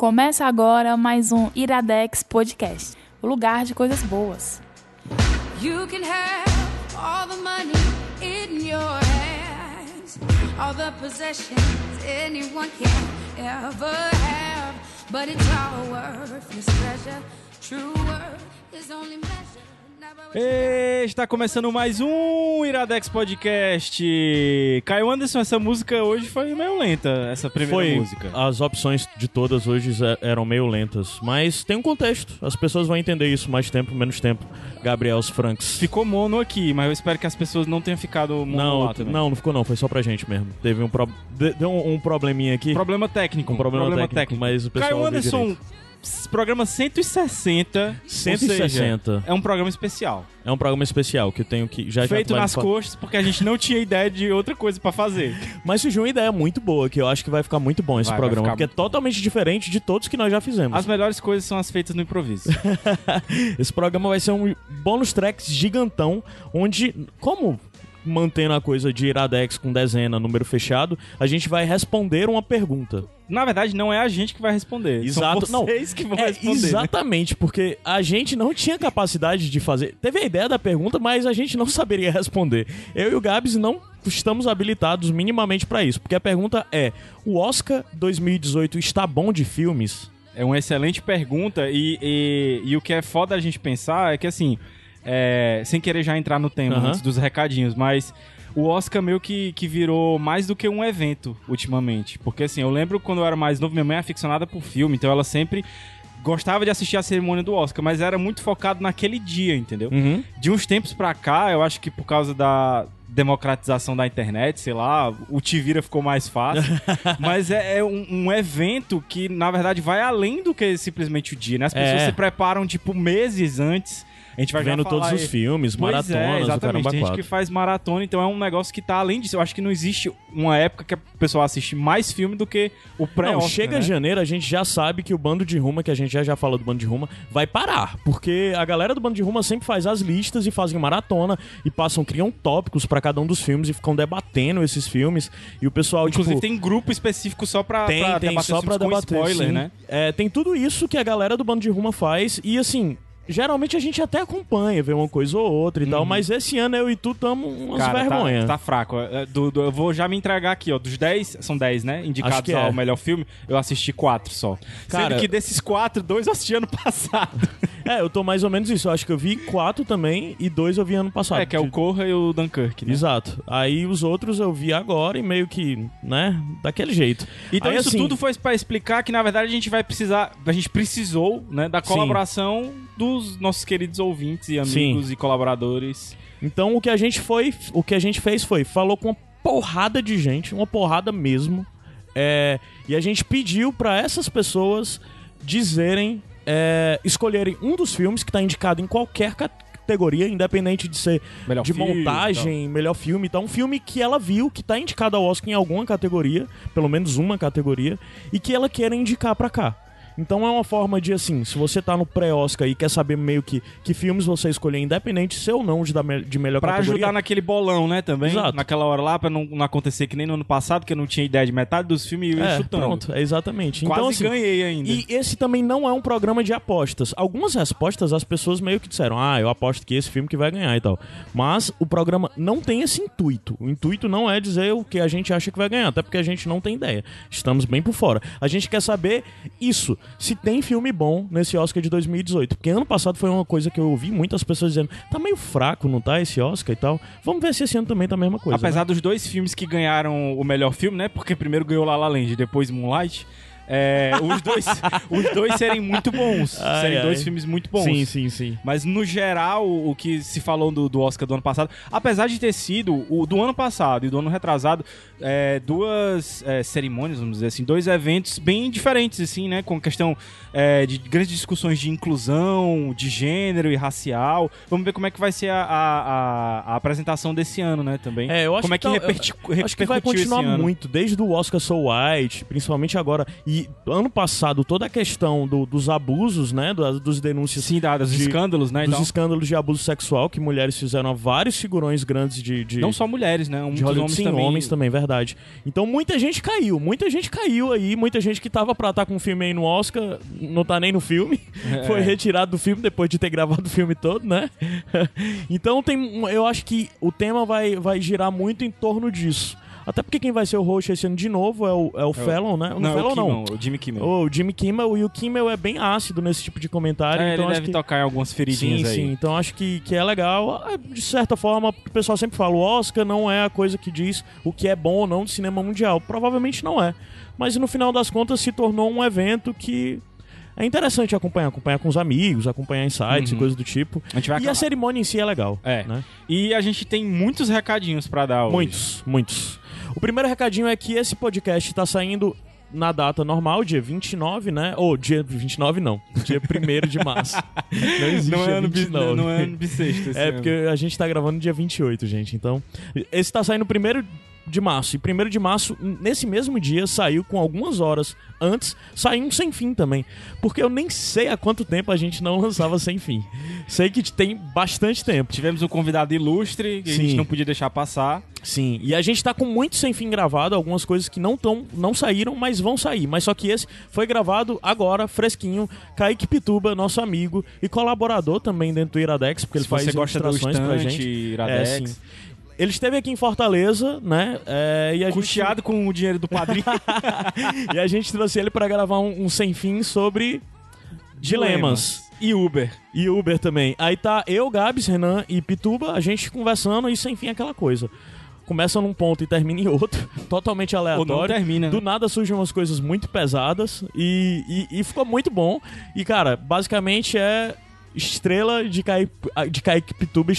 Começa agora mais um Iradex Podcast, o lugar de coisas boas. You can have all the money in your hands, all the possessions anyone can ever have, but it's all worthless treasure. True worth is only measured. Está começando mais um Iradex Podcast. Caio Anderson, essa música hoje foi meio lenta, essa primeira Foi. música. As opções de todas hoje ze- eram meio lentas. Mas tem um contexto. As pessoas vão entender isso mais tempo, menos tempo. Gabriels Franks. Ficou mono aqui, mas eu espero que as pessoas não tenham ficado mono Não, lá também. não, não ficou não. Foi só pra gente mesmo. Teve um, pro... de- deu um, um probleminha aqui. Problema técnico. Um problema técnico, mas o pessoal Caio Anderson, direito. Programa 160. ou 160. seja, é um programa especial. É um programa especial que eu tenho que... Já, já feito vai nas costas, porque a gente não tinha ideia de outra coisa pra fazer. Mas surgiu uma ideia muito boa, que eu acho que vai ficar muito bom esse Vai, vai programa. ficar Porque é totalmente diferente de todos que nós já fizemos. As melhores coisas são as feitas no improviso. Esse programa vai ser um bônus tracks gigantão, onde, como mantendo a coisa de Iradex com dezena, número fechado, a gente vai responder uma pergunta. Na verdade, não é a gente que vai responder. Exato. São vocês que vão é, responder. né? Exatamente, porque a gente não tinha capacidade de fazer. Teve a ideia da pergunta, mas a gente não saberia responder. Eu e o Gabs não estamos habilitados minimamente pra isso, porque a pergunta é: o Oscar 2018 está bom de filmes? É uma excelente pergunta e, e, e o que é foda a gente pensar é que assim, é, sem querer já entrar no tema antes dos recadinhos, mas o Oscar meio que, que virou mais do que um evento ultimamente. Porque assim, eu lembro quando eu era mais novo, minha mãe é aficionada por filme, então ela sempre gostava de assistir a cerimônia do Oscar, mas era muito focado naquele dia, entendeu? Uhum. De uns tempos pra cá, eu acho que por causa da democratização da internet, sei lá, o Tivira ficou mais fácil. mas é, é um, um evento que, na verdade, vai além do que simplesmente o dia, né? As pessoas É. se preparam, tipo, meses antes. A gente vai Vendo todos os aí. filmes, Pois maratonas, é, o exatamente. Tem gente que faz maratona, então é um negócio que tá além disso. Eu acho que não existe uma época que a pessoa assiste mais filme do que o pré Não, chega né? janeiro, a gente já sabe que o bando de Ruma, que a gente já já fala do bando de Ruma, vai parar. Porque a galera do bando de Ruma sempre faz as listas e fazem maratona e passam, criam tópicos pra cada um dos filmes e ficam debatendo esses filmes. E o pessoal, Inclusive tipo. tem grupo específico só pra, Tem, pra tem, debater só os pra debater, spoiler, sim. né? É, tem tudo isso que a galera do Bando de Ruma faz e, assim, geralmente a gente até acompanha, vê uma coisa ou outra e tal, mas esse ano eu e tu tamo umas Uhum. Cara, vergonha. Tá, tá fraco. É, do- do- eu vou já me entregar aqui, ó. Dos 10, são 10, né? Indicados que ao é. melhor filme, eu assisti 4 só. Cara- Sendo que desses 4, dois eu assisti ano passado. É, eu tô mais ou menos isso. Eu acho que eu vi quatro também e dois eu vi ano passado. é, que é o Corra e o Dunkirk, né? Exato. Aí os outros eu vi agora e meio que, né, daquele jeito. Então Aí, isso assim, tudo foi pra explicar que, na verdade, a gente vai precisar... A gente precisou, né, da Sim. Dos nossos queridos ouvintes e amigos e colaboradores. Então o que a gente foi, o que a gente fez foi, falou com uma porrada de gente, uma porrada mesmo. é, e a gente pediu pra essas pessoas dizerem, é, escolherem um dos filmes que tá indicado em qualquer categoria, independente de ser Melhor de filme, montagem, melhor filme, então um filme que ela viu que tá indicado ao Oscar em alguma categoria, pelo menos uma categoria, e que ela quer indicar pra cá. Então é uma forma de assim, se você tá no pré-Oscar e quer saber meio que que filmes você escolher, independente se ou não de, da me- de melhor Pra categoria. ajudar naquele bolão, né, também. Exato. Naquela hora lá, pra não, não acontecer que nem no ano passado, que eu não tinha ideia de metade dos filmes e eu ia É, chutando. pronto, é exatamente. Quase então, assim, ganhei ainda. E esse também não é um programa de apostas. Algumas respostas as pessoas meio que disseram: ah, eu aposto que esse filme que vai ganhar e tal. Mas o programa não tem esse intuito. O intuito não é dizer o que a gente acha que vai ganhar, até porque a gente não tem ideia. Estamos bem por fora. A gente quer saber isso: se tem filme bom nesse Oscar de 2018. Porque ano passado foi uma coisa que eu ouvi muitas pessoas dizendo: tá meio fraco, não tá? Esse Oscar e tal. Vamos ver se esse ano também tá a mesma coisa. Apesar né? dos dois filmes que ganharam o melhor filme, né? Porque primeiro ganhou La La Land, depois Moonlight. É, os, dois, os dois serem muito bons. Ai, serem ai. dois filmes muito bons. Sim, sim, sim. Mas no geral, o que se falou do, do Oscar do ano passado, apesar de ter sido o do ano passado e do ano retrasado, é, duas é, cerimônias, vamos dizer assim, dois eventos bem diferentes, assim, né? Com questão é, de grandes discussões de inclusão, de gênero e racial. Vamos ver como é que vai ser a, a, a- apresentação desse ano, né? Também. É, eu acho como é que, tá- acho que vai continuar muito, desde o Oscar So White, principalmente agora. E E ano passado, toda a questão do- dos abusos, né? do- dos denúncias Sim, dá, dos de- escândalos, né? dos tal. escândalos de abuso sexual que mulheres fizeram a vários figurões grandes de. de Não só mulheres, né? de Muitos Hollywood, homens sim, também. homens também, verdade. Então muita gente caiu, muita gente caiu aí, muita gente que tava pra estar com o filme aí no Oscar, não tá nem no filme, É. foi retirado do filme depois de ter gravado o filme todo, né? então tem, eu acho que o tema vai, vai girar muito em torno disso. Até porque quem vai ser o host esse ano de novo é o, é o Fallon, né? Não, Fallon o Kimmel, o Jimmy Kimmel. O Jimmy Kimmel, e o Kimmel é bem ácido nesse tipo de comentário, É, então ele acho deve que... tocar em algumas feridinhas Sim, aí. sim. Então acho que, que é legal. Ah, De certa forma, o pessoal sempre fala: o Oscar não é a coisa que diz o que é bom ou não do cinema mundial. Provavelmente não é. Mas no final das contas se tornou um evento que é interessante acompanhar. Acompanhar com os amigos, acompanhar sites Uhum. e coisas do tipo. A gente vai E acabar- a cerimônia em si é legal. É. Né? E a gente tem muitos recadinhos pra dar hoje. Muitos, muitos. O primeiro recadinho é que esse podcast tá saindo na data normal, dia 29, né? Ou dia 29 não, dia 1 de março. Não existe Não é ano, bi- 29. não é ano bissexto esse É, ano. porque a gente tá gravando dia 28, gente. Então, esse tá saindo primeiro de março. E primeiro de março, nesse mesmo dia, saiu com algumas horas antes, saiu um sem fim também. Porque eu nem sei há quanto tempo a gente não lançava sem fim. Sei que tem bastante tempo. Tivemos um convidado ilustre que a Sim. gente não podia deixar passar. Sim, e a gente tá com muito sem fim gravado, algumas coisas que não tão, não saíram, mas vão sair. Mas só que esse foi gravado agora, fresquinho. Kaique Pituba, nosso amigo e colaborador também dentro do Iradex, porque ele Se faz gosta do ilustrações pra gente. Iradex. É. Ele esteve aqui em Fortaleza, né? é, e a gente Custeado com o dinheiro do padrinho. e a gente trouxe ele pra gravar um, um sem fim sobre dilemas. E Uber. E Uber também. Aí tá eu, Gabs, Renan e Pituba, a gente conversando e sem fim aquela coisa. Começa num ponto e termina em outro, totalmente aleatório. Ou não termina, né? Do nada surgem umas coisas muito pesadas e, e, e ficou muito bom. E, cara, basicamente é estrela de Kaique, de Kaique Pituba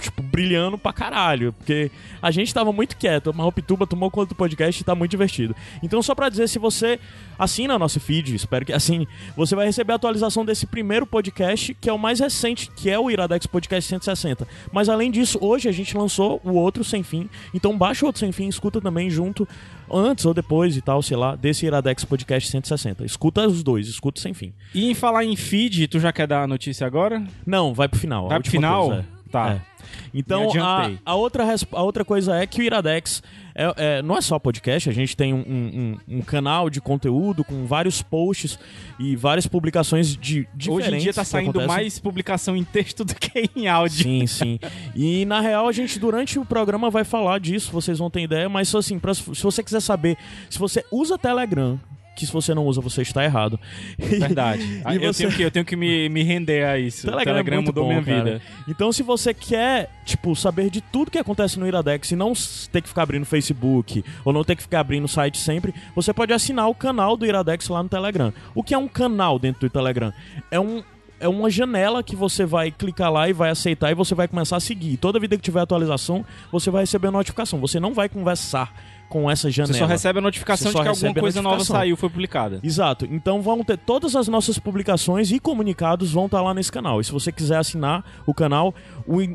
tipo, brilhando pra caralho. Porque a gente tava muito quieto, mas o Pituba tomou conta do podcast e tá muito divertido. Então, só pra dizer, se você assina nosso feed, espero que assine, você vai receber a atualização desse primeiro podcast, que é o mais recente, que é o Iradex Podcast 160. Mas além disso, hoje a gente lançou o outro sem fim. Então baixa o outro sem fim, escuta também junto, antes ou depois e tal, sei lá, desse Iradex Podcast 160. Escuta os dois, escuta sem fim. E em falar em feed, tu já quer dar a notícia agora? Não, vai pro final. Vai pro final? coisa, é. Tá. É. Então, a, a, outra, a outra coisa é que o Iradex é, é- não é só podcast, a gente tem um, um- um- canal de conteúdo com vários posts e várias publicações de diferentes. Hoje em dia tá saindo mais publicação em texto do que em áudio. Sim, sim. E na real, a gente durante o programa vai falar disso, vocês vão ter ideia, mas assim, pra- se você quiser saber, se você usa Telegram, que se você não usa, você está errado. Verdade. E eu, você- tenho que, eu tenho que me, me render a isso. Telegram, o Telegram é mudou bom, minha cara. vida. Então, se você quer, tipo, saber de tudo que acontece no Iradex e não ter que ficar abrindo Facebook ou não ter que ficar abrindo o site sempre, você pode assinar o canal do Iradex lá no Telegram. O que é um canal dentro do Telegram? É um é uma janela que você vai clicar lá e vai aceitar e você vai começar a seguir. Toda vida que tiver atualização, você vai receber a notificação. Você não vai conversar com essa janela. Você só recebe a notificação de que alguma coisa nova saiu, foi publicada. Exato. Então vão ter todas as nossas publicações e comunicados vão estar lá nesse canal. E se você quiser assinar o canal,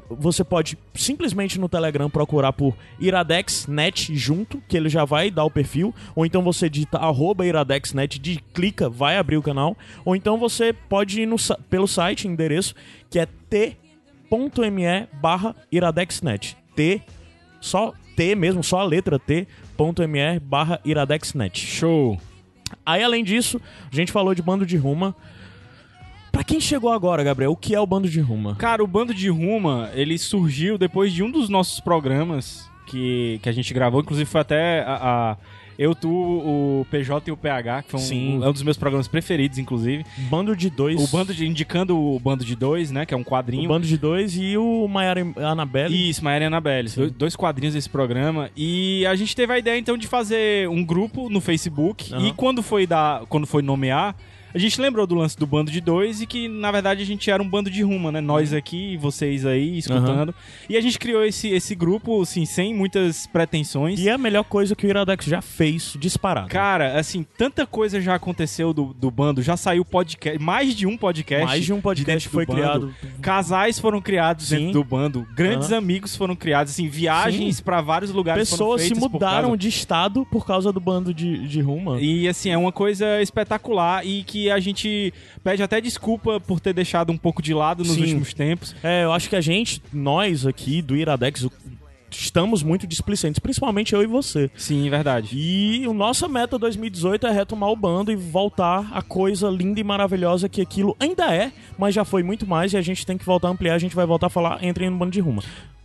você pode simplesmente no Telegram procurar por IradexNet junto, que ele já vai dar o perfil. Ou então você digita arroba IradexNet, de, clica, vai abrir o canal. Ou então você pode ir no, pelo site, endereço, que é t.me barra iradexnet. T, só T mesmo, só a letra t.me barra iradexnet. Show. Aí, além disso, a gente falou de bando de ruma. Pra quem chegou agora, Gabriel, o que é o bando de ruma? Cara, o Bando de Ruma, ele surgiu depois de um dos nossos programas que, que a gente gravou. Inclusive foi até a... a- eu, tu, o PJ e o PH, que foi um, Sim. é um dos meus programas preferidos, inclusive. Bando de dois. O bando de, indicando o bando de dois, né? Que é um o quadrinho. bando de dois e o Maiara e Anabelle. Isso, Maíra e Anabelle. Dois, dois quadrinhos desse programa. E a gente teve a ideia, então, de fazer um grupo no Facebook. Aham. E quando foi, dar, quando foi nomear, a gente lembrou do lance do bando de dois e que, na verdade, a gente era um bando de ruma, né? Nós aqui e vocês aí escutando. E a gente criou esse, esse grupo, assim, sem muitas pretensões. E é a melhor coisa que o Iradex já fez disparado. Cara, assim, tanta coisa já aconteceu do, do bando, já saiu podcast, mais de um podcast. Mais de um podcast dentro foi criado. Casais foram criados Sim. dentro do bando, grandes Aham. amigos foram criados, assim, viagens pra vários lugares Pessoas se mudaram causa- de estado por causa do bando de, de Ruma. E assim, é uma coisa espetacular e que a gente pede até desculpa por ter deixado um pouco de lado nos Sim. últimos tempos. É, eu acho que a gente, nós aqui do Iradex, estamos muito displicentes, principalmente eu e você. Sim, verdade. E o nossa meta 2018 é retomar o bando e voltar a coisa linda e maravilhosa que aquilo ainda é, mas já foi muito mais e a gente tem que voltar a ampliar, a gente vai voltar a falar, entrem no bando de Ruma.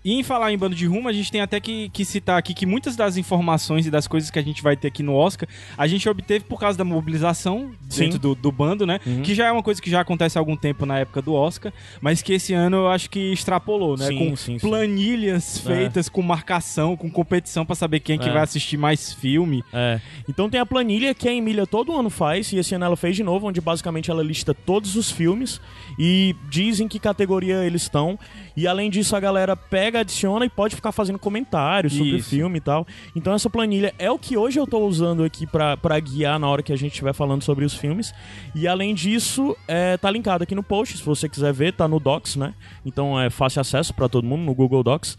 E em falar em bando de rumo, a gente tem até que, que citar aqui que muitas das informações e das coisas que a gente vai ter aqui no Oscar, a gente obteve por causa da mobilização Sim. dentro do, do bando, né? Que já é uma coisa que já acontece há algum tempo na época do Oscar, mas que esse ano eu acho que extrapolou, né? Sim, com sim, sim. planilhas É. feitas, com marcação, com competição pra saber quem que É. vai assistir mais filme. É. Então tem a planilha que a Emília todo ano faz, e esse ano ela fez de novo, onde basicamente ela lista todos os filmes e diz em que categoria eles estão. E além disso, a galera pega, adiciona e pode ficar fazendo comentários sobre o Isso. filme e tal. Então essa planilha é o que hoje eu tô usando aqui pra guiar na hora que a gente estiver falando sobre os filmes. E além disso, é, tá linkado aqui no post, se você quiser ver, tá no Docs, né? Então é fácil acesso pra todo mundo no Google Docs.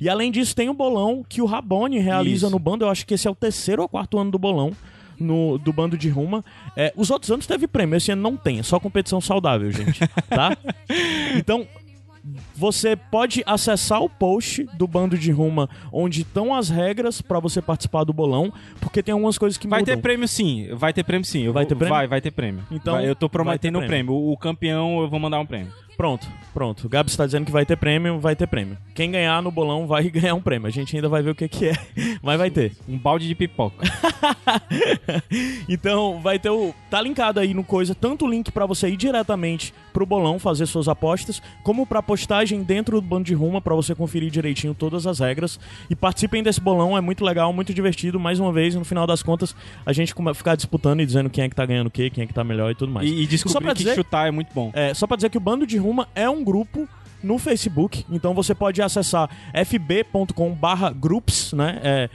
E além disso, tem o bolão que o Rabone realiza Isso. no bando. Eu acho que esse é o terceiro ou quarto ano do bolão. No, do bando de Ruma. É, os outros anos teve prêmio, esse ano não tem, é só competição saudável, gente. Tá? Então, você pode acessar o post do bando de Ruma, onde estão as regras pra você participar do bolão, porque tem algumas coisas que Vai mudam. ter prêmio sim, vai ter prêmio sim. Eu Vai vou- ter prêmio? Vai, vai ter prêmio. Então, Vai, eu tô vai prometendo o prêmio. prêmio. O campeão eu vou mandar um prêmio. Pronto, pronto. O Gabs está dizendo que vai ter prêmio, vai ter prêmio. Quem ganhar no bolão vai ganhar um prêmio. A gente ainda vai ver o que, que é, mas vai ter. Um balde de pipoca. então vai ter o. Tá linkado aí no coisa, tanto o link pra você ir diretamente pro bolão fazer suas apostas, como pra postagem dentro do bando de Ruma pra você conferir direitinho todas as regras. E participem desse bolão, é muito legal, muito divertido. Mais uma vez, no final das contas, a gente ficar disputando e dizendo quem é que tá ganhando o quê, quem é que tá melhor e tudo mais. E, e Só descobrir pra que dizer- chutar é muito bom. É, só pra dizer que o Bando de Ruma é um grupo no Facebook, então você pode acessar fb.com barra groups, né? É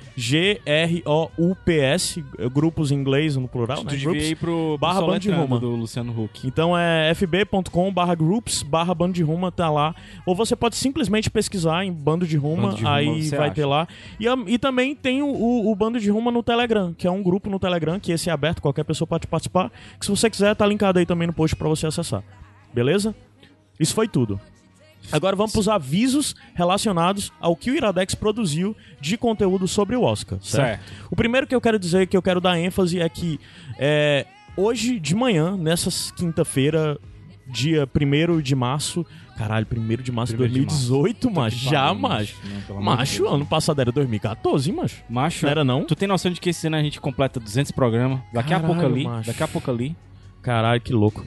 G-R-O-U-P-S, grupos em inglês no plural, né? Groups. ir pro, pro barra Bando de Roma. do Luciano Huck. Então é fb.com barra groups barra bando de ruma, tá lá. Ou você pode simplesmente pesquisar em bando de ruma, Bando de aí vai acha. ter lá. E, e também tem o, o, o bando de ruma no Telegram, que é um grupo no Telegram, que esse é aberto, qualquer pessoa pode participar. Que se você quiser, tá linkado aí também no post pra você acessar. Beleza? Isso foi tudo. Agora vamos pros avisos relacionados ao que o Iradex produziu de conteúdo sobre o Oscar. Certo? Certo. O primeiro que eu quero dizer, que eu quero dar ênfase, é que é, hoje de manhã, nessa quinta-feira, dia 1 de março. Caralho, 1 de março de Primeiro de 2018, macho. Já, macho. Não, Macho, Deus. ano passado era 2014, macho. Macho, Não era não? Tu tem noção de que esse ano a gente completa 200 programas? Daqui a Caralho, pouco ali. macho. Daqui a pouco ali. Caralho, que louco.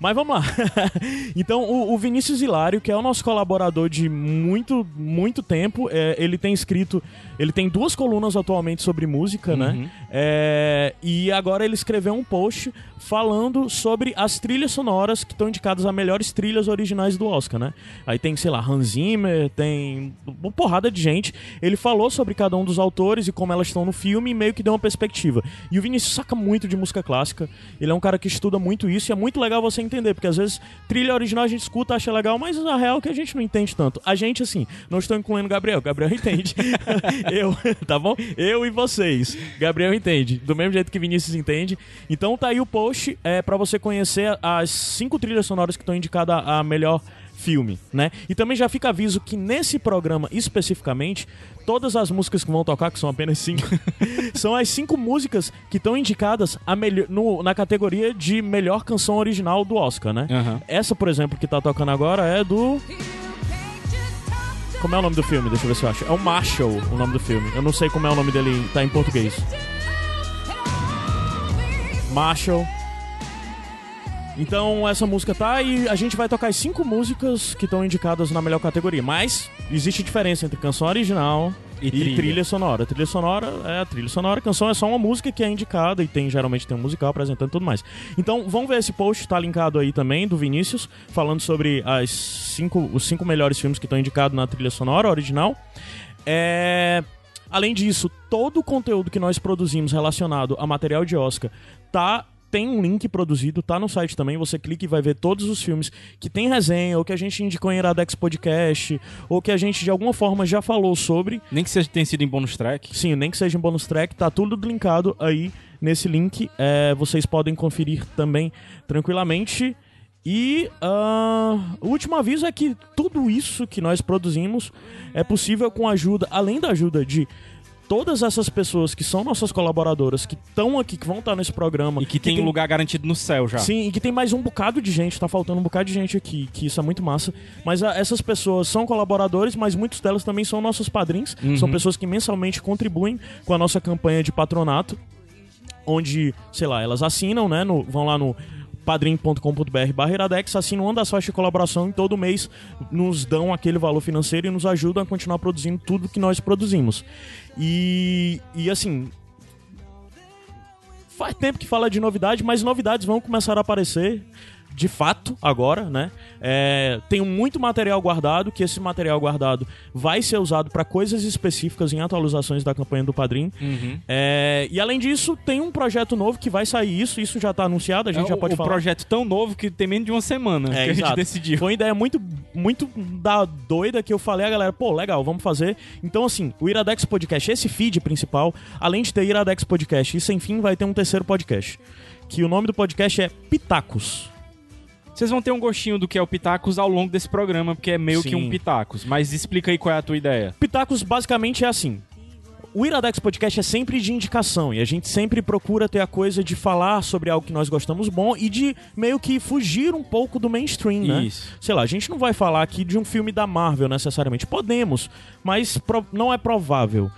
Mas vamos lá. então, o, o Vinícius Hilário, que é o nosso colaborador de muito, muito tempo, é, ele tem escrito. Ele tem duas colunas atualmente sobre música, né? Uhum. É, e agora ele escreveu um post falando sobre as trilhas sonoras que estão indicadas a melhores trilhas originais do Oscar, né? Aí tem, sei lá, Hans Zimmer, tem uma porrada de gente. Ele falou sobre cada um dos autores e como elas estão no filme e meio que deu uma perspectiva. E o Vinícius saca muito de música clássica. Ele é um cara que estuda muito isso e é muito legal você entender, porque às vezes trilha original a gente escuta, acha legal, mas a real é que a gente não entende tanto. A gente, assim, não estou incluindo o Gabriel, Gabriel entende. eu, tá bom? Eu e vocês. Gabriel entende. Do mesmo jeito que Vinícius entende. Então tá aí o post é, para você conhecer as cinco trilhas sonoras que estão indicadas a melhor filme, né? E também já fica aviso que nesse programa especificamente, todas as músicas que vão tocar, que são apenas cinco, são as cinco músicas que estão indicadas a melhor, no- na categoria de melhor canção original do Oscar, né? Aham. Essa, por exemplo, que tá tocando agora é do. Como é o nome do filme? Deixa eu ver se eu acho. É o Marshall, o nome do filme. Eu não sei como é o nome dele, tá em português. Marshall. Então essa música tá e a gente vai tocar as cinco músicas que estão indicadas na melhor categoria. Mas existe diferença entre canção original E E trilha. trilha. sonora. Trilha sonora é a trilha sonora. A canção é só uma música que é indicada e tem geralmente tem um musical apresentando e tudo mais. Então, vamos ver esse post, tá linkado aí também, do Vinícius, falando sobre as cinco, os cinco melhores filmes que estão indicados na trilha sonora original. É... Além disso, todo o conteúdo que nós produzimos relacionado a material de Oscar tá tem um link produzido, tá no site também. Você clica e vai ver todos os filmes que tem resenha, ou que a gente indicou em Iradex Podcast, ou que a gente de alguma forma já falou sobre. Nem que seja, tenha sido em bônus track. Sim, nem que seja em bonus track, tá tudo linkado aí nesse link. É, vocês podem conferir também tranquilamente. E ah, o último aviso é que tudo isso que nós produzimos é possível com a ajuda, além da ajuda de todas essas pessoas que são nossas colaboradoras, que estão aqui, que vão estar nesse programa. E que tem um lugar garantido no céu já. Sim, e que tem mais um bocado de gente, tá faltando um bocado de gente aqui, que isso é muito massa. Mas ah, essas pessoas são colaboradores, mas muitos delas também são nossos padrinhos. São pessoas que mensalmente contribuem com a nossa campanha de patronato, onde, sei lá, elas assinam, né? no- vão lá no padrim.com.br barra iradex, assinam uma das faixas de colaboração e todo mês nos dão aquele valor financeiro e nos ajudam a continuar produzindo tudo que nós produzimos. E, e assim, faz tempo que fala de novidade, mas novidades vão começar a aparecer de fato agora, né? É, tenho muito material guardado, que esse material guardado vai ser usado para coisas específicas em atualizações da campanha do Padrim. Uhum. É, e além disso, tem um projeto novo que vai sair isso, isso já tá anunciado, a gente É já pode o falar. projeto tão novo que tem menos de uma semana que a gente exato. decidiu. Foi uma ideia muito, muito da doida que eu falei a galera, pô, legal, vamos fazer. Então, assim, o Iradex Podcast, esse feed principal, além de ter Iradex Podcast e sem fim, vai ter um terceiro podcast. Que o nome do podcast é Pitacos. Vocês vão ter um gostinho do que é o Pitacos ao longo desse programa, porque é meio que Sim. um Pitacos. Mas explica aí qual é a tua ideia. Pitacos basicamente é assim. O Iradex Podcast é sempre de indicação e a gente sempre procura ter a coisa de falar sobre algo que nós gostamos bom e de meio que fugir um pouco do mainstream, né? Isso. Sei lá, a gente não vai falar aqui de um filme da Marvel necessariamente. Podemos, mas não é provável.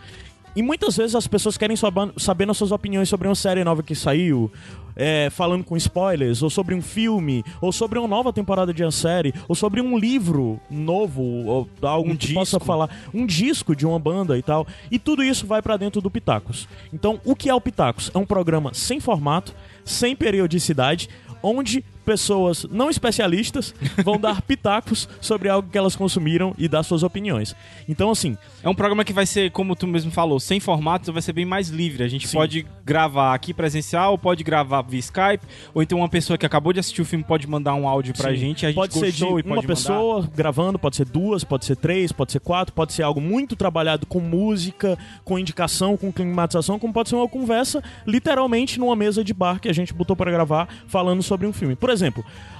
E muitas vezes as pessoas querem saber nossas opiniões sobre uma série nova que saiu, é, falando com spoilers, ou sobre um filme, ou sobre uma nova temporada de uma série, ou sobre um livro novo, ou algo Um que possa disco. falar, um disco de uma banda e tal. E tudo isso vai pra dentro do Pitacos. Então, o que é o Pitacos? É um programa sem formato, sem periodicidade, onde pessoas não especialistas vão dar pitacos sobre algo que elas consumiram e dar suas opiniões. Então, assim, É um programa que vai ser, como tu mesmo falou, sem formato, vai ser bem mais livre. A gente Sim. pode gravar aqui presencial, ou pode gravar via Skype, ou então uma pessoa que acabou de assistir o filme pode mandar um áudio pra Sim. gente, a gente pode ser de uma pessoa gravando, pode ser duas, pode ser três, pode ser quatro, pode ser algo muito trabalhado com música, com indicação, com climatização, como pode ser uma conversa literalmente numa mesa de bar que a gente botou pra gravar falando sobre um filme. Por exemplo,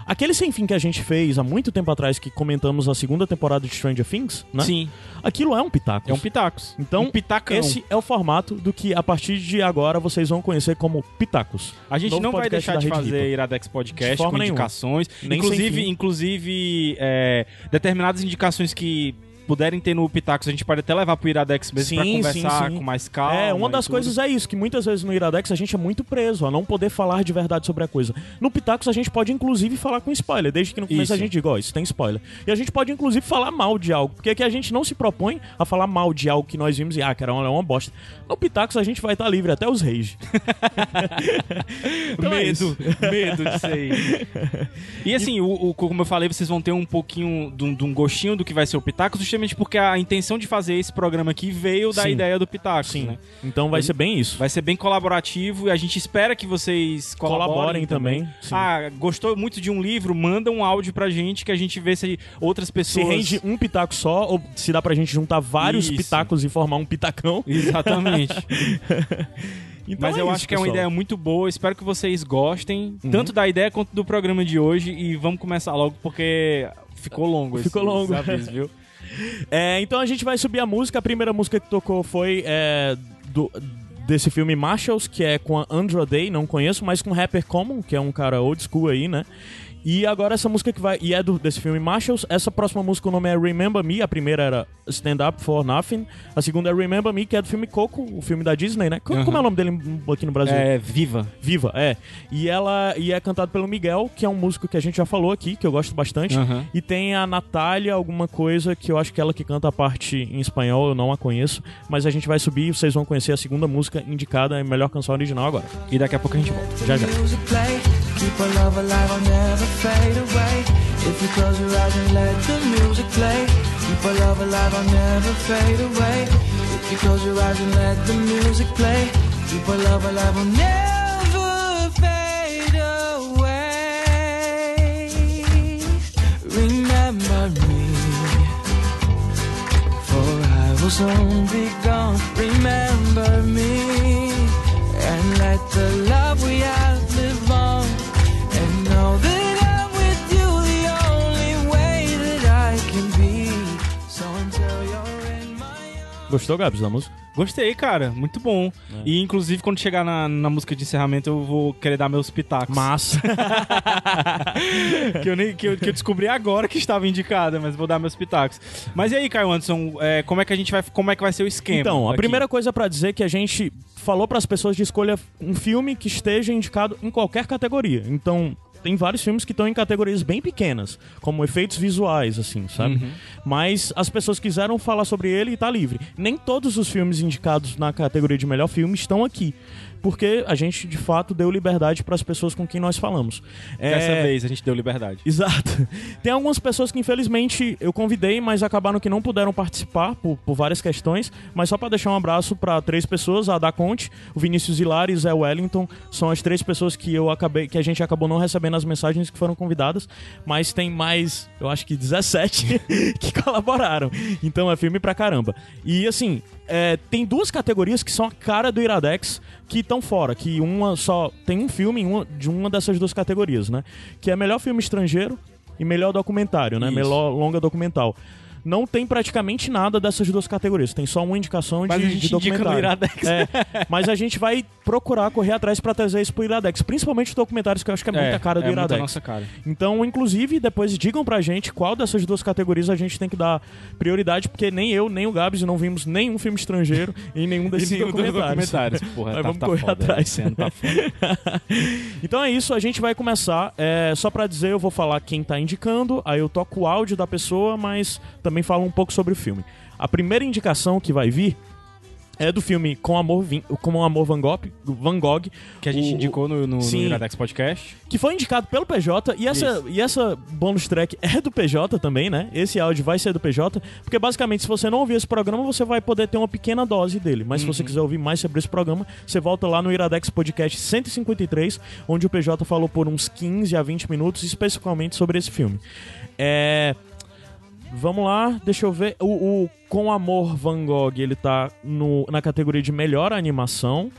aquele sem fim que a gente fez há muito tempo atrás que comentamos a segunda temporada de Stranger Things, né? Sim, Aquilo é um pitaco. é um Pitacos. Então, um pitacão. esse é o formato do que a partir de agora vocês vão conhecer como Pitacos. A gente Novo não vai deixar de fazer Ripa. Iradex De Podcast com nenhuma. indicações. Nem inclusive, inclusive é, determinadas indicações que puderem ter no Pitacos, a gente pode até levar pro Iradex mesmo pra Sim, conversar sim, sim. com mais calma. É, uma das coisas é isso, que muitas vezes no Iradex a gente é muito preso a não poder falar de verdade sobre a coisa. No Pitacos a gente pode inclusive falar com spoiler, desde que no começo Isso. a gente diga, ó, isso tem spoiler. E a gente pode inclusive falar mal de algo, porque aqui a gente não se propõe a falar mal de algo que nós vimos e, ah, cara, é uma, é bosta. No Pitacos a gente vai estar livre, até os reis. Então é medo, isso. medo disso aí. E assim, o, o- como eu falei, vocês vão ter um pouquinho de um, de um gostinho do que vai ser o Pitacos, justamente porque a intenção de fazer esse programa aqui veio da Sim. ideia do Pitacos, Sim. né? Então vai ser bem isso. Vai ser bem colaborativo e a gente espera que vocês colaborem, Colaborem também, sim. Ah, gostou muito de um livro? Manda um áudio pra gente que a gente vê se outras Se pessoas... rende um pitaco só, ou se dá pra gente juntar vários Isso. pitacos e formar um pitacão. Exatamente. Então Mas é eu isso, acho que é uma pessoal. Uhum. ideia muito boa. Espero que vocês gostem, tanto da ideia quanto do programa de hoje. E vamos começar logo, porque ficou longo Ficou esse, longo. aviso, viu? É, então a gente vai subir a música. A primeira música que tocou foi é, do, desse filme Marshalls, que é com a Andra Day, não conheço, mas com Rapper Common, que é um cara old school aí, né? E agora essa música que vai. E é do, desse filme Marshalls. Essa próxima música, o nome é Remember Me. A primeira era Stand Up for Nothing. A segunda é Remember Me, que é do filme Coco, o filme da Disney, né? Co- Uhum. Como é o nome dele aqui no Brasil? É, viva. Viva, é. E ela e é cantado pelo Miguel, que é um músico que a gente já falou aqui, que eu gosto bastante. Aham. E tem a Natália, alguma coisa que eu acho que ela que canta a parte em espanhol, eu não a conheço. Mas a gente vai subir e vocês vão conhecer a segunda música indicada em melhor canção original agora. E daqui a pouco a gente volta. Já já. Our love alive, I'll never fade away. If you close your eyes and let the music play. Keep our love alive, I'll never fade away. If you close your eyes and let the music play. Keep our love alive, I'll never fade away. Remember me. For I will soon be gone. Remember me and let the love we have Gostou, Gabs, da música? Gostei, cara. Muito bom. E, inclusive, quando chegar na, na música de encerramento, eu vou querer dar meus pitacos. Massa. que, eu nem, que, eu, que eu descobri agora que estava indicada, mas vou dar meus pitacos. Mas e aí, Caio Anderson, é, como é que a gente vai. Como é que vai ser o esquema? Então, a aqui? primeira coisa pra dizer é que a gente falou pras pessoas de escolha um filme que esteja indicado em qualquer categoria. Então, tem vários filmes que estão em categorias bem pequenas, como efeitos visuais, assim, sabe? Mas as pessoas quiseram falar sobre ele e tá livre. Nem todos os filmes indicados na categoria de melhor filme estão aqui. Porque a gente, de fato, deu liberdade pras pessoas com quem nós falamos. Dessa É, vez a gente deu liberdade. Exato. Tem algumas pessoas que infelizmente eu convidei, mas acabaram que não puderam participar por, por várias questões. Mas só pra deixar um abraço pra três pessoas, a da Conte, o Vinícius Hilário e o Zé Wellington, são as três pessoas que eu acabei, que a gente acabou não recebendo as mensagens que foram convidadas, mas tem mais, eu acho que 17 que colaboraram. Então é filme pra caramba. E assim, é, tem duas categorias que são a cara do Iradex que estão fora, que uma só tem um filme uma, de uma dessas duas categorias, né? Que é melhor filme estrangeiro e melhor documentário, né? Isso. Melhor longa documental. Não tem praticamente nada dessas duas categorias, tem só uma indicação Mas de, a gente de documentário. Iradex. É, mas a gente vai procurar correr atrás pra trazer isso pro Iradex, principalmente documentários que eu acho que é muita cara do é muita Iradex. nossa cara. Então, inclusive, depois digam pra gente qual dessas duas categorias a gente tem que dar prioridade, porque nem eu, nem o Gabs não vimos nenhum filme estrangeiro em nenhum desses nenhum documentários. documentários. Porra, tá- vamos tá correr foda, atrás. esse ano tá então é isso, a gente vai começar. É, só pra dizer, eu vou falar quem tá indicando, aí eu toco o áudio da pessoa, mas também falo um pouco sobre o filme. A primeira indicação que vai vir é do filme Com Amor, Vin- Com Amor Van Gogh, Van Gogh Que a gente o- indicou no, no, no Sim. Iradex Podcast. que foi indicado pelo PJ e essa, e essa bonus track é do PJ também, né? Esse áudio vai ser do PJ, porque basicamente se você não ouvir esse programa, você vai poder ter uma pequena dose dele. Mas se você quiser ouvir mais sobre esse programa, você volta lá no Iradex Podcast 153, onde o PJ falou por uns 15 a 20 minutos especificamente sobre esse filme. É. Vamos lá, deixa eu ver. O, o Com Amor Van Gogh, ele tá no, na categoria de melhor animação.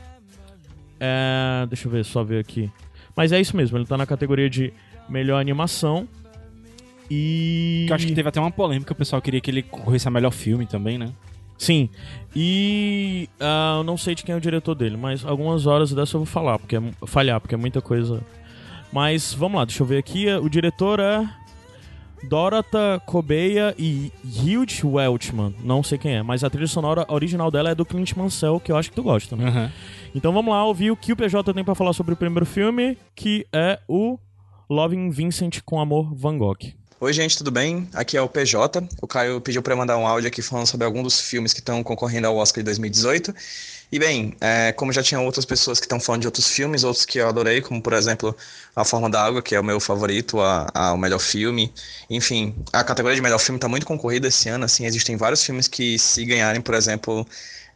É, deixa eu ver, só ver aqui. Mas é isso mesmo, ele tá na categoria de melhor animação. E. Que eu acho que teve até uma polêmica, o pessoal queria que ele concorresse a melhor filme também, né? Sim. E. eu não sei de quem é o diretor dele, mas algumas horas dessa eu vou falar, porque é, falhar, porque é muita coisa. Mas vamos lá, deixa eu ver aqui. O diretor é. Dorota Cobeia e Hugh Welchman. Não sei quem é, mas a trilha sonora original dela é do Clint Mansell, que eu acho que tu gosta, né? Aham. Então vamos lá ouvir o que o PJ tem pra falar sobre o primeiro filme, que é o Loving Vincent com Amor Van Gogh. Oi, gente, tudo bem? Aqui é o PJ. O Caio pediu para mandar um áudio aqui falando sobre algum dos filmes que estão concorrendo ao Oscar de 2018. E bem, é, como já tinha outras pessoas que estão falando de outros filmes, outros que eu adorei, como por exemplo A Forma da Água, que é o meu favorito, a, a- o melhor filme. Enfim, a categoria de melhor filme está muito concorrida esse ano. Assim, existem vários filmes que, se ganharem, por exemplo,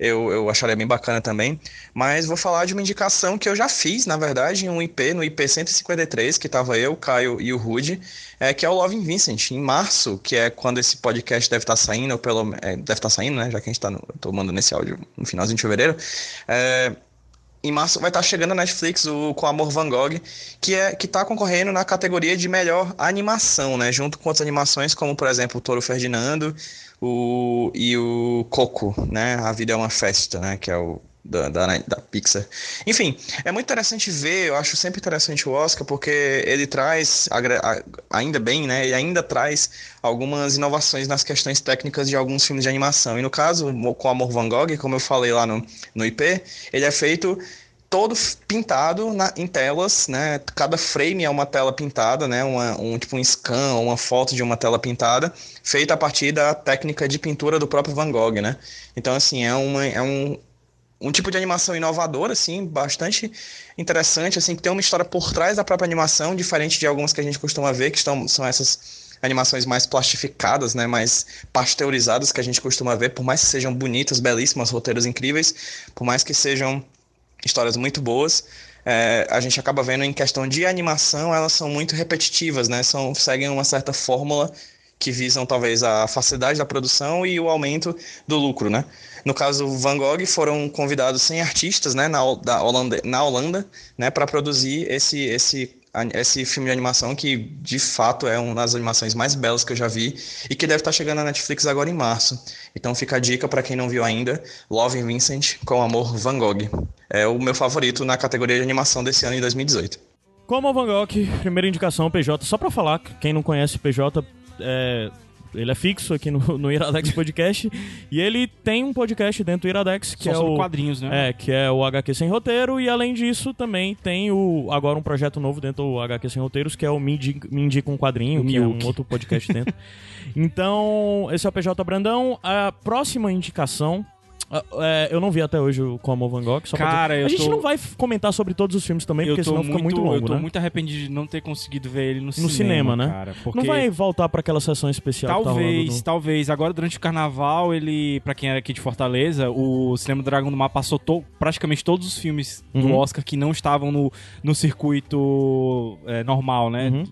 eu, eu acharia bem bacana também. Mas vou falar de uma indicação que eu já fiz, na verdade, em um IP, no IP 153, que estava eu, Caio e o Rude, é, que é o Loving Vincent, em março, que é quando esse podcast deve estar saindo, ou pelo é, deve estar saindo, né? Já que a gente está tomando nesse áudio no finalzinho de fevereiro. É, em março vai estar chegando a Netflix o Com Amor Van Gogh, que é que está concorrendo na categoria de melhor animação, né? Junto com outras animações, como por exemplo o Toro Ferdinando o, e o Coco, né? A Vida é uma Festa, né? Que é o da, da, da Pixar. Enfim, é muito interessante ver, eu acho sempre interessante o Oscar, porque ele traz, ainda bem, né? Ele ainda traz algumas inovações nas questões técnicas de alguns filmes de animação. E no caso, com Amor Van Gogh, como eu falei lá no, no IP, ele é feito todo pintado na- em telas, né? Cada frame é uma tela pintada, né? Uma, um tipo um scan, uma foto de uma tela pintada, feita a partir da técnica de pintura do próprio Van Gogh, né? Então, assim, é, uma, é um, um tipo de animação inovadora, assim, bastante interessante, assim, que tem uma história por trás da própria animação, diferente de algumas que a gente costuma ver, que estão, são essas animações mais plastificadas, né, mais pasteurizadas que a gente costuma ver, por mais que sejam bonitas, belíssimas, roteiros incríveis, por mais que sejam histórias muito boas, é, a gente acaba vendo em questão de animação, elas são muito repetitivas, né, são, seguem uma certa fórmula que visam talvez a facilidade da produção e o aumento do lucro, né? No caso Van Gogh foram convidados 100 artistas, né, na, da Holanda, na Holanda, né, para produzir esse esse esse filme de animação que de fato é uma das animações mais belas que eu já vi e que deve estar chegando na Netflix agora em março. Então fica a dica para quem não viu ainda, Love Vincent com Amor Van Gogh. É o meu favorito na categoria de animação desse ano em 2018. Como Van Gogh, primeira indicação, PJ. Só pra falar, quem não conhece PJ, é, ele é fixo aqui no, no Iradex Podcast. e ele tem um podcast dentro do Iradex, que Só é sobre o... quadrinhos, né? É, que é o HQ Sem Roteiro. E além disso, também tem o agora um projeto novo dentro do HQ Sem Roteiros, que é o Me Indica, Me Indica um Quadrinho, que é um outro podcast dentro. então, esse é o PJ Brandão. A próxima indicação... ah, é, eu não vi até hoje o Como Van Gogh. Só Cara, eu A gente tô- não vai comentar sobre todos os filmes também, eu porque senão fica muito longo, eu tô né? muito arrependido de não ter conseguido ver ele no, No cinema, né? cara, porque Não vai voltar pra aquela sessão especial tá Talvez, rolando no- talvez. Agora, durante o carnaval, ele, pra quem era aqui de Fortaleza, o Cinema do Dragão do Mar passou to- praticamente todos os filmes do Uhum. Oscar que não estavam no, no circuito é, normal, né? Uhum.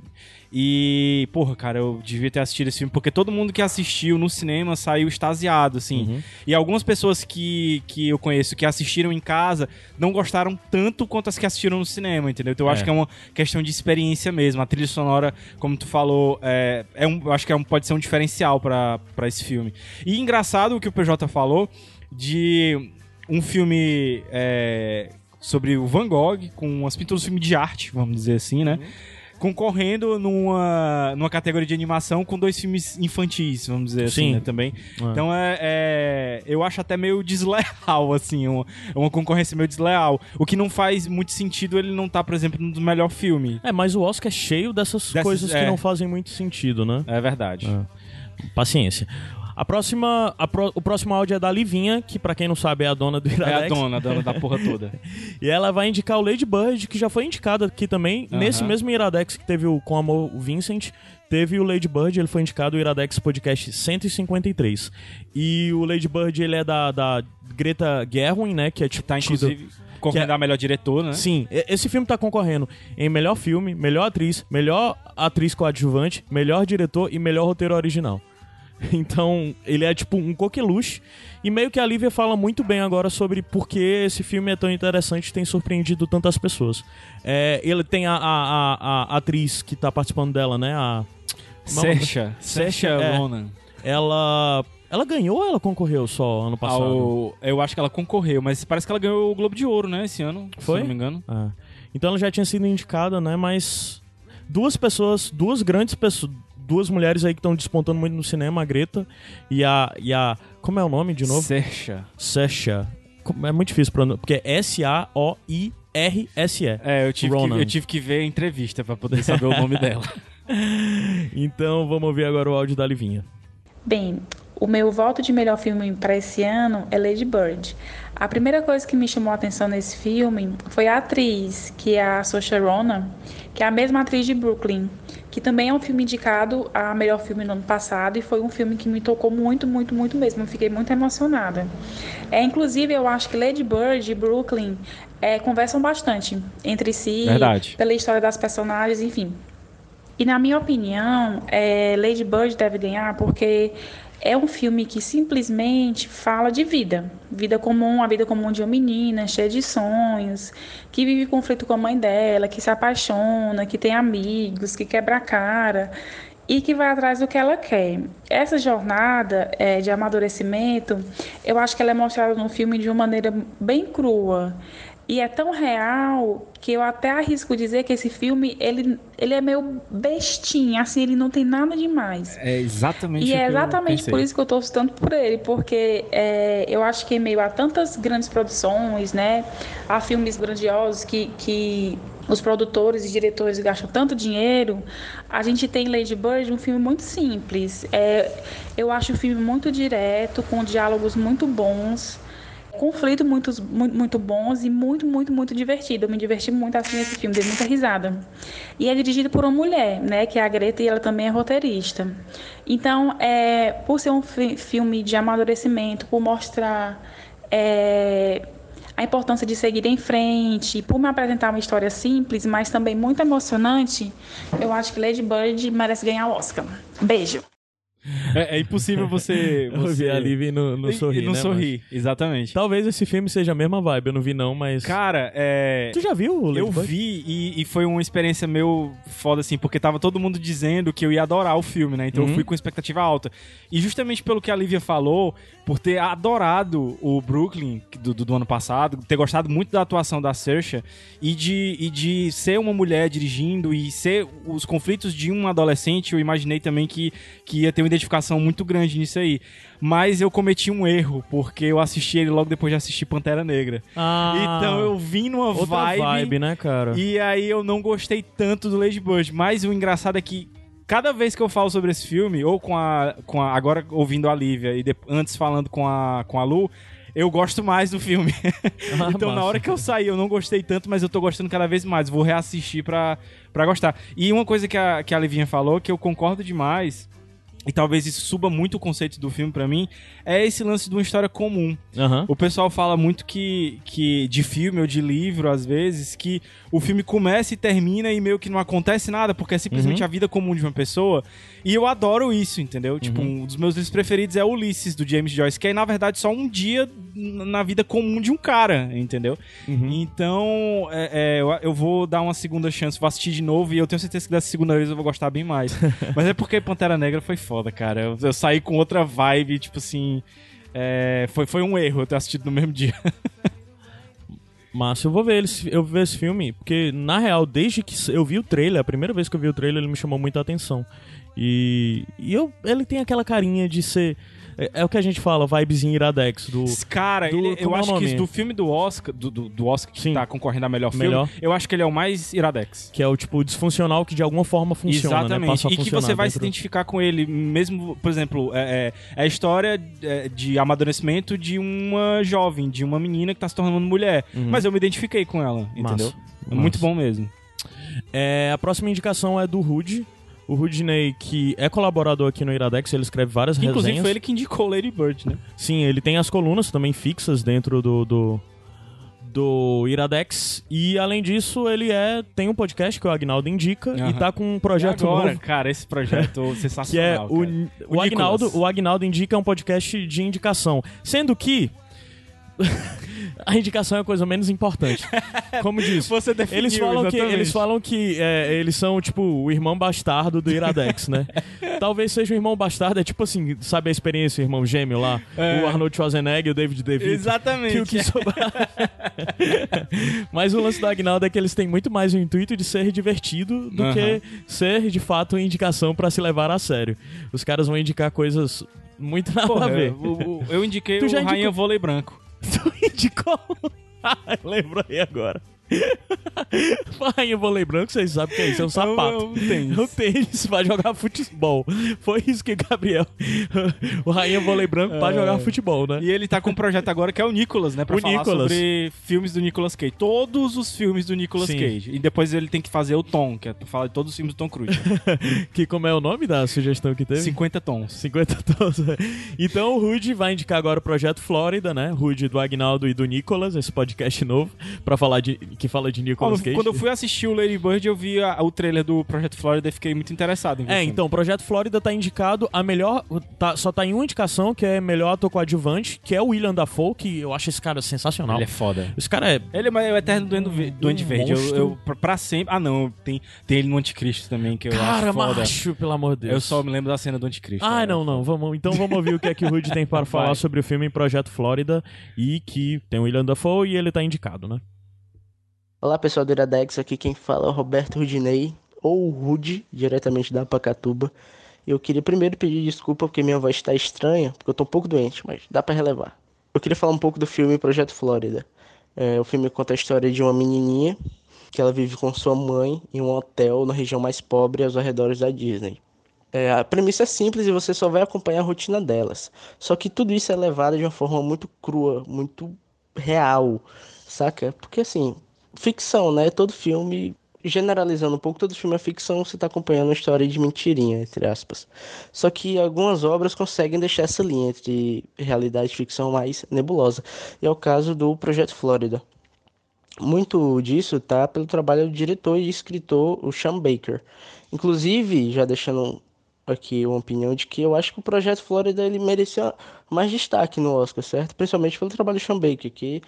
E, porra, cara, eu devia ter assistido esse filme, porque todo mundo que assistiu no cinema saiu extasiado, assim. Uhum. E algumas pessoas que, que eu conheço que assistiram em casa não gostaram tanto quanto as que assistiram no cinema, entendeu? Então eu É. acho que é uma questão de experiência mesmo. A trilha sonora, como tu falou, é, é um, eu acho que é um, pode ser um diferencial pra pra esse filme. E engraçado o que o PJ falou de um filme é, sobre o Van Gogh, com as pinturas de filme de arte, vamos dizer assim, né? Concorrendo numa, numa categoria de animação com dois filmes infantis, vamos dizer assim, Sim. né, também. É. Então é, é- Eu acho até meio desleal, assim, uma, é uma concorrência meio desleal. O que não faz muito sentido ele não tá, por exemplo, no melhor filme. É, mas o Oscar é cheio dessas, Dessas- coisas que é. não fazem muito sentido, né? É verdade. Paciência. A próxima, a pró- o próximo áudio é da Livinha, que pra quem não sabe é a dona do É, Iradex. a dona, a dona da porra toda. E ela vai indicar o Lady Bird, que já foi indicado aqui também. Nesse mesmo Iradex que teve o Com Amor o Vincent, teve o Lady Bird, ele foi indicado o Iradex Podcast 153. E o Lady Bird, ele é da, da Greta Gerwig, né? Que é tipo. Tá, tido- inclusive, concorrendo é- a melhor diretor, né? Sim, esse filme tá concorrendo em melhor filme, melhor atriz, melhor atriz coadjuvante, melhor diretor e melhor roteiro original. Então, ele é tipo um coqueluche. E meio que a Lívia fala muito bem agora sobre por que esse filme é tão interessante e tem surpreendido tantas pessoas. É, ele tem a, a, a, a atriz que tá participando dela, né? A, Sesha. Sesha é. Ronan. ela. Ela ganhou ou ela concorreu só ano passado? Ao- eu acho que ela concorreu, mas parece que ela ganhou o Globo de Ouro, né, esse ano. Foi? Se não me engano. Ah. Então ela já tinha sido indicada, né? Mas duas pessoas, duas grandes pessoas, duas mulheres aí que estão despontando muito no cinema, a Greta e a, e a como é o nome de novo? Sesha. Sasha. Como- É muito difícil pronunciar, porque é S-A-O-I-R-S-E. É, eu tive, que, Ronan. eu tive que ver a entrevista pra poder saber o nome dela. Então vamos ouvir agora o áudio da Livinha. Bem, o meu voto de melhor filme para esse ano é Lady Bird. A primeira coisa que me chamou a atenção nesse filme foi a atriz, que é a Saoirse Ronan, que é a mesma atriz de Brooklyn, que também é um filme indicado a melhor filme no ano passado e foi um filme que me tocou muito, muito, muito mesmo. Eu fiquei muito emocionada. É, inclusive, eu acho que Lady Bird e Brooklyn é, conversam bastante entre si, Verdade. pela história das personagens, enfim. E na minha opinião, é, Lady Bird deve ganhar porque é um filme que simplesmente fala de vida. Vida comum, a vida comum de uma menina cheia de sonhos, que vive conflito com a mãe dela, que se apaixona, que tem amigos, que quebra a cara. e que vai atrás do que ela quer. Essa jornada é, de amadurecimento, eu acho que ela é mostrada no filme de uma maneira bem crua. E é tão real que eu até arrisco dizer que esse filme, ele, ele é meio bestinha, assim, ele não tem nada demais. É exatamente E é exatamente por isso que eu torço tanto por ele, porque é, eu acho que em meio a tantas grandes produções, né, a filmes grandiosos que, que os produtores e diretores gastam tanto dinheiro, a gente tem Lady Bird, um filme muito simples. É, eu acho o filme muito direto, com diálogos muito bons, conflitos muito, muito, bons e muito, muito, muito divertido. Eu me diverti muito assim nesse filme, dei muita risada. E é dirigido por uma mulher, né, que é a Greta, e ela também é roteirista. Então, é, por ser um fi- filme de amadurecimento, por mostrar é, a importância de seguir em frente, por me apresentar uma história simples, mas também muito emocionante, eu acho que Lady Bird merece ganhar o Oscar. Beijo. É, é impossível você. Eu você... a Liv e não, não E- sorri, e não né, sorri, exatamente. mas- Talvez esse filme seja a mesma vibe, eu não vi não, mas... Cara, é. Tu já viu o Eu Ladybug? vi e, e foi uma experiência meio foda, assim, porque tava todo mundo dizendo que eu ia adorar o filme, né? Então Uhum. eu fui com expectativa alta. E justamente pelo que a Lívia falou, por ter adorado o Brooklyn do, do, do ano passado, ter gostado muito da atuação da Saoirse e de, e de ser uma mulher dirigindo e ser os conflitos de um adolescente, eu imaginei também que, que ia ter uma identificação muito grande nisso aí. Mas eu cometi um erro, porque eu assisti ele logo depois de assistir Pantera Negra. Ah, Então eu vim numa outra vibe, vibe, né, cara? e aí eu não gostei tanto do Lady Bird. Mas o engraçado é que cada vez que eu falo sobre esse filme, ou com a. Com a agora ouvindo a Lívia e de- antes falando com a, com a Lu. Eu gosto mais do filme. Ah, então, na hora que eu saí, eu não gostei tanto, mas eu tô gostando cada vez mais. Vou reassistir pra, pra gostar. E uma coisa que a, que a Livinha falou, que eu concordo demais, e talvez isso suba muito o conceito do filme pra mim, é esse lance de uma história comum. Aham. O pessoal fala muito que, que de filme ou de livro, às vezes, que o filme começa e termina e meio que não acontece nada, porque é simplesmente a vida comum de uma pessoa. E eu adoro isso, entendeu? Tipo, um dos meus livros preferidos é Ulisses, do James Joyce, que é, na verdade, só um dia na vida comum de um cara, entendeu? Então, é, é, eu, eu vou dar uma segunda chance, vou assistir de novo e eu tenho certeza que dessa segunda vez eu vou gostar bem mais. Mas é porque Pantera Negra foi foda, cara. Eu, eu saí com outra vibe, tipo assim. é, foi, foi um erro eu ter assistido no mesmo dia. Massa, eu vou ver esse, eu vou ver esse filme, porque na real, desde que eu vi o trailer, a primeira vez que eu vi o trailer, ele me chamou muita atenção. E, e eu, ele tem aquela carinha de ser. É, é o que a gente fala, vibezinho iradex do. Cara, do- ele- eu é acho que do filme do Oscar, do, do, do Oscar que Sim. tá concorrendo a melhor filme, Melhor. eu acho que ele é o mais iradex. Que é o tipo disfuncional que de alguma forma funciona, né? Exatamente. A e que você vai se dentro- identificar com ele, mesmo, por exemplo, é, é, é a história de amadurecimento de uma jovem, de uma menina que tá se tornando mulher. Mas eu me identifiquei com ela, entendeu? Uhum. Massa. Muito Massa. bom mesmo. É, a próxima indicação é do Rude. O Rudney, que é colaborador aqui no Iradex, ele escreve várias inclusive resenhas. foi ele que indicou Lady Bird, né? Sim, ele tem as colunas também fixas dentro do, do, do Iradex. E além disso, ele é tem um podcast que o Agnaldo indica e Aham. tá com um E projeto agora, novo. cara, esse projeto Que é sensacional. o, cara. o, O Agnaldo, o Agnaldo indica um podcast de indicação. Sendo que a indicação é a coisa menos importante. Como diz. Você definiu, Eles falam que, exatamente. eles falam que é, eles são, tipo, o irmão bastardo do Iradex, né? Talvez seja o irmão bastardo, é tipo assim, sabe a experiência, o irmão gêmeo lá? É. O Arnold Schwarzenegger e o David DeVito. Exatamente. Que o que sobra... Mas o lance do Agnaldo é que eles têm muito mais o intuito de ser divertido do Aham. que ser, de fato, uma indicação pra se levar a sério. Os caras vão indicar coisas muito nada Porra, a ver. o- eu indiquei Tu o Rainha indicou- Vôlei Branco. Tu indicou? Lembro aí agora. Rainha vôlei branco, vocês sabem o que é isso, é um sapato. É um tênis. É um tênis pra jogar futebol. Foi isso que Gabriel. o Rainha vôlei branco pra É. jogar futebol, né? E ele tá com um projeto agora que é o Nicolas, né? Pra O falar Nicolas. sobre filmes do Nicolas Cage. Todos os filmes do Nicolas Sim. Cage. E depois ele tem que fazer o Tom, que é pra falar de todos os filmes do Tom Cruise. Que como é o nome da sugestão que teve? 50 tons. 50 tons. Então o Rude vai indicar agora o Projeto Flórida, né? Rude do Agnaldo e do Nicolas, esse podcast novo, pra falar de que fala de Nicolas Cage. quando eu fui assistir o Lady Bird, eu vi a- o trailer do Projeto Florida e fiquei muito interessado em ver o É, então, o Projeto Flórida tá indicado a melhor. tá- só tá em uma indicação, que é melhor ator coadjuvante, que é o William Dafoe, que eu acho esse cara sensacional. Ele é foda. Esse cara é. Ele é o eterno Duende, Duende Um Verde. Eu, monstro. eu, pra- sempre. Ah, não. Tem, tem ele no Anticristo também, que eu Cara, acho foda. macho, pelo amor de Deus. Eu só me lembro da cena do Anticristo. Ah, É, não, não. Vamos, então vamos ouvir o que é que o Rude tem para falar sobre o filme Projeto Flórida e que tem o William Dafoe e ele tá indicado, né? Olá pessoal do Iradex, aqui quem fala é o Roberto Rudinei, ou Rude, diretamente da Pacatuba. Eu queria primeiro pedir desculpa porque minha voz está estranha, porque eu tô um pouco doente, mas dá pra relevar. Eu queria falar um pouco do filme Projeto Flórida. É, o filme conta a história de uma menininha que ela vive com sua mãe em um hotel na região mais pobre aos arredores da Disney. É, a premissa é simples e você só vai acompanhar a rotina delas. Só que tudo isso é levado de uma forma muito crua, muito real, saca? Porque assim, ficção, né? Todo filme, generalizando um pouco, todo filme é ficção, você tá acompanhando uma história de mentirinha, entre aspas. Só que algumas obras conseguem deixar essa linha entre realidade e ficção mais nebulosa. E é o caso do Projeto Flórida. Muito disso tá pelo trabalho do diretor e escritor, o Sean Baker. Inclusive, já deixando aqui uma opinião de que eu acho que o Projeto Flórida ele merecia mais destaque no Oscar, certo? Principalmente pelo trabalho do Sean Baker, que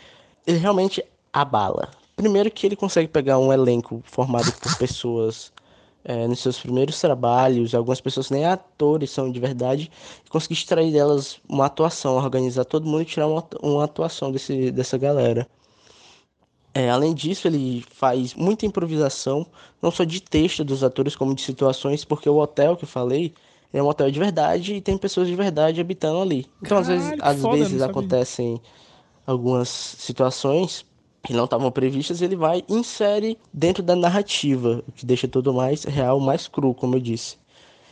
ele realmente abala. Primeiro que ele consegue pegar um elenco formado por pessoas é, nos seus primeiros trabalhos, algumas pessoas nem atores são de verdade, e conseguir extrair delas uma atuação, organizar todo mundo e tirar uma, uma atuação desse, dessa galera. É, além disso, ele faz muita improvisação, não só de texto dos atores, como de situações, porque o hotel que eu falei é um hotel de verdade e tem pessoas de verdade habitando ali. Então, às vezes, Caralho, às foda, vezes acontecem algumas situações que não estavam previstas, ele vai e insere dentro da narrativa, o que deixa tudo mais real, mais cru, como eu disse.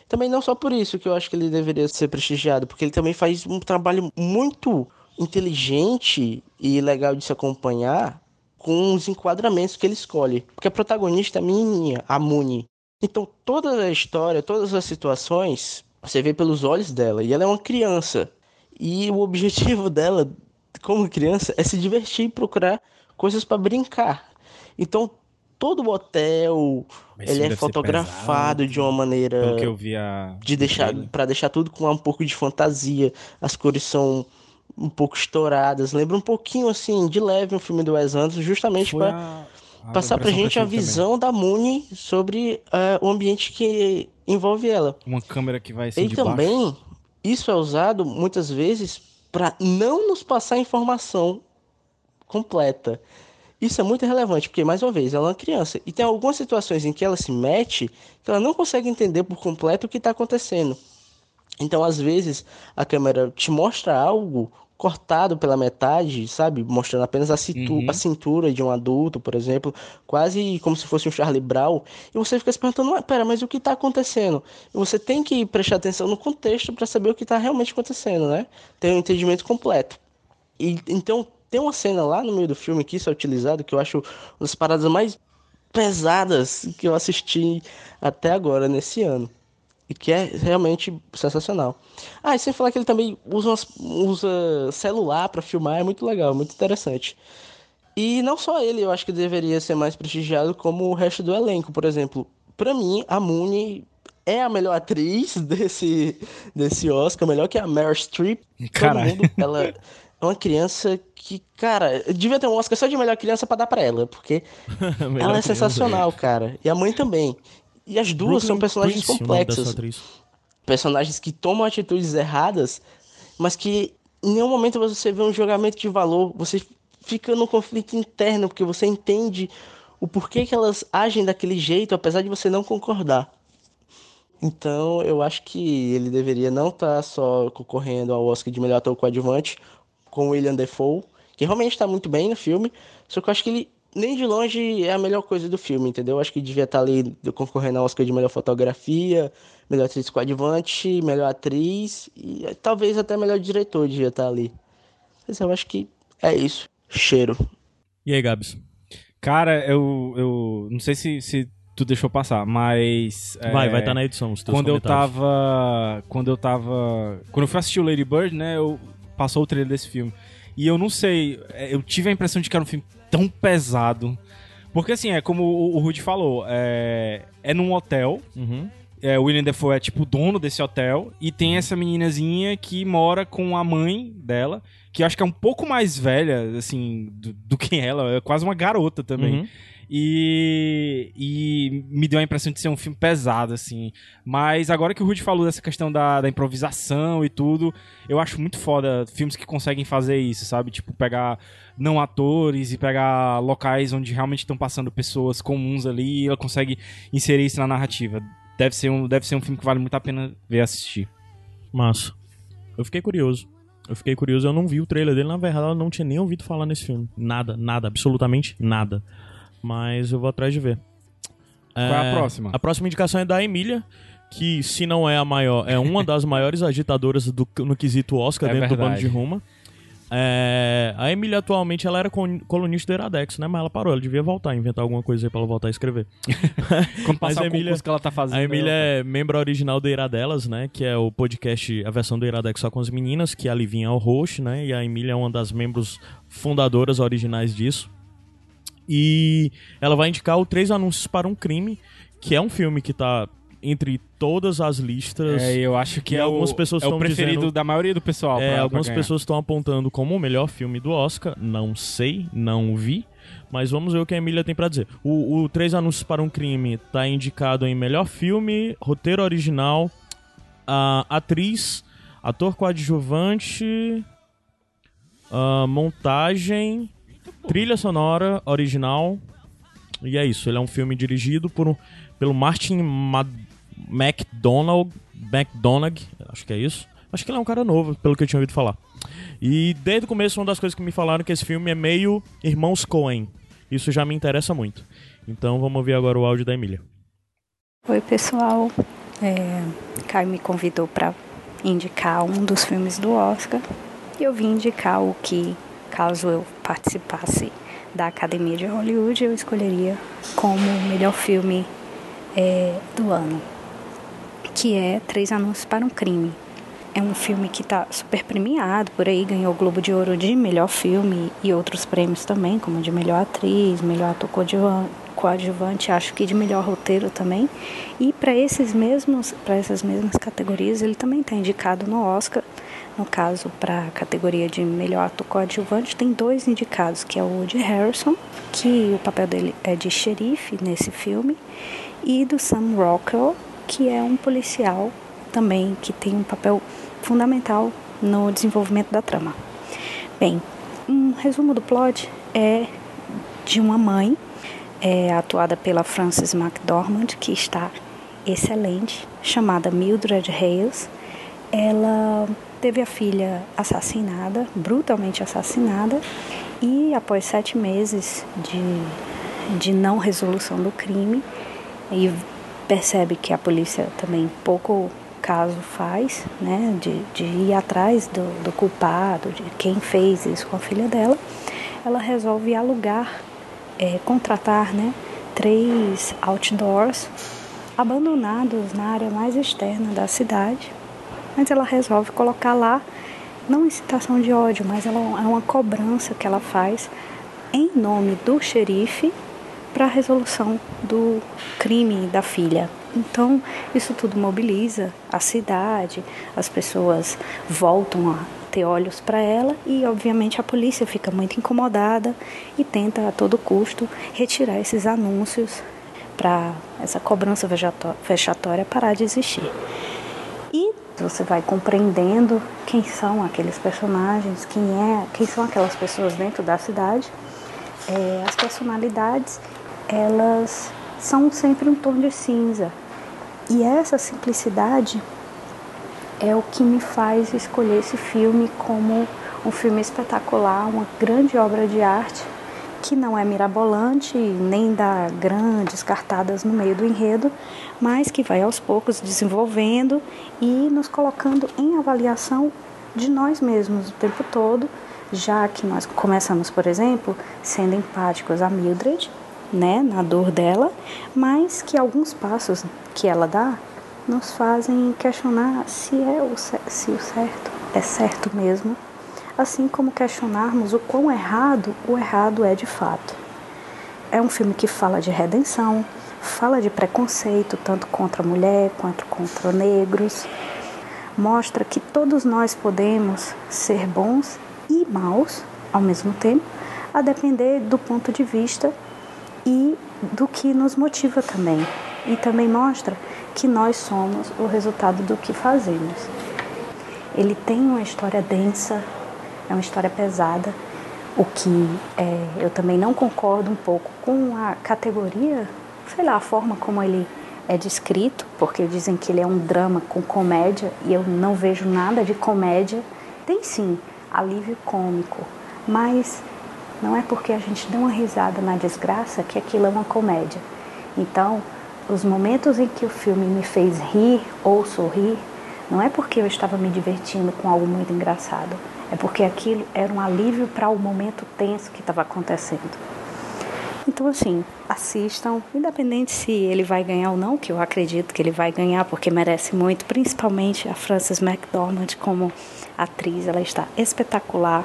Também não só por isso que eu acho que ele deveria ser prestigiado, porque ele também faz um trabalho muito inteligente e legal de se acompanhar com os enquadramentos que ele escolhe. Porque a protagonista é a menininha, a Muni. Então toda a história, todas as situações, você vê pelos olhos dela. E ela é uma criança. E o objetivo dela, como criança, é se divertir e procurar coisas para brincar. Então todo o hotel, Mas ele é ser fotografado pesado. de uma maneira que eu vi a... de deixar para deixar tudo com um pouco de fantasia. As cores são um pouco estouradas, lembra um pouquinho assim de leve um filme do Wes Anderson, justamente para a- passar eu gente a tive também. visão da Mooney sobre eh, o ambiente que envolve ela. Uma câmera que vai assim E de baixo. também isso é usado muitas vezes para não nos passar informação completa. Isso é muito relevante, porque, mais uma vez, ela é uma criança. E tem algumas situações em que ela se mete que ela não consegue entender por completo o que está acontecendo. Então, às vezes, a câmera te mostra algo cortado pela metade, sabe? Mostrando apenas a, cintu- Uhum. a cintura de um adulto, por exemplo, quase como se fosse um Charlie Brown. E você fica se perguntando, "Ué, pera, mas o que está acontecendo? E você tem que prestar atenção no contexto para saber o que está realmente acontecendo, né? Ter um entendimento completo. E, então, tem uma cena lá no meio do filme que isso é utilizado, que eu acho uma das paradas mais pesadas que eu assisti até agora, nesse ano. E que é realmente sensacional. Ah, e sem falar que ele também usa, umas- usa celular pra filmar, é muito legal, muito interessante. E não só ele, eu acho que deveria ser mais prestigiado como o resto do elenco, por exemplo. Pra mim, a Mooney é a melhor atriz desse, desse Oscar, melhor que a Meryl Streep. Todo Caralho. mundo, ela uma criança que, cara, devia ter um Oscar só de melhor criança pra dar pra ela, porque ela é sensacional, cara. E a mãe também. E as duas são Brooklyn personagens Prince, complexas. Personagens que tomam atitudes erradas, mas que em nenhum momento você vê um julgamento de valor. Você fica num conflito interno, porque você entende o porquê que elas agem daquele jeito, apesar de você não concordar. Então, eu acho que ele deveria não estar só concorrendo ao Oscar de melhor ator coadjuvante com o William Defoe, que realmente está muito bem no filme, só que eu acho que ele nem de longe é a melhor coisa do filme, entendeu? Eu acho que devia estar ali concorrendo ao Oscar de melhor fotografia, melhor atriz coadjuvante, melhor atriz e eh, talvez até melhor diretor devia estar ali. Mas eu acho que é isso. Cheiro. E aí, Gabs? Cara, eu, eu não sei se, se tu deixou passar, mas... Vai, é, vai estar na edição os teus quando eu tava. Quando eu tava. Quando eu fui assistir o Lady Bird, né? Eu passou o trailer desse filme. E eu não sei, é, eu tive a impressão de que era um filme tão pesado. Porque assim, é como o, o Rudy falou, é, é num hotel. Uhum. É, o William Defoe é tipo o dono desse hotel. E tem essa meninazinha que mora com a mãe dela, que eu acho que é um pouco mais velha, assim, do, do que ela. É quase uma garota também. Uhum. E, e me deu a impressão de ser um filme pesado, assim. Mas agora que o Rudy falou dessa questão da, da improvisação e tudo, eu acho muito foda filmes que conseguem fazer isso, sabe? Tipo, pegar não atores e pegar locais onde realmente estão passando pessoas comuns ali e ela consegue inserir isso na narrativa. Deve ser um, deve ser um filme que vale muito a pena ver assistir. Massa. Eu fiquei curioso. Eu fiquei curioso, eu não vi o trailer dele, na verdade eu não tinha nem ouvido falar nesse filme. Nada, nada, absolutamente nada. Mas eu vou atrás de ver. Qual é a próxima? A próxima indicação é da Emília, que se não é a maior, é uma das maiores agitadoras do, no quesito Oscar É dentro do verdade. bando de Ruma. É, a Emília atualmente ela era con- colunista do Iradex, né? Mas ela parou, ela devia voltar, inventar alguma coisa aí pra ela voltar a escrever. Quando Mas passar a o Emília- concurso que ela tá fazendo. A Emília ela- é membro original do Iradelas, né? Que é o podcast, a versão do Iradex só com as meninas, que a Livinha é o host, né? E a Emília é uma das membros fundadoras originais disso. E ela vai indicar o Três Anúncios para um Crime, que é um filme que tá entre todas as listas. É, eu acho que é algumas o, pessoas é o preferido dizendo- da maioria do pessoal. É, pra- algumas pessoas estão apontando como o melhor filme do Oscar. Não sei, não vi. Mas vamos ver o que a Emília tem pra dizer. O, o Três Anúncios para um Crime tá indicado em melhor filme, roteiro original, a atriz, ator coadjuvante, a montagem, trilha sonora original. E é isso. Ele é um filme dirigido por pelo Martin Ma McDonald, McDonagh, acho que é isso. Acho que ele é um cara novo, pelo que eu tinha ouvido falar. E desde o começo, uma das coisas que me falaram é que esse filme é meio Irmãos Coen. Isso já me interessa muito. Então vamos ouvir agora o áudio da Emília. Oi, pessoal. É, Caio me convidou para indicar um dos filmes do Oscar. E eu vim indicar o que, caso eu participasse da Academia de Hollywood, eu escolheria como melhor filme é, do ano, que é Três Anúncios para um Crime. É um filme que está super premiado por aí, ganhou o Globo de Ouro de melhor filme e outros prêmios também, como de melhor atriz, melhor ator coadjuvan- coadjuvante, acho que de melhor roteiro também. E para esses mesmos, para essas mesmas categorias, ele também está indicado no Oscar. No caso, para a categoria de melhor ator coadjuvante, tem dois indicados, que é o Woody Harrison, que o papel dele é de xerife nesse filme, e do Sam Rockwell, que é um policial também que tem um papel fundamental no desenvolvimento da trama. Bem, um resumo do plot é de uma mãe, é, atuada pela Frances McDormand, que está excelente, chamada Mildred Hales. Ela teve a filha assassinada, brutalmente assassinada, e após sete meses de, de não resolução do crime, e percebe que a polícia também pouco caso faz, né, de, de ir atrás do, do culpado, de quem fez isso com a filha dela, ela resolve alugar, é, contratar, né, três outdoors abandonados na área mais externa da cidade, mas ela resolve colocar lá, não incitação de ódio, mas ela, é uma cobrança que ela faz em nome do xerife para a resolução do crime da filha. Então, isso tudo mobiliza a cidade, as pessoas voltam a ter olhos para ela e, obviamente, a polícia fica muito incomodada e tenta a todo custo retirar esses anúncios para essa cobrança vexatória parar de existir. E você vai compreendendo quem são aqueles personagens, quem é, quem são aquelas pessoas dentro da cidade. É, as personalidades, elas são sempre um tom de cinza. E essa simplicidade é o que me faz escolher esse filme como um filme espetacular, uma grande obra de arte que não é mirabolante nem dá grandes cartadas no meio do enredo, mas que vai aos poucos desenvolvendo e nos colocando em avaliação de nós mesmos o tempo todo, já que nós começamos, por exemplo, sendo empáticos a Mildred, né, na dor dela, mas que alguns passos que ela dá nos fazem questionar se é o, se o certo é certo mesmo, assim como questionarmos o quão errado o errado é de fato. é um filme que fala de redenção, fala de preconceito, tanto contra a mulher quanto contra negros. Mostra que todos nós podemos ser bons e maus ao mesmo tempo, a depender do ponto de vista e do que nos motiva também. E também mostra que nós somos o resultado do que fazemos. Ele tem uma história densa, é uma história pesada, o que é, eu também não concordo um pouco com a categoria, sei lá, a forma como ele é descrito, porque dizem que ele é um drama com comédia e eu não vejo nada de comédia. Tem sim alívio cômico, mas não é porque a gente dá uma risada na desgraça que aquilo é uma comédia. Então, os momentos em que o filme me fez rir ou sorrir, não é porque eu estava me divertindo com algo muito engraçado, é porque aquilo era um alívio para o momento tenso que estava acontecendo. Então, assim, assistam, independente se ele vai ganhar ou não, que eu acredito que ele vai ganhar porque merece muito, principalmente a Frances McDormand como atriz, ela está espetacular.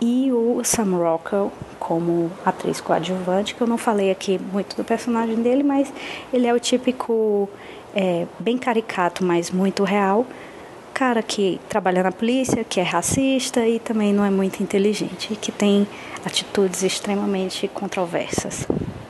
E o Sam Rockwell como atriz coadjuvante, que eu não falei aqui muito do personagem dele, mas ele é o típico, é, bem caricato, mas muito real, cara que trabalha na polícia, que é racista e também não é muito inteligente, e que tem atitudes extremamente controversas.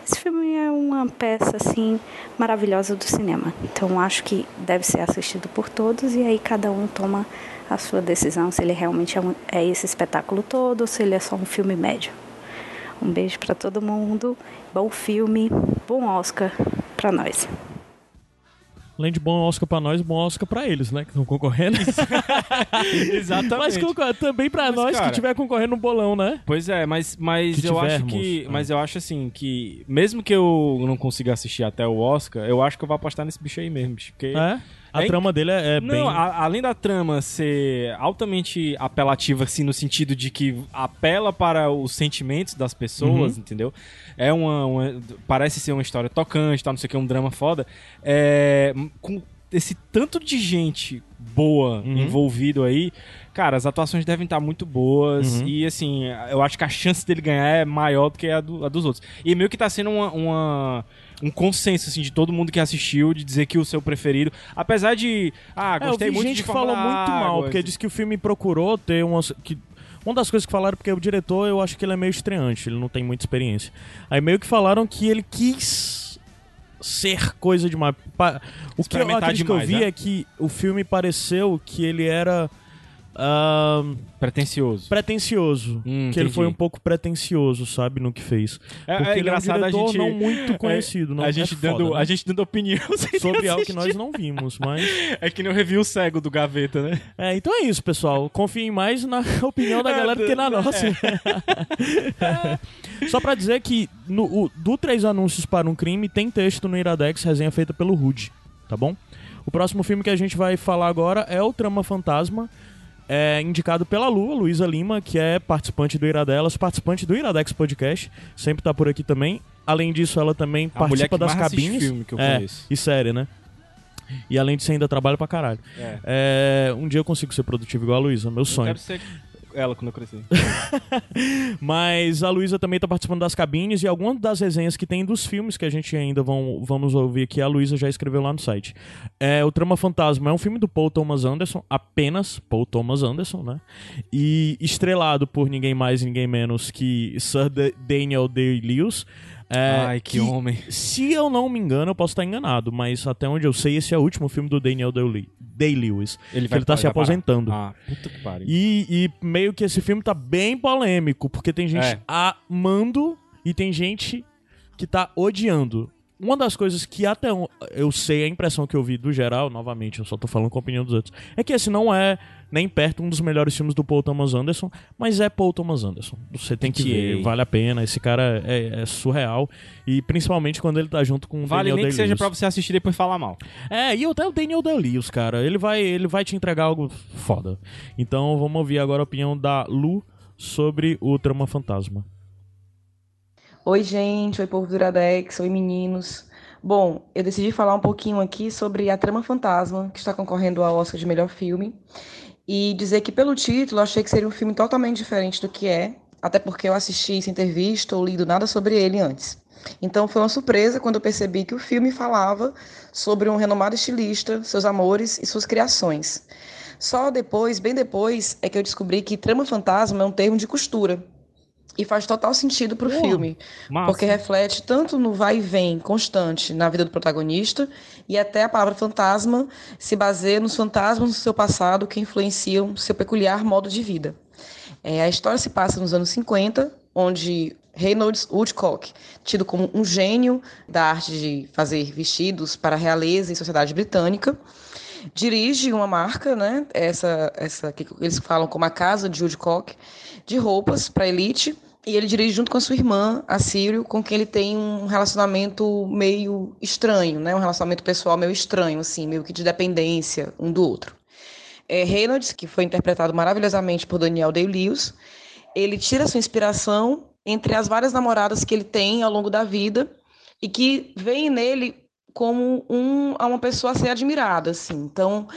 Esse filme é uma peça assim maravilhosa do cinema. Então acho que deve ser assistido por todos e aí cada um toma a sua decisão se ele realmente é, um, é esse espetáculo todo ou se ele é só um filme médio. Um beijo para todo mundo, bom filme, bom Oscar para nós. Além de bom Oscar pra nós, bom Oscar pra eles, né? Que estão concorrendo. Exatamente. Mas concor- também pra Mas, nós cara- que tiver concorrendo no bolão, né? Pois é, mas, mas Que eu acho tivermos, que. é. Mas eu acho assim que. Mesmo que eu não consiga assistir até o Oscar, eu acho que eu vou apostar nesse bicho aí mesmo, bicho. Porque. É? A É trama dele é, é Não, bem. a- além da trama ser altamente apelativa, assim, no sentido de que apela para os sentimentos das pessoas, Uhum. entendeu? É uma, uma- Parece ser uma história tocante, tal, não sei o que, um drama foda. É, com esse tanto de gente boa Uhum. envolvido aí, cara, as atuações devem estar muito boas. Uhum. E assim, eu acho que a chance dele ganhar é maior do que a, do- a dos outros. E meio que tá sendo uma. uma- um consenso assim de todo mundo que assistiu de dizer que o seu preferido, apesar de ah, É, eu gostei vi muito gente de que falou muito mal, Água, porque disse que o filme procurou ter umas. Que, uma das coisas que falaram, porque o diretor eu acho que ele é meio estreante, ele não tem muita experiência. Aí meio que falaram que ele quis ser coisa demais. O que eu, crítica que eu demais, vi né? é que o filme pareceu que ele era. Ahn, pretencioso. pretencioso. Hum, que ele foi um pouco pretencioso, sabe, no que fez. É- é Porque ele engraçado é um a gente- não muito conhecido, não a é gente foda, dando né? a gente dando opinião sobre algo que nós não vimos, mas É que nem o review cego do Gaveta, né? é, então é isso, pessoal. Confiem mais na opinião da É, galera do que na é. nossa. Só pra dizer que no, o- do Três Anúncios para um Crime tem texto no Iradex, resenha feita pelo Rude, tá bom? O próximo filme que a gente vai falar agora é o Trama Fantasma, é indicado pela Lu, Luísa Lima, que é participante do Iradelas, participante do Iradex Podcast, sempre tá por aqui também. Além disso, ela também A mulher participa que das cabines. filme que eu é, conheço. e série, né? E além disso, ainda trabalha pra caralho. É. É, um dia eu consigo ser produtivo igual a Luísa, meu Eu sonho. quero ser ela quando eu crescer. Mas a Luísa também tá participando das cabines e algumas das resenhas que tem dos filmes que a gente ainda vão, vamos ouvir aqui, a Luísa já escreveu lá no site. É, o Trama Fantasma é um filme do Paul Thomas Anderson, apenas Paul Thomas Anderson, né? E estrelado por ninguém mais, ninguém menos que Sir Da- Daniel Day-Lewis. É, Ai, que, homem. Se eu não me engano, eu posso estar enganado, mas até onde eu sei, esse é o último filme do Daniel Day- Day-Lewis. Ele ele tá se parar. aposentando. Ah, puta que pariu. E, e meio que esse filme tá bem polêmico, porque tem gente É. amando e tem gente que tá odiando. Uma das coisas que até eu sei, a impressão que eu vi do geral, novamente, eu só tô falando com a opinião dos outros, é que esse não é nem perto um dos melhores filmes do Paul Thomas Anderson, mas é Paul Thomas Anderson. Você tem que Que- ver, vale a pena. Esse cara é, é surreal. E principalmente quando ele tá junto com o Vale Daniel nem que seja pra você assistir e depois falar mal. É, e até o Daniel Day-Lewis, cara, ele vai, ele vai te entregar algo foda. Então vamos ouvir agora a opinião da Lu sobre o Trama Fantasma. Oi, gente. Oi, povo do Iradex. Oi, meninos. Bom, eu decidi falar um pouquinho aqui sobre A Trama Fantasma, que está concorrendo ao Oscar de melhor filme. E dizer que, pelo título, achei que seria um filme totalmente diferente do que é. até porque eu assisti sem ter visto ou lido nada sobre ele antes. Então foi uma surpresa quando eu percebi que o filme falava sobre um renomado estilista, seus amores e suas criações. Só depois, bem depois, é que eu descobri que trama fantasma é um termo de costura. E faz total sentido pro filme, massa. porque reflete tanto no vai e vem constante na vida do protagonista e até a palavra fantasma se baseia nos fantasmas do seu passado que influenciam seu peculiar modo de vida. É, a história se passa nos anos 50, onde Reynolds Woodcock, tido como um gênio da arte de fazer vestidos para a realeza e sociedade britânica, dirige uma marca, né, essa, essa que eles falam como a casa de Woodcock, de roupas para elite, e ele dirige junto com a sua irmã, a Círio, com quem ele tem um relacionamento meio estranho, né, um relacionamento pessoal meio estranho, assim, meio que de dependência um do outro. É, Reynolds, que foi interpretado maravilhosamente por Daniel Day-Lewis, ele tira sua inspiração entre as várias namoradas que ele tem ao longo da vida e que veem nele como um, uma pessoa a ser admirada, assim. Então,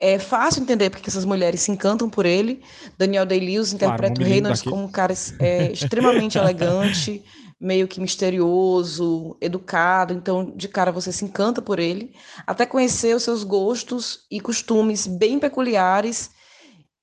é fácil entender porque essas mulheres se encantam por ele. Daniel Day-Lewis interpreta Claro, o Reynolds como um cara é, extremamente elegante, meio que misterioso, educado. Então, de cara, você se encanta por ele, até conhecer os seus gostos e costumes bem peculiares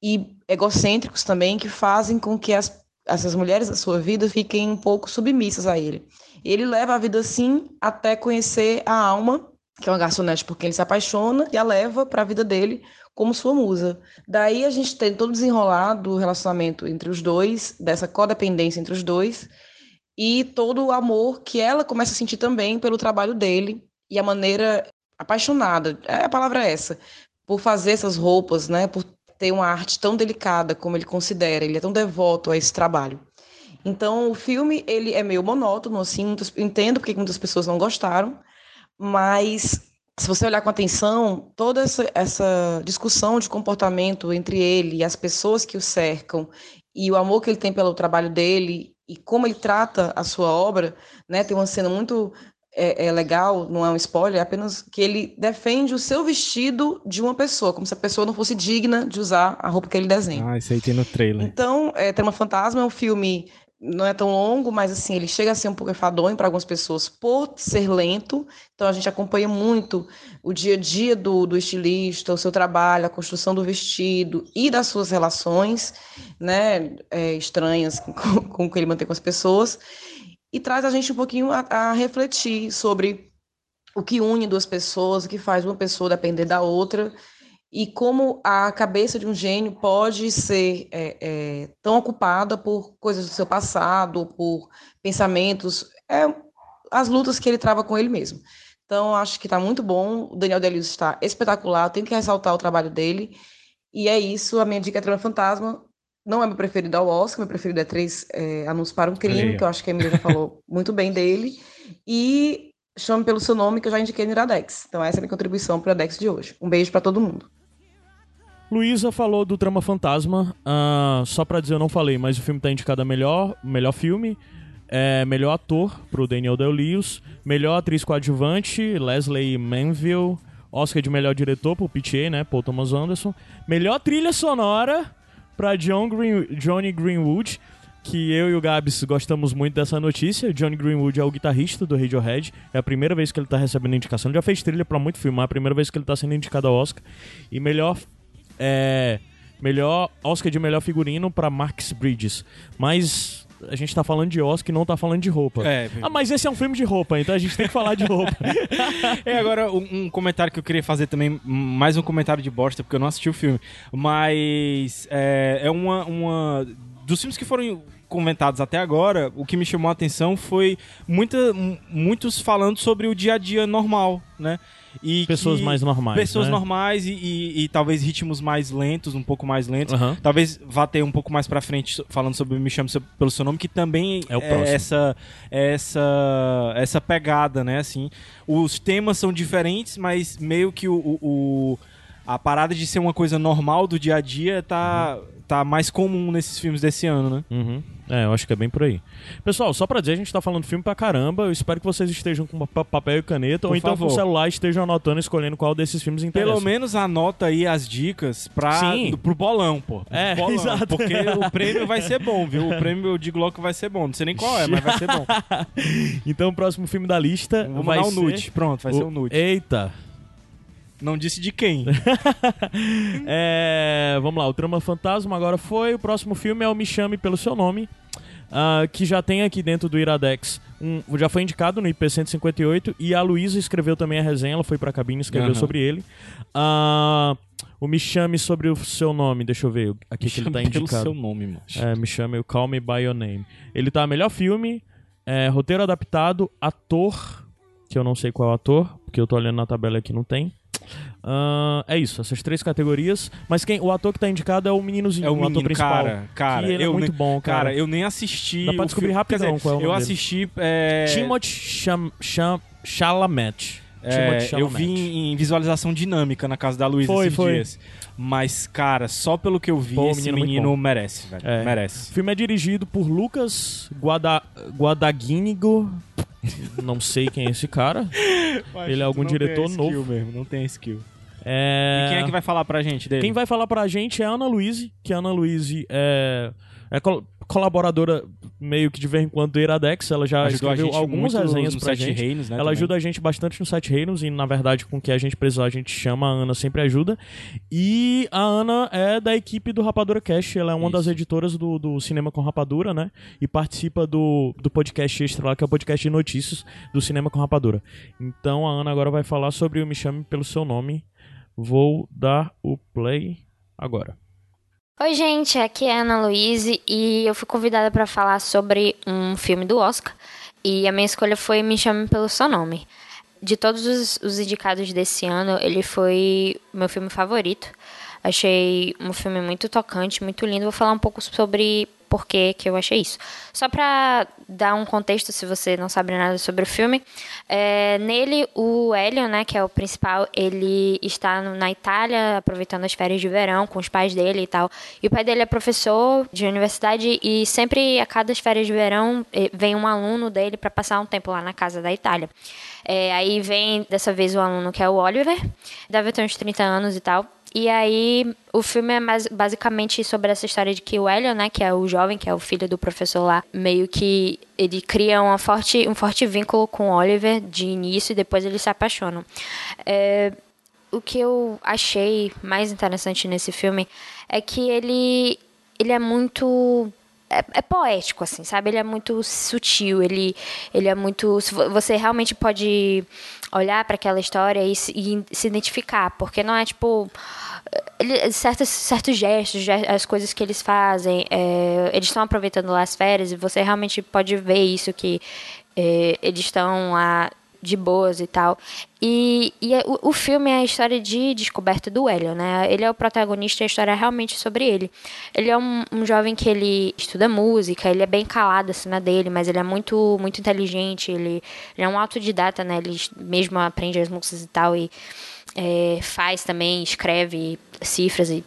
e egocêntricos também, que fazem com que as, essas mulheres da sua vida fiquem um pouco submissas a ele. Ele leva a vida assim até conhecer a alma, que é uma garçonete por quem ele se apaixona, e a leva para a vida dele como sua musa. Daí a gente tem todo o desenrolar do relacionamento entre os dois, dessa codependência entre os dois, e todo o amor que ela começa a sentir também pelo trabalho dele e a maneira apaixonada, é a palavra é essa, por fazer essas roupas, né, por ter uma arte tão delicada como ele considera, ele é tão devoto a esse trabalho. Então, o filme, ele é meio monótono, assim, muitas, entendo porque muitas pessoas não gostaram, mas se você olhar com atenção, toda essa, essa discussão de comportamento entre ele e as pessoas que o cercam e o amor que ele tem pelo trabalho dele e como ele trata a sua obra, né? Tem uma cena muito é, é legal, não é um spoiler, é apenas que ele defende o seu vestido de uma pessoa, como se a pessoa não fosse digna de usar a roupa que ele desenha. Ah, isso aí tem no trailer. Então, é, Trama Fantasma é um filme não é tão longo, mas assim, ele chega a ser um pouco enfadonho para algumas pessoas por ser lento. Então a gente acompanha muito o dia a dia do, do estilista, o seu trabalho, a construção do vestido e das suas relações, né, é, estranhas com, com que ele mantém com as pessoas. E traz a gente um pouquinho a, a refletir sobre o que une duas pessoas, o que faz uma pessoa depender da outra e como a cabeça de um gênio pode ser é, é, tão ocupada por coisas do seu passado, por pensamentos, é, as lutas que ele trava com ele mesmo. Então, acho que está muito bom. O Daniel Day-Lewis está espetacular. Tenho que ressaltar o trabalho dele. E é isso. A minha dica é Trama Fantasma. Não é meu preferido ao Oscar. Meu preferido é Três é, Anúncios para um Crime, que eu acho que a Emília já falou muito bem dele. E chame pelo seu nome, que eu já indiquei no Iradex. Então, essa é a minha contribuição para o Iradex de hoje. Um beijo para todo mundo. Luísa falou do Trama Fantasma. ah, só pra dizer, eu não falei, mas o filme tá indicado a melhor, melhor filme, é, melhor ator pro Daniel Day-Lewis, melhor atriz coadjuvante, Leslie Manville, Oscar de melhor diretor pro PTA, né, Paul Thomas Anderson, melhor trilha sonora pra John Green, Johnny Greenwood, que eu e o Gabs gostamos muito dessa notícia. Johnny Greenwood é o guitarrista do Radiohead. É a primeira vez que ele tá recebendo indicação. Ele já fez trilha pra muito filme, é a primeira vez que ele tá sendo indicado ao Oscar. E melhor é, melhor Oscar de melhor figurino pra Marcus Bridges. Mas a gente tá falando de Oscar e não tá falando de roupa. É, Ah, mas esse é um filme de roupa, então a gente tem que falar de roupa. É, agora um, um comentário que eu queria fazer também, mais um comentário de bosta, porque eu não assisti o filme. Mas é, é uma, uma. Dos filmes que foram comentados até agora, o que me chamou a atenção foi muita, muitos falando sobre o dia a dia normal, né? E Pessoas que- mais normais, Pessoas né? normais e, e- e talvez ritmos mais lentos, um pouco mais lentos. Aham. Talvez vá ter um pouco mais pra frente falando sobre Me Chame Pelo Seu Nome, que também É próximo. essa, essa, essa pegada, né? Assim, os temas são diferentes, mas meio que o, o- o- a parada de ser uma coisa normal do dia a dia tá, tá mais comum nesses filmes desse ano, né? Uhum. É, eu acho que é bem por aí. Pessoal, só pra dizer, a gente tá falando filme pra caramba. Eu espero que vocês estejam com pa- papel e caneta, ou Por então favor. com o celular estejam anotando, escolhendo qual desses filmes interessa. Pelo menos anota aí as dicas pra, do, pro bolão, pô. É, bolão, exato. Porque o prêmio vai ser bom, viu? O prêmio eu digo logo que vai ser bom. Não sei nem qual é, mas vai ser bom. Então, o próximo filme da lista Vou vai mandar um ser... nude. Pronto, vai ser um nude. Eita! Não disse de quem. É, vamos lá, o Trama Fantasma agora foi. O próximo filme é o Me Chame Pelo Seu Nome, ah, que já tem aqui dentro do Iradex. Um, já foi indicado no IP 158 e a Luísa escreveu também a resenha, ela foi pra cabine e escreveu Aham. sobre ele. Ah, o Me Chame sobre o seu nome, deixa eu ver aqui que ele tá Pelo indicado. seu nome, mano. É, me chame o Call Me By Your Name. Ele tá melhor filme, é, roteiro adaptado, ator, que eu não sei qual é o ator, porque eu tô olhando na tabela aqui não tem. Ah, é isso, essas três categorias. Mas quem, o ator que tá indicado é o meninozinho, É o o ator menino, principal. cara. Cara, ele eu é muito nem- bom, cara. eu nem assisti. Dá pra descobrir filme. rapidão dizer, qual é o Eu nome dele. assisti. É... Timothy Cham, Cham, Chalamet. É, eu vi em visualização dinâmica na casa da Luísa esses foi. dias. Mas, cara, só pelo que eu vi, Pô, o esse menino muito menino merece, velho. É. Merece. O filme é dirigido por Lucas Guada, Guadagninigo. Não sei quem é esse cara. Ele é algum Não tem diretor skill novo. mesmo, não tem skill. É... E quem é que vai falar pra gente dele? Quem vai falar pra gente é a Ana Luíse, que a Ana Luíse é, é col- colaboradora meio que de vez em quando do Iradex, ela já Ajudou escreveu algumas resenhas pra gente. Reinos, né, ela também. ajuda a gente bastante no Sete Reinos e, na verdade, com o que a gente precisar, a gente chama, a Ana sempre ajuda. E a Ana é da equipe do Rapadura Cast, ela é uma das editoras do, do Cinema com Rapadura, né? E participa do, do podcast extra lá, que é o podcast de notícias do Cinema com Rapadura. Então a Ana agora vai falar sobre o Me Chame Pelo Seu Nome. Vou dar o play agora. Oi, gente, aqui é a Ana Luíse e eu fui convidada para falar sobre um filme do Oscar. E a minha escolha foi Me Chame Pelo Seu Nome. De todos os, os indicados desse ano, ele foi meu filme favorito. Achei um filme muito tocante, muito lindo. Vou falar um pouco sobre por que que eu achei isso. Só para dar um contexto, se você não sabe nada sobre o filme, é, nele o Hélio, né, que é o principal, ele está na Itália aproveitando as férias de verão com os pais dele e tal. E o pai dele é professor de universidade e sempre a cada férias de verão vem um aluno dele para passar um tempo lá na casa da Itália. É, aí vem dessa vez o aluno que é o Oliver, deve ter uns 30 anos e tal. E aí, o filme é mais, basicamente sobre essa história de que o Hélio, né, que é o jovem, que é o filho do professor lá, meio que ele cria uma forte, um forte vínculo com Oliver de início e depois eles se apaixonam. É, o que eu achei mais interessante nesse filme é que ele, ele é muito é, é poético, assim, sabe? Ele é muito sutil, ele, ele é muito. Você realmente pode olhar para aquela história e se, e se identificar, porque não é tipo. ele- certos, certos gestos, ge- as coisas que eles fazem, é, eles estão aproveitando lá as férias e você realmente pode ver isso, que é, eles estão lá de boas e tal. E, e é- o, o filme é a história de descoberta do Hélio, né? Ele é o protagonista a história é realmente sobre ele. Ele é um, um jovem que ele estuda música, ele é bem calado assim na dele, mas ele é muito muito inteligente, ele, ele é um autodidata, né? Ele mesmo aprende as músicas e tal e é, faz também, escreve cifras e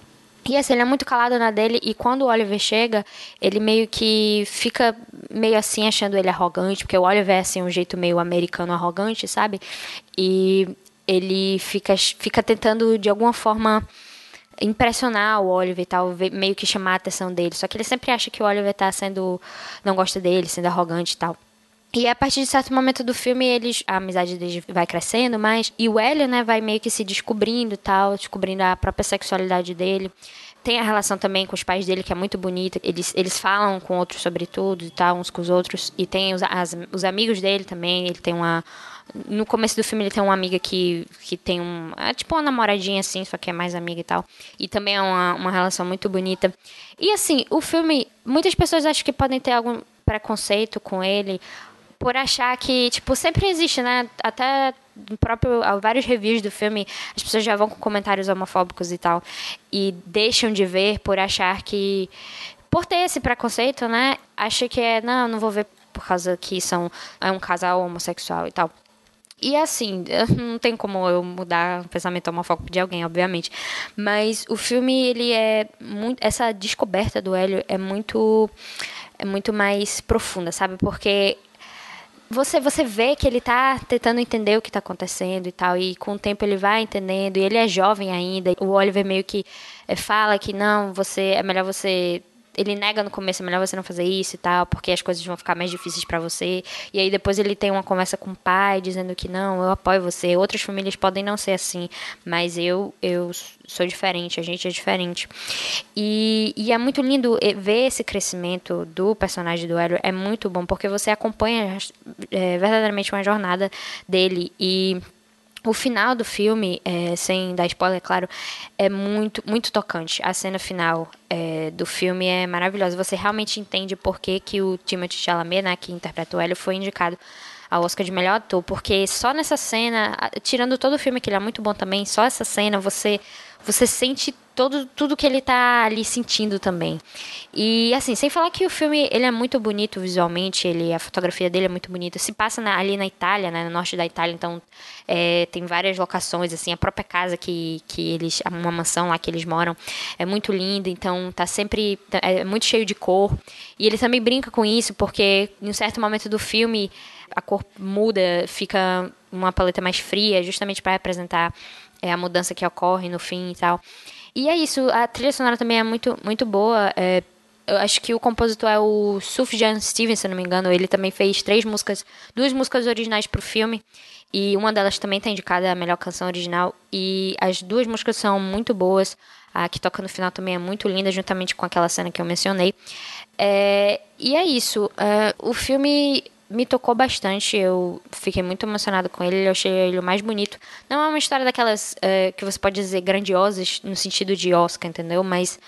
e assim, ele é muito calado na dele e quando o Oliver chega, ele meio que fica meio assim achando ele arrogante, porque o Oliver é assim um jeito meio americano arrogante, sabe? E ele fica fica tentando de alguma forma impressionar o Oliver e tal, meio que chamar a atenção dele. Só que ele sempre acha que o Oliver tá sendo não gosta dele, sendo arrogante e tal. E a partir de certo momento do filme, eles, a amizade deles vai crescendo mais. E o Hélio, né, vai meio que se descobrindo e tal, descobrindo a própria sexualidade dele. Tem a relação também com os pais dele, que é muito bonita. Eles, eles falam com outros sobre tudo e tal, uns com os outros. E tem os, as- os amigos dele também. Ele tem uma. No começo do filme, ele tem uma amiga que, que tem um. É tipo uma namoradinha assim, só que é mais amiga e tal. E também é uma, uma relação muito bonita. E assim, o filme. Muitas pessoas acham que podem ter algum preconceito com ele por achar que, tipo, sempre existe, né? Até próprio vários reviews do filme, as pessoas já vão com comentários homofóbicos e tal e deixam de ver por achar que por ter esse preconceito, né? Acha que é, não, não vou ver por causa que são é um casal homossexual e tal. E assim, não tem como eu mudar o pensamento homofóbico de alguém, obviamente. Mas o filme, ele é muito. Essa descoberta do Hélio é muito. É muito mais profunda, sabe? Porque você você vê que ele tá tentando entender o que tá acontecendo e tal, e com o tempo ele vai entendendo, e ele é jovem ainda. O Oliver meio que eh, fala que não, você é melhor você ele nega no começo, é melhor você não fazer isso e tal, porque as coisas vão ficar mais difíceis para você. E aí depois ele tem uma conversa com o pai dizendo que não, eu apoio você. Outras famílias podem não ser assim, mas eu eu sou diferente, a gente é diferente. E, e é muito lindo ver esse crescimento do personagem do Hélio, é muito bom, porque você acompanha é, verdadeiramente uma jornada dele e o final do filme, é, sem dar spoiler, claro, é muito, muito tocante. A cena final é, do filme é maravilhosa. Você realmente entende por que, que o Timothée Chalamet, né, que interpreta o Hélio, foi indicado ao Oscar de melhor ator, porque só nessa cena, tirando todo o filme que ele é muito bom também, só essa cena você você sente todo, tudo que ele tá ali sentindo também. E assim, sem falar que o filme ele é muito bonito visualmente, ele a fotografia dele é muito bonita. Se passa na, ali na Itália, né, no norte da Itália, então é, tem várias locações assim, a própria casa que, que eles, uma mansão lá que eles moram é muito linda, então tá sempre é muito cheio de cor. E ele também brinca com isso porque em um certo momento do filme a cor muda, fica uma paleta mais fria, justamente para representar é, a mudança que ocorre no fim e tal. E é isso, a trilha sonora também é muito, muito boa. É, eu acho que o compositor é o Sufjan Stevens, se não me engano. Ele também fez três músicas, duas músicas originais para o filme. E uma delas também está indicada a melhor canção original. E as duas músicas são muito boas. A que toca no final também é muito linda, juntamente com aquela cena que eu mencionei. É, e é isso. É, o filme me tocou bastante. Eu fiquei muito emocionada com ele. Eu achei ele o mais bonito. Não é uma história daquelas uh, que você pode dizer grandiosas no sentido de Oscar, entendeu? Mas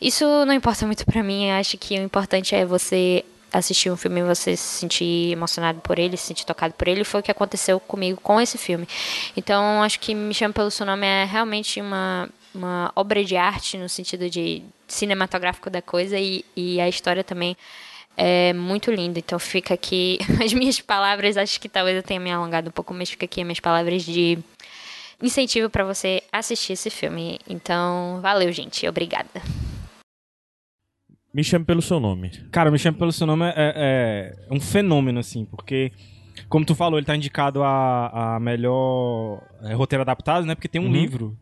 isso não importa muito para mim. Eu acho que o importante é você assistir um filme e você se sentir emocionado por ele, se sentir tocado por ele. Foi o que aconteceu comigo com esse filme. Então, acho que Me Chama Pelo Seu Nome é realmente uma, uma obra de arte no sentido de cinematográfico da coisa e, e a história também é muito lindo. Então fica aqui as minhas palavras, acho que talvez eu tenha me alongado um pouco, mas fica aqui as minhas palavras de incentivo para você assistir esse filme. Então, valeu, gente. Obrigada. Me chame pelo seu nome. Cara, Me Chame Pelo Seu Nome é, é, é um fenômeno, assim, porque, como tu falou, ele tá indicado a, a melhor é, roteiro adaptado, né? Porque tem um Uhum. livro.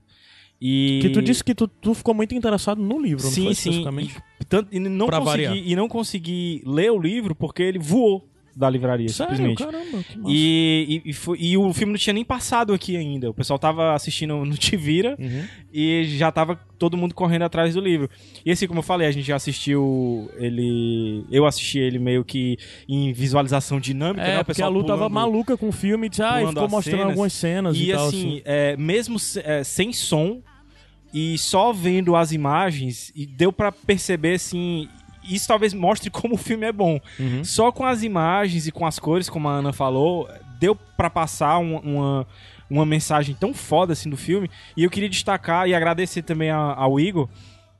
E... Que tu disse que tu, tu ficou muito interessado no livro, não Sim, foi sim. especificamente? E, tanto, e, não Pra consegui, variar. e não consegui ler o livro porque ele voou da livraria, Sério? simplesmente. Caramba, que massa. E, e, e, foi- e o filme não tinha nem passado aqui ainda. O pessoal tava assistindo no Tivira Uhum. e já tava todo mundo correndo atrás do livro. E assim, como eu falei, a gente já assistiu ele. Eu assisti ele meio que em visualização dinâmica, né? É, O porque a pessoal Lu tava pulando- maluca com o filme e disse, ah, ficou mostrando cenas. algumas cenas e, E tal. assim, é, mesmo é, sem som e só vendo as imagens, e deu pra perceber assim. Isso talvez mostre como o filme é bom. Uhum. Só com as imagens e com as cores, como a Ana falou, deu pra passar um- uma, uma mensagem tão foda assim do filme. E eu queria destacar e agradecer também a- ao Igor.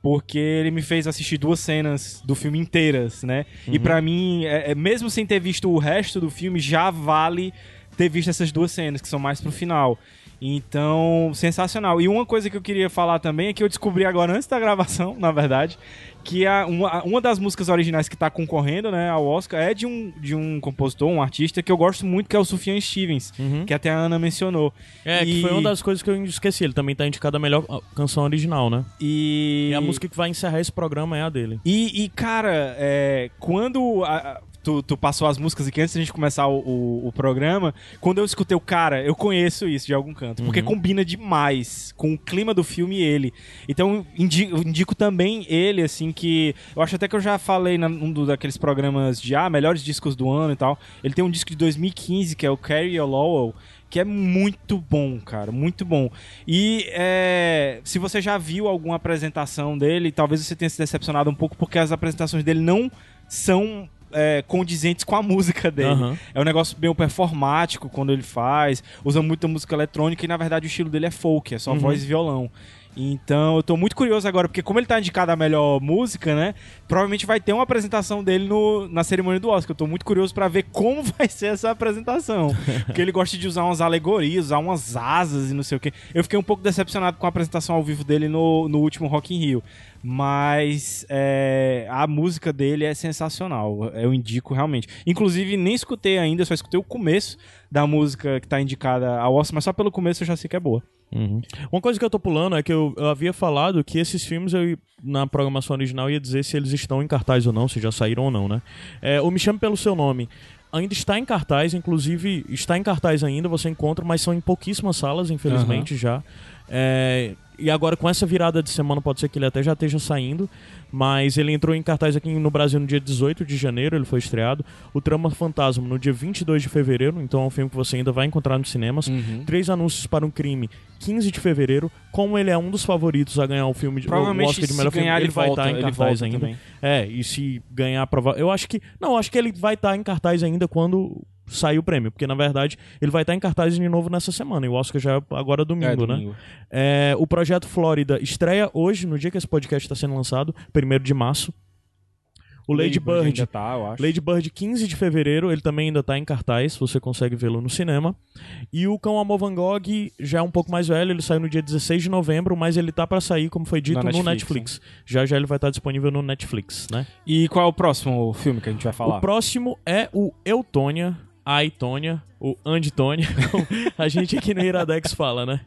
Porque ele me fez assistir duas cenas do filme inteiras, né? E Uhum. pra mim, é- é, mesmo sem ter visto o resto do filme, já vale ter visto essas duas cenas, que são mais pro final. Então, sensacional. E uma coisa que eu queria falar também é que eu descobri agora antes da gravação, na verdade, que a, uma, uma das músicas originais que tá concorrendo, né, ao Oscar é de um, de um compositor, um artista que eu gosto muito, que é o Sufjan Stevens, que até a Ana mencionou. Uhum. É, que E- foi uma das coisas que eu esqueci. Ele também tá indicado a melhor ah, canção original, né? E... E a música que vai encerrar esse programa é a dele. E, e, cara, é, quando a- tu, tu passou as músicas aqui antes da gente começar o, o- o programa, quando eu escutei o cara, eu conheço isso de algum canto. Porque Uhum. combina demais com o clima do filme e ele. Então, indi- eu indico também ele, assim, que. Eu acho até que eu já falei num daqueles programas de ah, melhores discos do ano e tal. Ele tem um disco de 2015, que é o Carrie Lowell. Que é muito bom, cara, muito bom. E é, se você já viu alguma apresentação dele, talvez você tenha se decepcionado um pouco, porque as apresentações dele não são é, condizentes com a música dele. Aham. É um negócio meio performático quando ele faz, usa muita música eletrônica e na verdade o estilo dele é folk, é só Uhum. voz e violão. Então eu tô muito curioso agora, porque como ele tá indicado a melhor música, né? Provavelmente vai ter uma apresentação dele no, na cerimônia do Oscar. Eu tô muito curioso pra ver como vai ser essa apresentação. Porque ele gosta de usar umas alegorias, usar umas asas e não sei o quê. Eu fiquei um pouco decepcionado com a apresentação ao vivo dele no, no último Rock in Rio. Mas é, a música dele é sensacional. Eu indico realmente. Inclusive, nem escutei ainda, só escutei o começo da música que tá indicada ao Oscar, mas só pelo começo eu já sei que é boa. Uhum. Uma coisa que eu tô pulando é que eu, eu havia falado que esses filmes, eu, na programação original, ia dizer se eles estão em cartaz ou não, se já saíram ou não, né? É, o Me Chame Pelo Seu Nome ainda está em cartaz, inclusive está em cartaz ainda, você encontra, mas são em pouquíssimas salas, infelizmente, já. É, e agora com essa virada de semana pode ser que ele até já esteja saindo, mas ele entrou em cartaz aqui no Brasil no dia 18 de janeiro, ele foi estreado. O Trama Fantasma no dia 22 de fevereiro, então é um filme que você ainda vai encontrar nos cinemas. Uhum. Três Anúncios para um Crime, 15 de fevereiro. Como ele é um dos favoritos a ganhar o filme de o Provavelmente, Oscar de melhor filme, ele, ele vai volta, estar em ele cartaz ainda. também. É, e se ganhar prova... Eu acho que não, acho que ele vai estar em cartaz ainda quando sair o prêmio, porque na verdade ele vai estar em cartaz de novo nessa semana. E o Oscar já é agora domingo, É, domingo. né? É, o projeto Flórida estreia hoje, no dia que esse podcast está sendo lançado, 1 de março. O Lady, Bird, ainda tá, eu acho. Lady Bird 15 de fevereiro, ele também ainda está em cartaz, você consegue vê-lo no cinema. E o Cão Amor Van Gogh já é um pouco mais velho, ele saiu no dia 16 de novembro, mas ele tá para sair, como foi dito, no Netflix, Netflix. Já já ele vai estar disponível no Netflix, né? E qual é o próximo filme que a gente vai falar? O próximo é o Eutônia, a Itônia, o Anditônia, como a gente aqui no Iradex fala, né?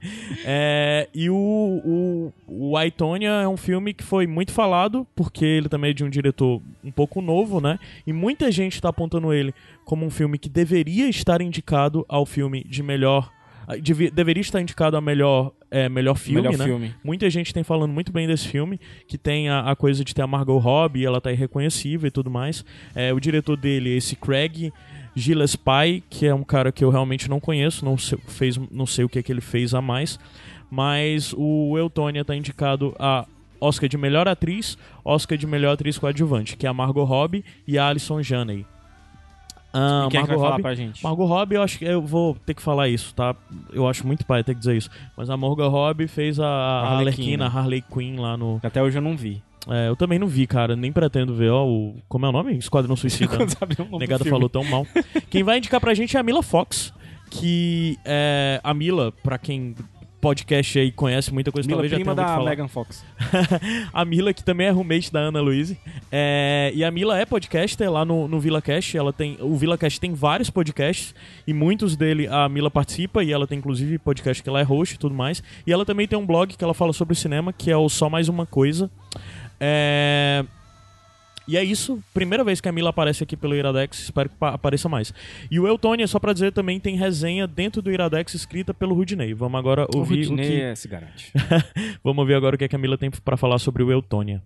É, e o, o, o Aitônia é um filme que foi muito falado, porque ele também é de um diretor um pouco novo, né? E muita gente está apontando ele como um filme que deveria estar indicado ao filme de melhor. deve- deveria estar indicado a melhor, é, melhor filme, Melhor né? filme. Muita gente tem falando muito bem desse filme, que tem a, a coisa de ter a Margot Robbie, ela tá irreconhecível e tudo mais. É, o diretor dele esse Craig Gillespie, que é um cara que eu realmente não conheço, não sei, fez, não sei o que, que ele fez a mais. Mas o Eutônia tá indicado a Oscar de melhor atriz, Oscar de melhor atriz coadjuvante, que é a Margot Robbie e a Alison Janney. Ah, E quem é que vai falar Robbie- pra gente? Margot Robbie, eu acho que eu vou ter que falar isso, tá? Eu acho muito pai ter que dizer isso. Mas a Margot Robbie fez a, a Arlequina. A Harley Quinn lá no. Até hoje eu não vi. É, eu também não vi, cara. Nem pretendo ver. Ó, o... Como é o nome? Esquadrão Suicida. O Negado falou tão mal. Quem vai indicar pra gente é a Mila Fox. Que é. A Mila, pra quem podcast aí conhece muita coisa, Mila, talvez já tenha prima da falar. Megan Fox. a Mila, que também é roommate da Ana Luiz. É, e a Mila é podcaster lá no, no VilaCast. Ela tem, o VilaCast tem vários podcasts e muitos dele a Mila participa e ela tem inclusive podcast que ela é host e tudo mais. E ela também tem um blog que ela fala sobre cinema, que é o Só Mais Uma Coisa. É... E é isso, primeira vez que a Mila aparece aqui pelo Iradex, espero que pa- apareça mais. E o Eutônia, só pra dizer, também tem resenha dentro do Iradex escrita pelo Rudinei. Vamos agora O ouvir o, Rudney que... é, se garante. Vamos ouvir agora o que a Camila tem pra falar sobre o Eutônia.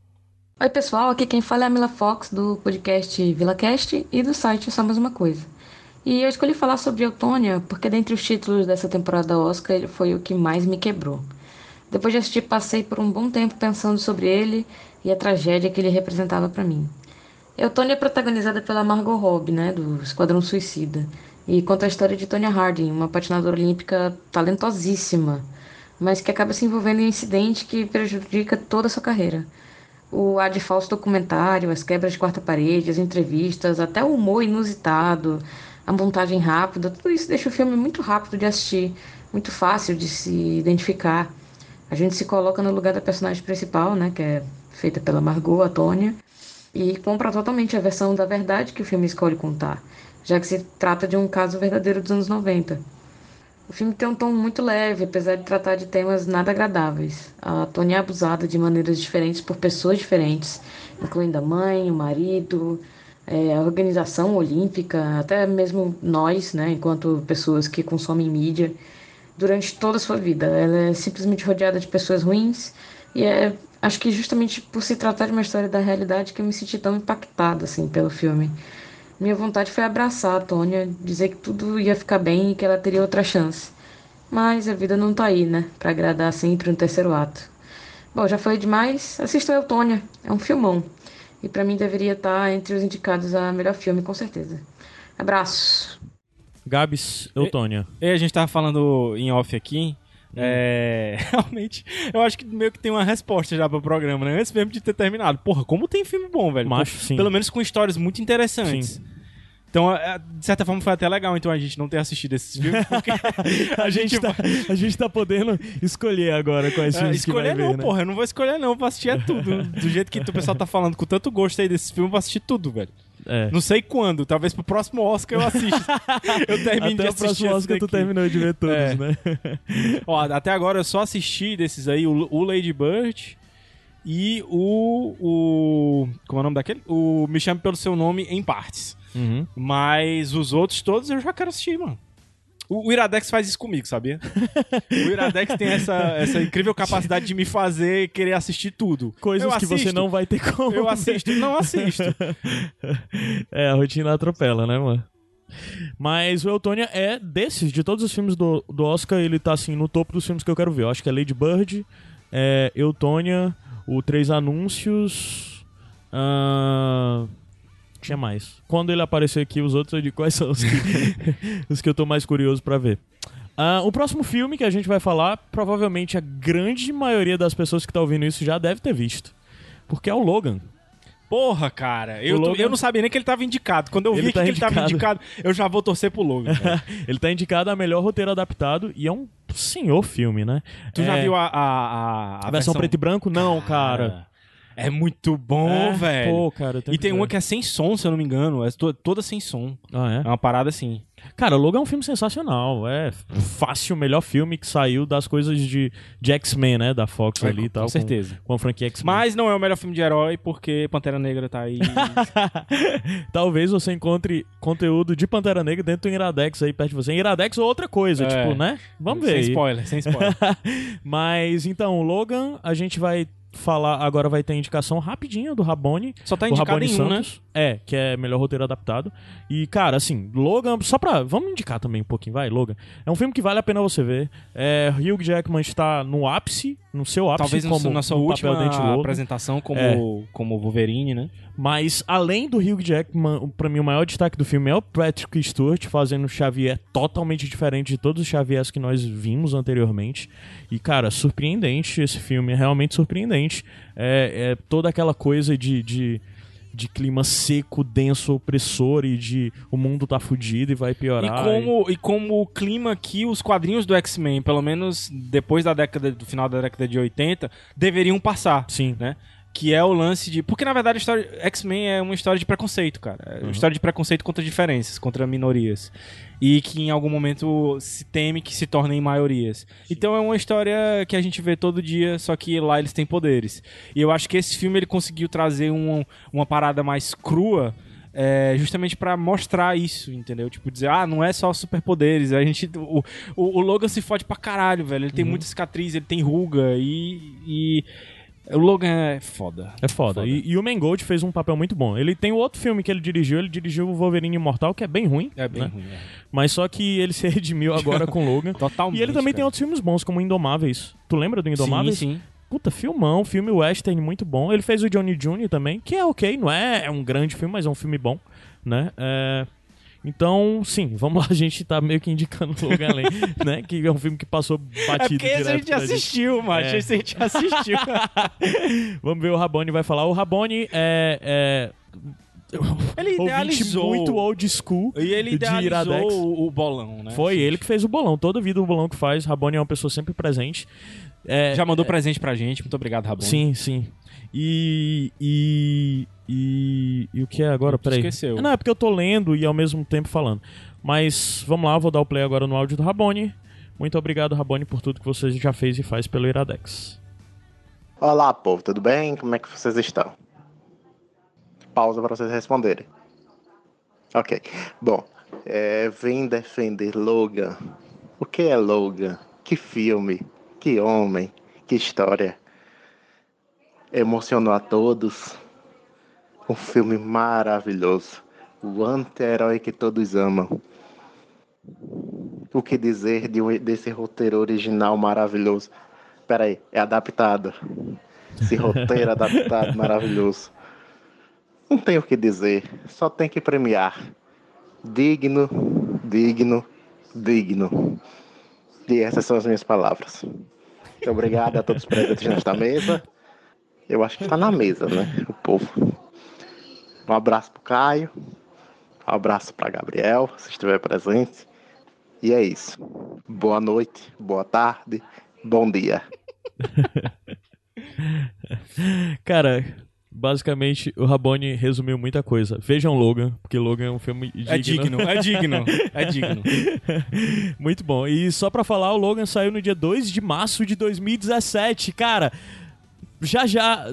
Oi, pessoal, aqui quem fala é a Mila Fox do podcast VilaCast e do site Só Mais Uma Coisa. E eu escolhi falar sobre Eutônia porque, dentre os títulos dessa temporada Oscar, ele foi o que mais me quebrou. Depois de assistir, passei por um bom tempo pensando sobre ele e a tragédia que ele representava para mim. Eutônia é protagonizada pela Margot Robbie, né, do Esquadrão Suicida, e conta a história de Tonya Harding, uma patinadora olímpica talentosíssima, mas que acaba se envolvendo em um incidente que prejudica toda a sua carreira. O ar de falso documentário, as quebras de quarta parede, as entrevistas, até o humor inusitado, a montagem rápida, tudo isso deixa o filme muito rápido de assistir, muito fácil de se identificar. A gente se coloca no lugar da personagem principal, né, que é feita pela Margot, a Tônia, e compra totalmente a versão da verdade que o filme escolhe contar, já que se trata de um caso verdadeiro dos anos 90. O filme tem um tom muito leve, apesar de tratar de temas nada agradáveis. A Tônia é abusada de maneiras diferentes por pessoas diferentes, incluindo a mãe, o marido, é, a organização olímpica, até mesmo nós, né, enquanto pessoas que consomem mídia, durante toda a sua vida. Ela é simplesmente rodeada de pessoas ruins e é, acho que justamente por se tratar de uma história da realidade que eu me senti tão impactada assim pelo filme. Minha vontade foi abraçar a Tônia, dizer que tudo ia ficar bem e que ela teria outra chance. Mas a vida não tá aí, né? Pra agradar sempre no terceiro ato. Bom, já falei demais. Assistam Eutônia. É um filmão. E pra mim deveria estar entre os indicados a melhor filme, com certeza. Abraço. Gabs Eutônia. E a gente tava falando em off aqui, É, realmente, eu acho que meio que tem uma resposta já pro programa, né? Antes mesmo de ter terminado. Porra, como tem filme bom, velho. Macho, sim. Pelo menos com histórias muito interessantes. Então, é, de certa forma, foi até legal então a gente não ter assistido esses filmes, porque A gente, tá, a gente tá podendo escolher agora quais É, filmes vai escolher ver, não, né? porra. Eu não vou escolher, não. Vou assistir é tudo. Do jeito que o pessoal tá falando com tanto gosto aí desses filmes, eu vou assistir tudo, velho. É. Não sei quando. Talvez pro próximo Oscar eu assista. eu termino de Até o assistir próximo Oscar tu terminou de ver todos, É. né? Ó, até agora eu só assisti desses aí o, o Lady Bird e o, o. Como é o nome daquele? O Me Chame Pelo Seu Nome em partes. Uhum. Mas os outros todos eu já quero assistir, mano. O, o Iradex faz isso comigo, sabia? o Iradex tem essa, essa incrível capacidade de me fazer querer assistir tudo. Coisas que você não vai ter como. Eu assisto, não assisto. É, a rotina atropela, né, mano? Mas o Eutônia é desses, de todos os filmes do, do Oscar, ele tá assim no topo dos filmes que eu quero ver. Eu acho que é Lady Bird, é Eutônia, o Três Anúncios. ahn, Tinha mais. Quando ele aparecer aqui, os outros eu digo quais são os que, os que eu tô mais curioso pra ver. Ah, o próximo filme que a gente vai falar, provavelmente a grande maioria das pessoas que tá ouvindo isso já deve ter visto. Porque é o Logan. Porra, cara. Eu, Logan- eu não sabia nem que ele tava indicado. Quando eu Ele vi tá que ele tava indicado. eu já vou torcer pro Logan. ele tá indicado a melhor roteiro adaptado e é um senhor filme, né? Tu já É, viu a, a, a, a versão preto e branco? Não, cara. É muito bom, É, velho. Pô, cara, E tem ver. uma que é sem som, se eu não me engano. É to- toda sem som. Ah, É uma parada assim. Cara, Logan é um filme sensacional. É fácil o melhor filme que saiu das coisas de, de X-Men, né? Da Fox É, ali e com tal. certeza. Com a franquia X-Men. Mas não é o melhor filme de herói, porque Pantera Negra tá aí. Talvez você encontre conteúdo de Pantera Negra dentro do Iradex aí perto de você. Iradex ou outra coisa, É. tipo, né? Vamos ver. Sem spoiler, sem spoiler. Mas então, o Logan, a gente vai falar, agora vai ter indicação rapidinho do Rabone. Só tá indicado Rabone em um, né? Santos. É, que é melhor roteiro adaptado. E, cara, assim, Logan, só pra. Vamos indicar também um pouquinho, vai, Logan. É um filme que vale a pena você ver. É, Hugh Jackman está no ápice, no seu ápice, Talvez como na sua última apresentação como, É. como Wolverine, né? Mas, além do Hugh Jackman, pra mim o maior destaque do filme é o Patrick Stewart fazendo Xavier totalmente diferente de todos os Xaviers que nós vimos anteriormente. E, cara, surpreendente esse filme, é realmente surpreendente. É, é toda aquela coisa de, de, de clima seco, denso, opressor e de o mundo tá fudido e vai E piorar. como, e como o clima que os quadrinhos do X-Men, pelo menos depois da década, do final da década de 80, deveriam passar. Sim. Né? Que é o lance de. Porque na verdade a história. X-Men é uma história de preconceito, cara. É uma Uhum. história de preconceito contra diferenças, contra minorias. E que em algum momento se teme que se tornem maiorias. Então é uma história que a gente vê todo dia, só que lá eles têm poderes. E eu acho que esse filme ele conseguiu trazer um, uma parada mais crua. é, justamente pra mostrar isso, entendeu? Tipo, dizer, ah, não é só superpoderes. A gente. O, o, o Logan se fode pra caralho, velho. Ele tem Uhum. muita cicatriz, ele tem ruga e. e o Logan é foda. É foda. E, e o Mangold fez um papel muito bom. Ele tem outro filme que ele dirigiu, ele dirigiu o Wolverine Imortal, que é bem ruim. É bem né? ruim, é. Mas só que ele se redimiu agora com Logan. Totalmente. E ele também tem cara. outros filmes bons, como Indomáveis. Tu lembra do Indomáveis? Sim, sim. Puta, filmão, filme western muito bom. Ele fez o Johnny Jr. também, que é ok, não é, é um grande filme, mas é um filme bom, né? É, Então, sim, vamos lá, a gente tá meio que indicando o Logan Lane, né? Que é um filme que passou É batido porque esse a direto gente assistiu, macho. É. Esse a gente assistiu. Vamos ver o Rabone vai falar. O Rabone é... é... Ele idealizou. muito old school E ele de idealizou o, o bolão, né? Foi ele que fez o bolão. Toda vida o bolão que faz. Rabone é uma pessoa sempre presente. É, Já mandou presente pra gente. Muito obrigado, Rabone. Sim, sim. E. E. E, e o que é agora? Peraí. esqueceu. Não, é porque eu tô lendo e ao mesmo tempo falando. Mas vamos lá, vou dar o play agora no áudio do Rabone. Muito obrigado, Rabone, por tudo que você já fez e faz pelo Iradex. Olá, povo, tudo bem? Como é que vocês estão? Pausa para vocês responderem. Ok. Bom, é, vim defender Logan. O que é Logan? Que filme? Que homem? Que história? Emocionou a todos. Um filme maravilhoso. O anti-herói que todos amam. O que dizer de, um- desse roteiro original maravilhoso? Peraí, é adaptado. Esse roteiro adaptado maravilhoso. Não tem o que dizer, só tem que premiar. Digno, digno, digno. E essas são as minhas palavras. Muito obrigado a todos presentes nesta mesa. Eu acho que está na mesa, né? O povo. Um abraço pro Caio. Um abraço para Gabriel, se estiver presente. E é isso. Boa noite, boa tarde, bom dia. Cara, basicamente o Rabone resumiu muita coisa. Vejam Logan, porque Logan é um filme digno. É digno, é digno, é digno. Muito bom. E só pra falar, o Logan saiu no dia 2 de março de 2017. Cara, já já,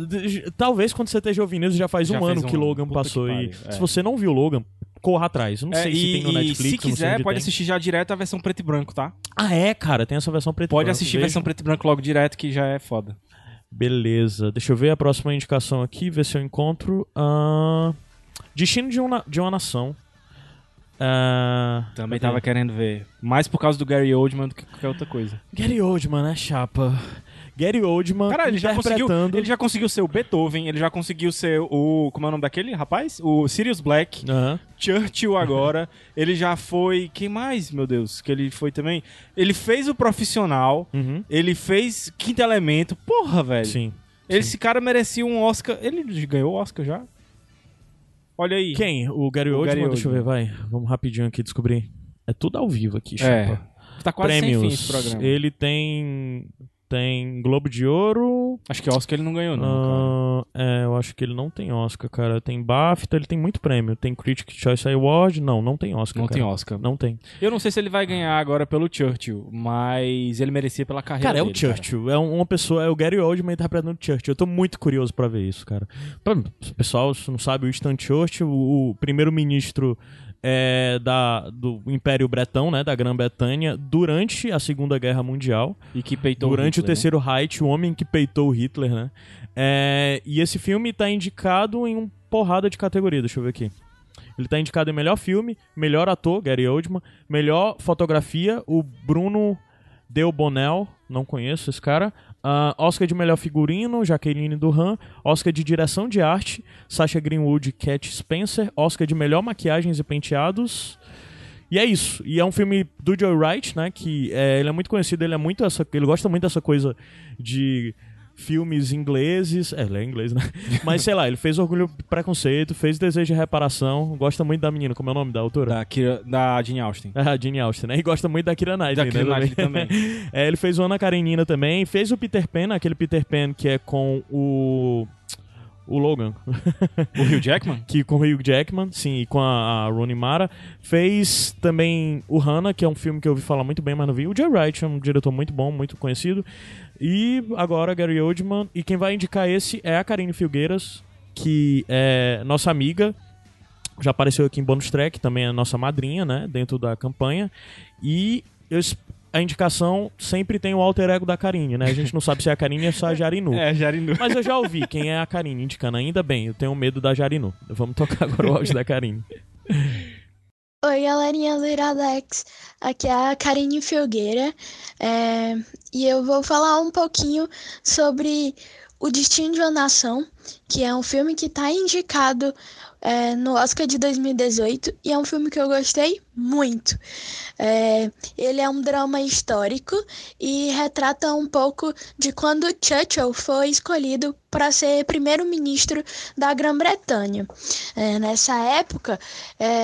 talvez quando você esteja ouvindo isso, já faz Já um ano um que. Logan passou. que e é. se você não viu Logan, corra atrás. Eu não É, sei e, se tem no e Netflix. se quiser, pode tem. assistir já direto a versão preto e branco, tá? Ah, é, cara, tem essa versão preto e Pode branco. assistir a versão preto e branco logo direto, que já é foda. Beleza. Deixa eu ver a próxima indicação aqui, ver se eu encontro. Ah, Destino de uma, de uma Nação. Ah, Também tava querendo ver. Mais por causa do Gary Oldman do que qualquer outra coisa. Gary Oldman, né, chapa? Gary Oldman Cara, ele já, conseguiu, interpretando... ele já conseguiu ser o Beethoven, ele já conseguiu ser o. Como é o nome daquele rapaz? O Sirius Black. Aham. Churchill agora. ele já foi. Quem mais, meu Deus? Que ele foi também. Ele fez o profissional. Uhum. Ele fez Quinto Elemento. Porra, velho. Sim. Esse cara merecia um Oscar. Ele ganhou o Oscar já? Olha aí. Quem? O Gary O Oldman? Gary Deixa eu ver, vai. Vamos rapidinho aqui descobrir. É tudo ao vivo aqui, É. chapa. Tá quase sem Prêmios. fim esse programa. Ele tem... Tem Globo de Ouro... Acho que Oscar ele não ganhou, não. Ah, é, eu acho que ele não tem Oscar, cara. Tem BAFTA, ele tem muito prêmio. Tem Critic Choice Award, não, não tem Oscar. Não cara. tem Oscar. Não tem. Eu não sei se ele vai ganhar agora pelo Churchill, mas ele merecia pela carreira Cara, é o dele, Churchill. É um- uma pessoa, é o Gary Oldman interpretando o Churchill. Eu tô muito curioso pra ver isso, cara. Pra- pessoal, se não sabe, o Winston Churchill, o, o primeiro-ministro é, da, do Império Bretão, né, da Grã-Bretanha, durante a Segunda Guerra Mundial. E que peitou Durante o o, Hitler, né? Terceiro Reich, o homem que peitou o Hitler, né? É, e esse filme tá indicado em um porrada de categoria, deixa eu ver aqui. Ele tá indicado em melhor filme, melhor ator, Gary Oldman, melhor fotografia, o Bruno Del Bonel, não conheço esse cara. Ah, Oscar de melhor figurino, Jaqueline Duran. Oscar de direção de arte, Sasha Greenwood e Cat Spencer. Oscar de melhor maquiagens e penteados. E é isso. E é um filme do Joe Wright, né? Que é, ele é muito conhecido, ele é muito essa, ele gosta muito dessa coisa de filmes ingleses. É, ele é inglês, né? Mas sei lá, ele fez Orgulho Preconceito, fez Desejo de Reparação, gosta muito da menina, como é o nome da autora? Da, Kira, da Jane Austen. Ah, Jane Austen, né? E gosta muito da Kira Knightley, Da né? Keira Knightley também. É, ele fez o Ana Karenina também, fez o Peter Pan, aquele Peter Pan que é com o o Logan. O Hugh Jackman? que com o Hugh Jackman, sim, e com a, a Rooney Mara. Fez também o Hannah, que é um filme que eu ouvi falar muito bem, mas não vi. O Joe Wright é um diretor muito bom, muito conhecido. E agora Gary Oldman. E quem vai indicar esse é a Karine Filgueiras, que é nossa amiga. Já apareceu aqui em Bonus Track, também é nossa madrinha, né? Dentro da campanha. E eu a indicação sempre tem o alter ego da Karine, né? A gente não sabe se é a Karine ou se é a Jarinu. É, Jarinu. Mas eu já ouvi quem é a Karine indicando. Ainda bem, eu tenho medo da Jarinu. Vamos tocar agora o áudio da Karine. Oi, galerinha do Iradex. Aqui é a Karine Filgueira. é, e eu vou falar um pouquinho sobre O Destino de uma Nação, que é um filme que está indicado é, no Oscar de 2018 e é um filme que eu gostei muito. É, ele é um drama histórico e retrata um pouco de quando Churchill foi escolhido para ser primeiro-ministro da Grã-Bretanha. É, nessa época,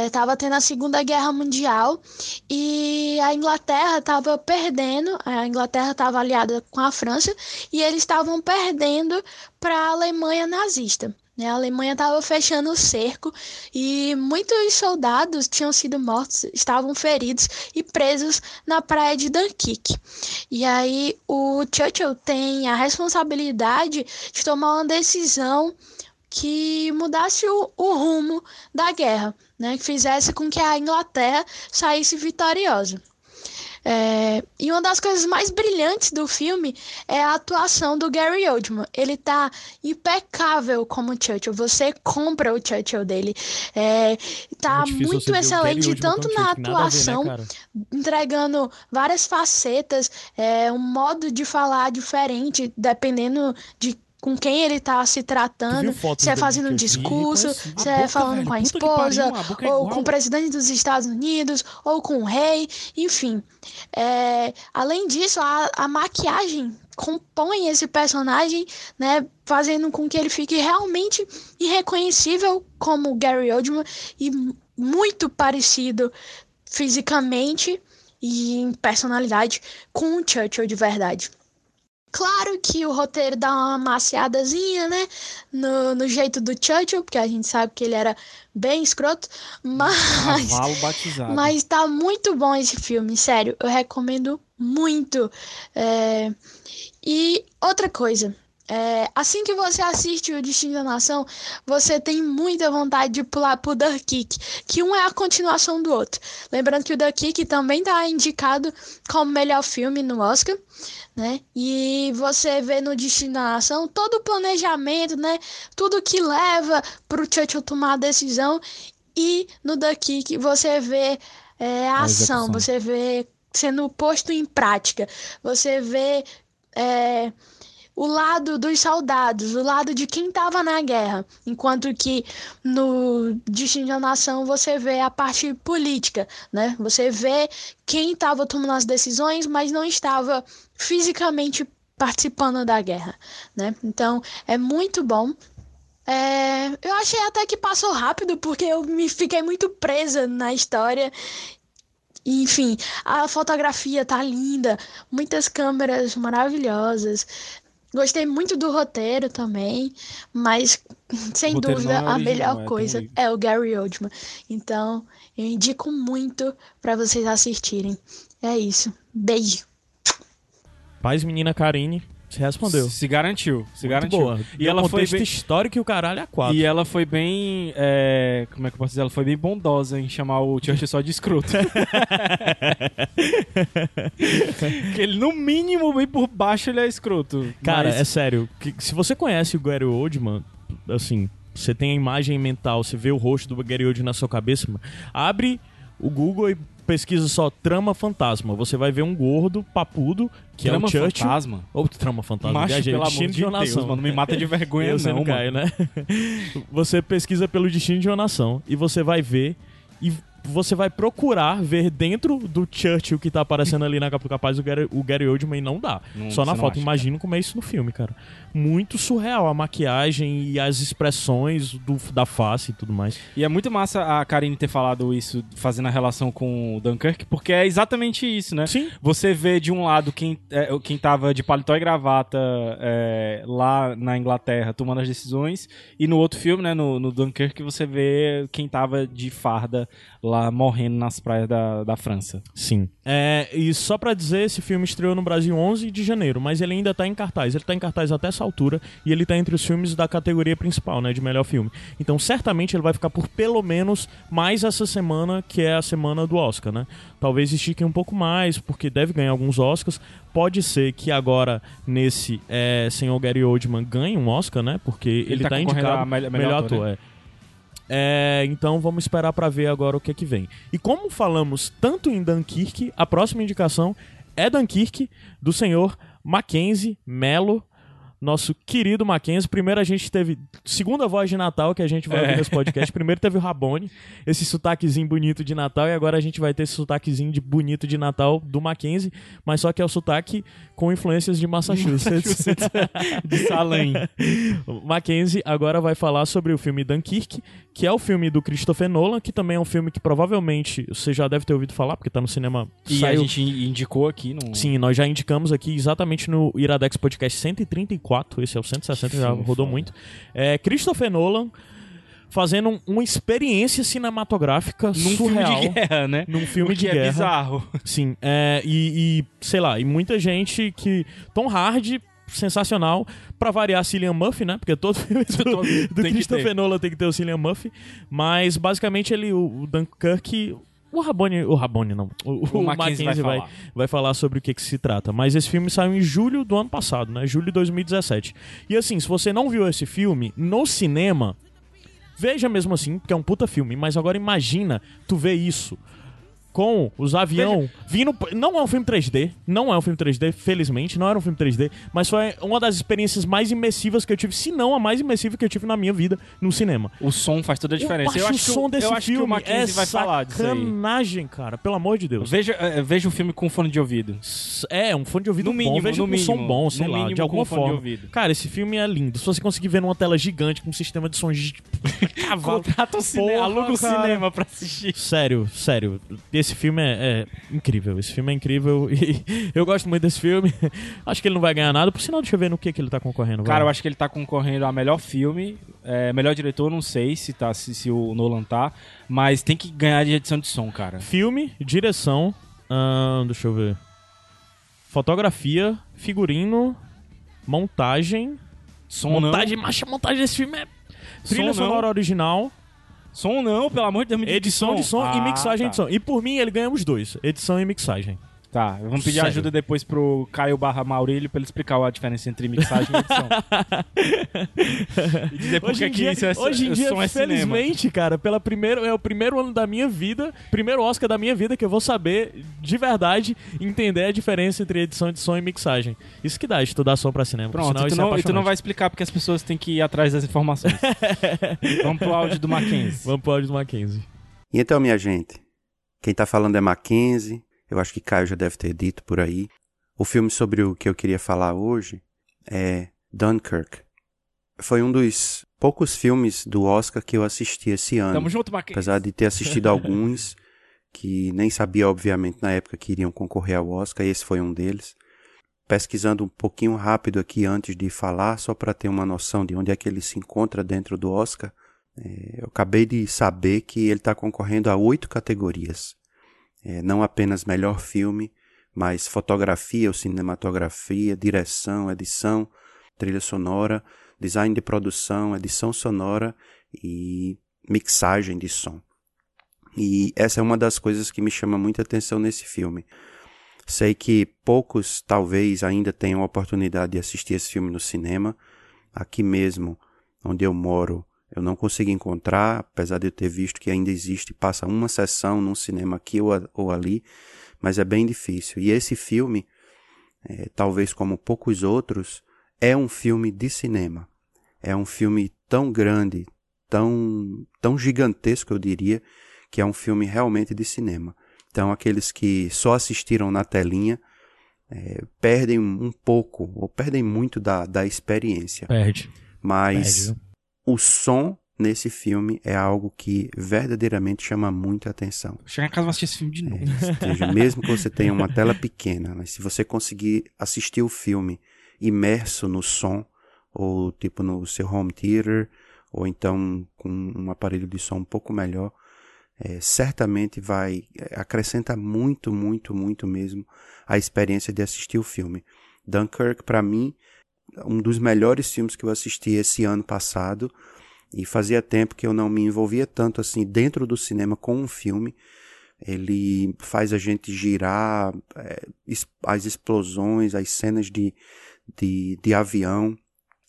estava tendo a Segunda Guerra Mundial e a Inglaterra estava perdendo, a Inglaterra estava aliada com a França e eles estavam perdendo para a Alemanha nazista. A Alemanha estava fechando o cerco e muitos soldados tinham sido mortos, estavam feridos e presos na praia de Dunkirk. E aí o Churchill tem a responsabilidade de tomar uma decisão que mudasse o, o rumo da guerra, né? que fizesse com que a Inglaterra saísse vitoriosa. É, e uma das coisas mais brilhantes do filme é a atuação do Gary Oldman. Ele tá impecável como Churchill. Você compra o Churchill dele. É, tá É muito excelente, tanto na Churchill, nada a ver, né, atuação, entregando várias facetas, é, um modo de falar diferente, dependendo de com quem ele tá se tratando, se é fazendo um vi? discurso, se é boca, falando velho, com a esposa, pariu, a é ou igual. com o presidente dos Estados Unidos, ou com o rei, enfim. É, além disso, a, a maquiagem compõe esse personagem, né, fazendo com que ele fique realmente irreconhecível como Gary Oldman e mu- muito parecido fisicamente e em personalidade com o Churchill de verdade. Claro que o roteiro dá uma maciadazinha, né? No, no jeito do Churchill, porque a gente sabe que ele era bem escroto, mas. Cavalo batizado. Mas tá muito bom esse filme, sério. Eu recomendo muito. É, E outra coisa. É, assim que você assiste o Destino da Nação, você tem muita vontade de pular pro Dunkirk, que um é a continuação do outro. Lembrando que o Dunkirk também tá indicado como melhor filme no Oscar, né? E você vê no Destino da Nação todo o planejamento, né? Tudo que leva pro Churchill tomar a decisão. E no Dunkirk você vê é, a A ação, você vê sendo posto em prática, você vê é, o lado dos soldados, o lado de quem estava na guerra, enquanto que no Destino da Nação você vê a parte política, né? Você vê quem estava tomando as decisões, mas não estava fisicamente participando da guerra, né? Então é muito bom. É, eu achei até que passou rápido porque eu me fiquei muito presa na história enfim, a fotografia tá linda, muitas câmeras maravilhosas. Gostei muito do roteiro também, mas sem roteiro dúvida é a melhor é coisa livre. é o Gary Oldman. Então, eu indico muito pra vocês assistirem. É isso. Beijo. Paz, menina Karine, se respondeu. Se garantiu, se Muito garantiu. boa. E ela foi bem... histórico e o caralho é quatro. E ela foi bem. é, Como é que eu posso dizer? Ela foi bem bondosa em chamar o Churchill só de escroto. que ele, no mínimo, bem por baixo, ele é escroto. Cara, Mas- é sério. que- se você conhece o Gary Oldman, assim, você tem a imagem mental, você vê o rosto do Gary Oldman na sua cabeça, mano, abre o Google e pesquisa só trama fantasma. Você vai ver um gordo, papudo, que Trama é o Churchill. fantasma? Ou trama fantasma. Macho, viajei, pelo Destino amor de de uma Deus, nação. mano, não me mata de vergonha Eu não, Caio, né? Você pesquisa pelo Destino de uma Nação e você vai ver e você vai procurar ver dentro do Churchill que tá aparecendo ali na capa capaz o Gary, o Gary Oldman e não dá. Não- Só na foto. acha, Imagina como é isso no filme, cara. Muito surreal a maquiagem e as expressões do, da face e tudo mais. E é muito massa a Karine ter falado isso, fazendo a relação com o Dunkirk, porque é exatamente isso, né? Sim. Você vê de um lado quem, é, quem tava de paletó e gravata é, lá na Inglaterra tomando as decisões, e no outro filme, né, no, no Dunkirk, você vê quem tava de farda lá morrendo nas praias da, da França. Sim. É, e só pra dizer, esse filme estreou no Brasil 11 de janeiro, mas ele ainda tá em cartaz. Ele tá em cartaz até essa altura e ele tá entre os filmes da categoria principal, né, de melhor filme. Então, certamente ele vai ficar por pelo menos mais essa semana, que é a semana do Oscar, né? Talvez estique um pouco mais, porque deve ganhar alguns Oscars. Pode ser que agora, nesse é, Senhor Gary Oldman ganhe um Oscar, né? Porque ele, tá tá, concorrendo indicado melhor melhor ator, ator, né? é. É, então vamos esperar pra ver agora o que é que vem. E como falamos tanto em Dunkirk, a próxima indicação é Dunkirk do senhor Mackenzie Mello, nosso querido Mackenzie. Primeiro a gente teve segunda voz de Natal que a gente vai É. ouvir nesse podcast. Primeiro teve o Rabone, esse sotaquezinho bonito de Natal e agora a gente vai ter esse sotaquezinho de bonito de Natal do Mackenzie, mas só que é o sotaque com influências de Massachusetts. de Salem. Mackenzie agora vai falar sobre o filme Dunkirk, que é o filme do Christopher Nolan, que também é um filme que provavelmente você já deve ter ouvido falar, porque tá no cinema. E saiu- a gente indicou aqui no... Sim, nós já indicamos aqui exatamente no Iradex Podcast 134, esse é o 160, já Filme rodou foda. muito. É Christopher Nolan fazendo um- uma experiência cinematográfica Num filme surreal. de guerra, né? Num filme de é guerra. bizarro. Sim, é, e, e, sei lá, e muita gente que. Tom Hardy, sensacional. Pra variar, Cillian Murphy, né? Porque todo filme do, do Christopher. Nolan tem que ter o Cillian Murphy. Mas basicamente ele, o, o Dunkirk. O Rabone, o Rabone não. O, O o Mackenzie vai vai, vai, falar. falar sobre o que, que se trata. Mas esse filme saiu em julho do ano passado, né? Julho de 2017. E assim, se você não viu esse filme no cinema, veja mesmo assim, porque é um puta filme. Mas agora imagina tu ver isso com os avião vindo. Não é um filme 3D, não é um filme 3D, felizmente, não era um filme 3D, mas foi uma das experiências mais imersivas que eu tive, se não a mais imersiva que eu tive na minha vida no cinema. O som faz toda a diferença. Eu, eu acho o som que, desse eu acho que o filme é vai falar sacanagem, cara, pelo amor de Deus. Veja, eh, veja o filme com fone de ouvido. É, um fone de ouvido No mínimo, bom, veja no som mínimo. bom, sei lá, mínimo de alguma de forma. ouvido. Cara, esse filme é lindo. Se você conseguir ver numa tela gigante com um sistema de som de cavalo. Contrata o cinema, aluga o cinema pra assistir. Sério, sério. Esse filme é, é incrível. Esse filme é incrível e eu gosto muito desse filme. Acho que ele não vai ganhar nada. Por sinal, deixa eu ver no que, que ele tá concorrendo. vai. Cara, eu acho que ele tá concorrendo a melhor filme, é, melhor diretor, não sei se, tá, se, se o Nolan tá, mas tem que ganhar de edição de som, cara. Filme, direção, ahn, deixa eu ver. Fotografia, figurino, montagem. Som não. montagem, macha, montagem desse filme é. Trilha Som não. sonora original, Som não, pelo amor de Deus, me diga edição de som e Ah, mixagem tá. de som. E por mim, ele ganha os dois: edição e mixagem. Tá, vamos pedir Sério. ajuda depois pro Caio barra Maurílio pra ele explicar a diferença entre mixagem e edição. e dizer por Hoje que em que dia, isso é, hoje em dia som é cinema. felizmente, cara, pela primeiro, é o primeiro ano da minha vida, primeiro Oscar da minha vida que eu vou saber de verdade entender a diferença entre edição de som e mixagem. Isso que dá estudar som pra cinema. Pronto, sinal, e tu, isso é não, e tu não vai explicar porque as pessoas têm que ir atrás das informações. vamos pro áudio do Mackenzie. Vamos pro áudio do Mackenzie. E então, minha gente, quem tá falando é Mackenzie, eu acho que Caio já deve ter dito por aí. O filme sobre o que eu queria falar hoje é Dunkirk. Foi um dos poucos filmes do Oscar que eu assisti esse ano. Tamo junto, Mackenzie. Apesar de ter assistido alguns que nem sabia, obviamente, na época que iriam concorrer ao Oscar, esse foi um deles. Pesquisando um pouquinho rápido aqui antes de falar, só para ter uma noção de onde é que ele se encontra dentro do Oscar, é, eu acabei de saber que ele está concorrendo a oito categorias. É, não apenas melhor filme, mas fotografia ou cinematografia, direção, edição, trilha sonora, design de produção, edição sonora e mixagem de som. E essa é uma das coisas que me chama muita atenção nesse filme. Sei que poucos talvez ainda tenham a oportunidade de assistir esse filme no cinema. Aqui mesmo, onde eu moro, eu não consegui encontrar, apesar de eu ter visto que ainda existe, passa uma sessão num cinema aqui ou, a- ou ali, mas é bem difícil. E esse filme, eh, talvez como poucos outros, é um filme de cinema. É um filme tão grande, tão, tão gigantesco, eu diria, que é um filme realmente de cinema. Então, aqueles que só assistiram na telinha eh, perdem um pouco, ou perdem muito da, da experiência. Perde. Mas Perde, o som nesse filme é algo que verdadeiramente chama muita atenção. Chegar em casa e assistir esse filme de novo. Ou seja, mesmo que você tenha uma tela pequena, mas se você conseguir assistir o filme imerso no som, ou tipo no seu home theater, ou então com um aparelho de som um pouco melhor, eh, certamente vai eh, acrescenta muito, muito, muito mesmo a experiência de assistir o filme. Dunkirk, para mim, um dos melhores filmes que eu assisti esse ano passado, e fazia tempo que eu não me envolvia tanto assim dentro do cinema com um filme. Ele faz a gente girar es- as explosões, as cenas de, de, de avião,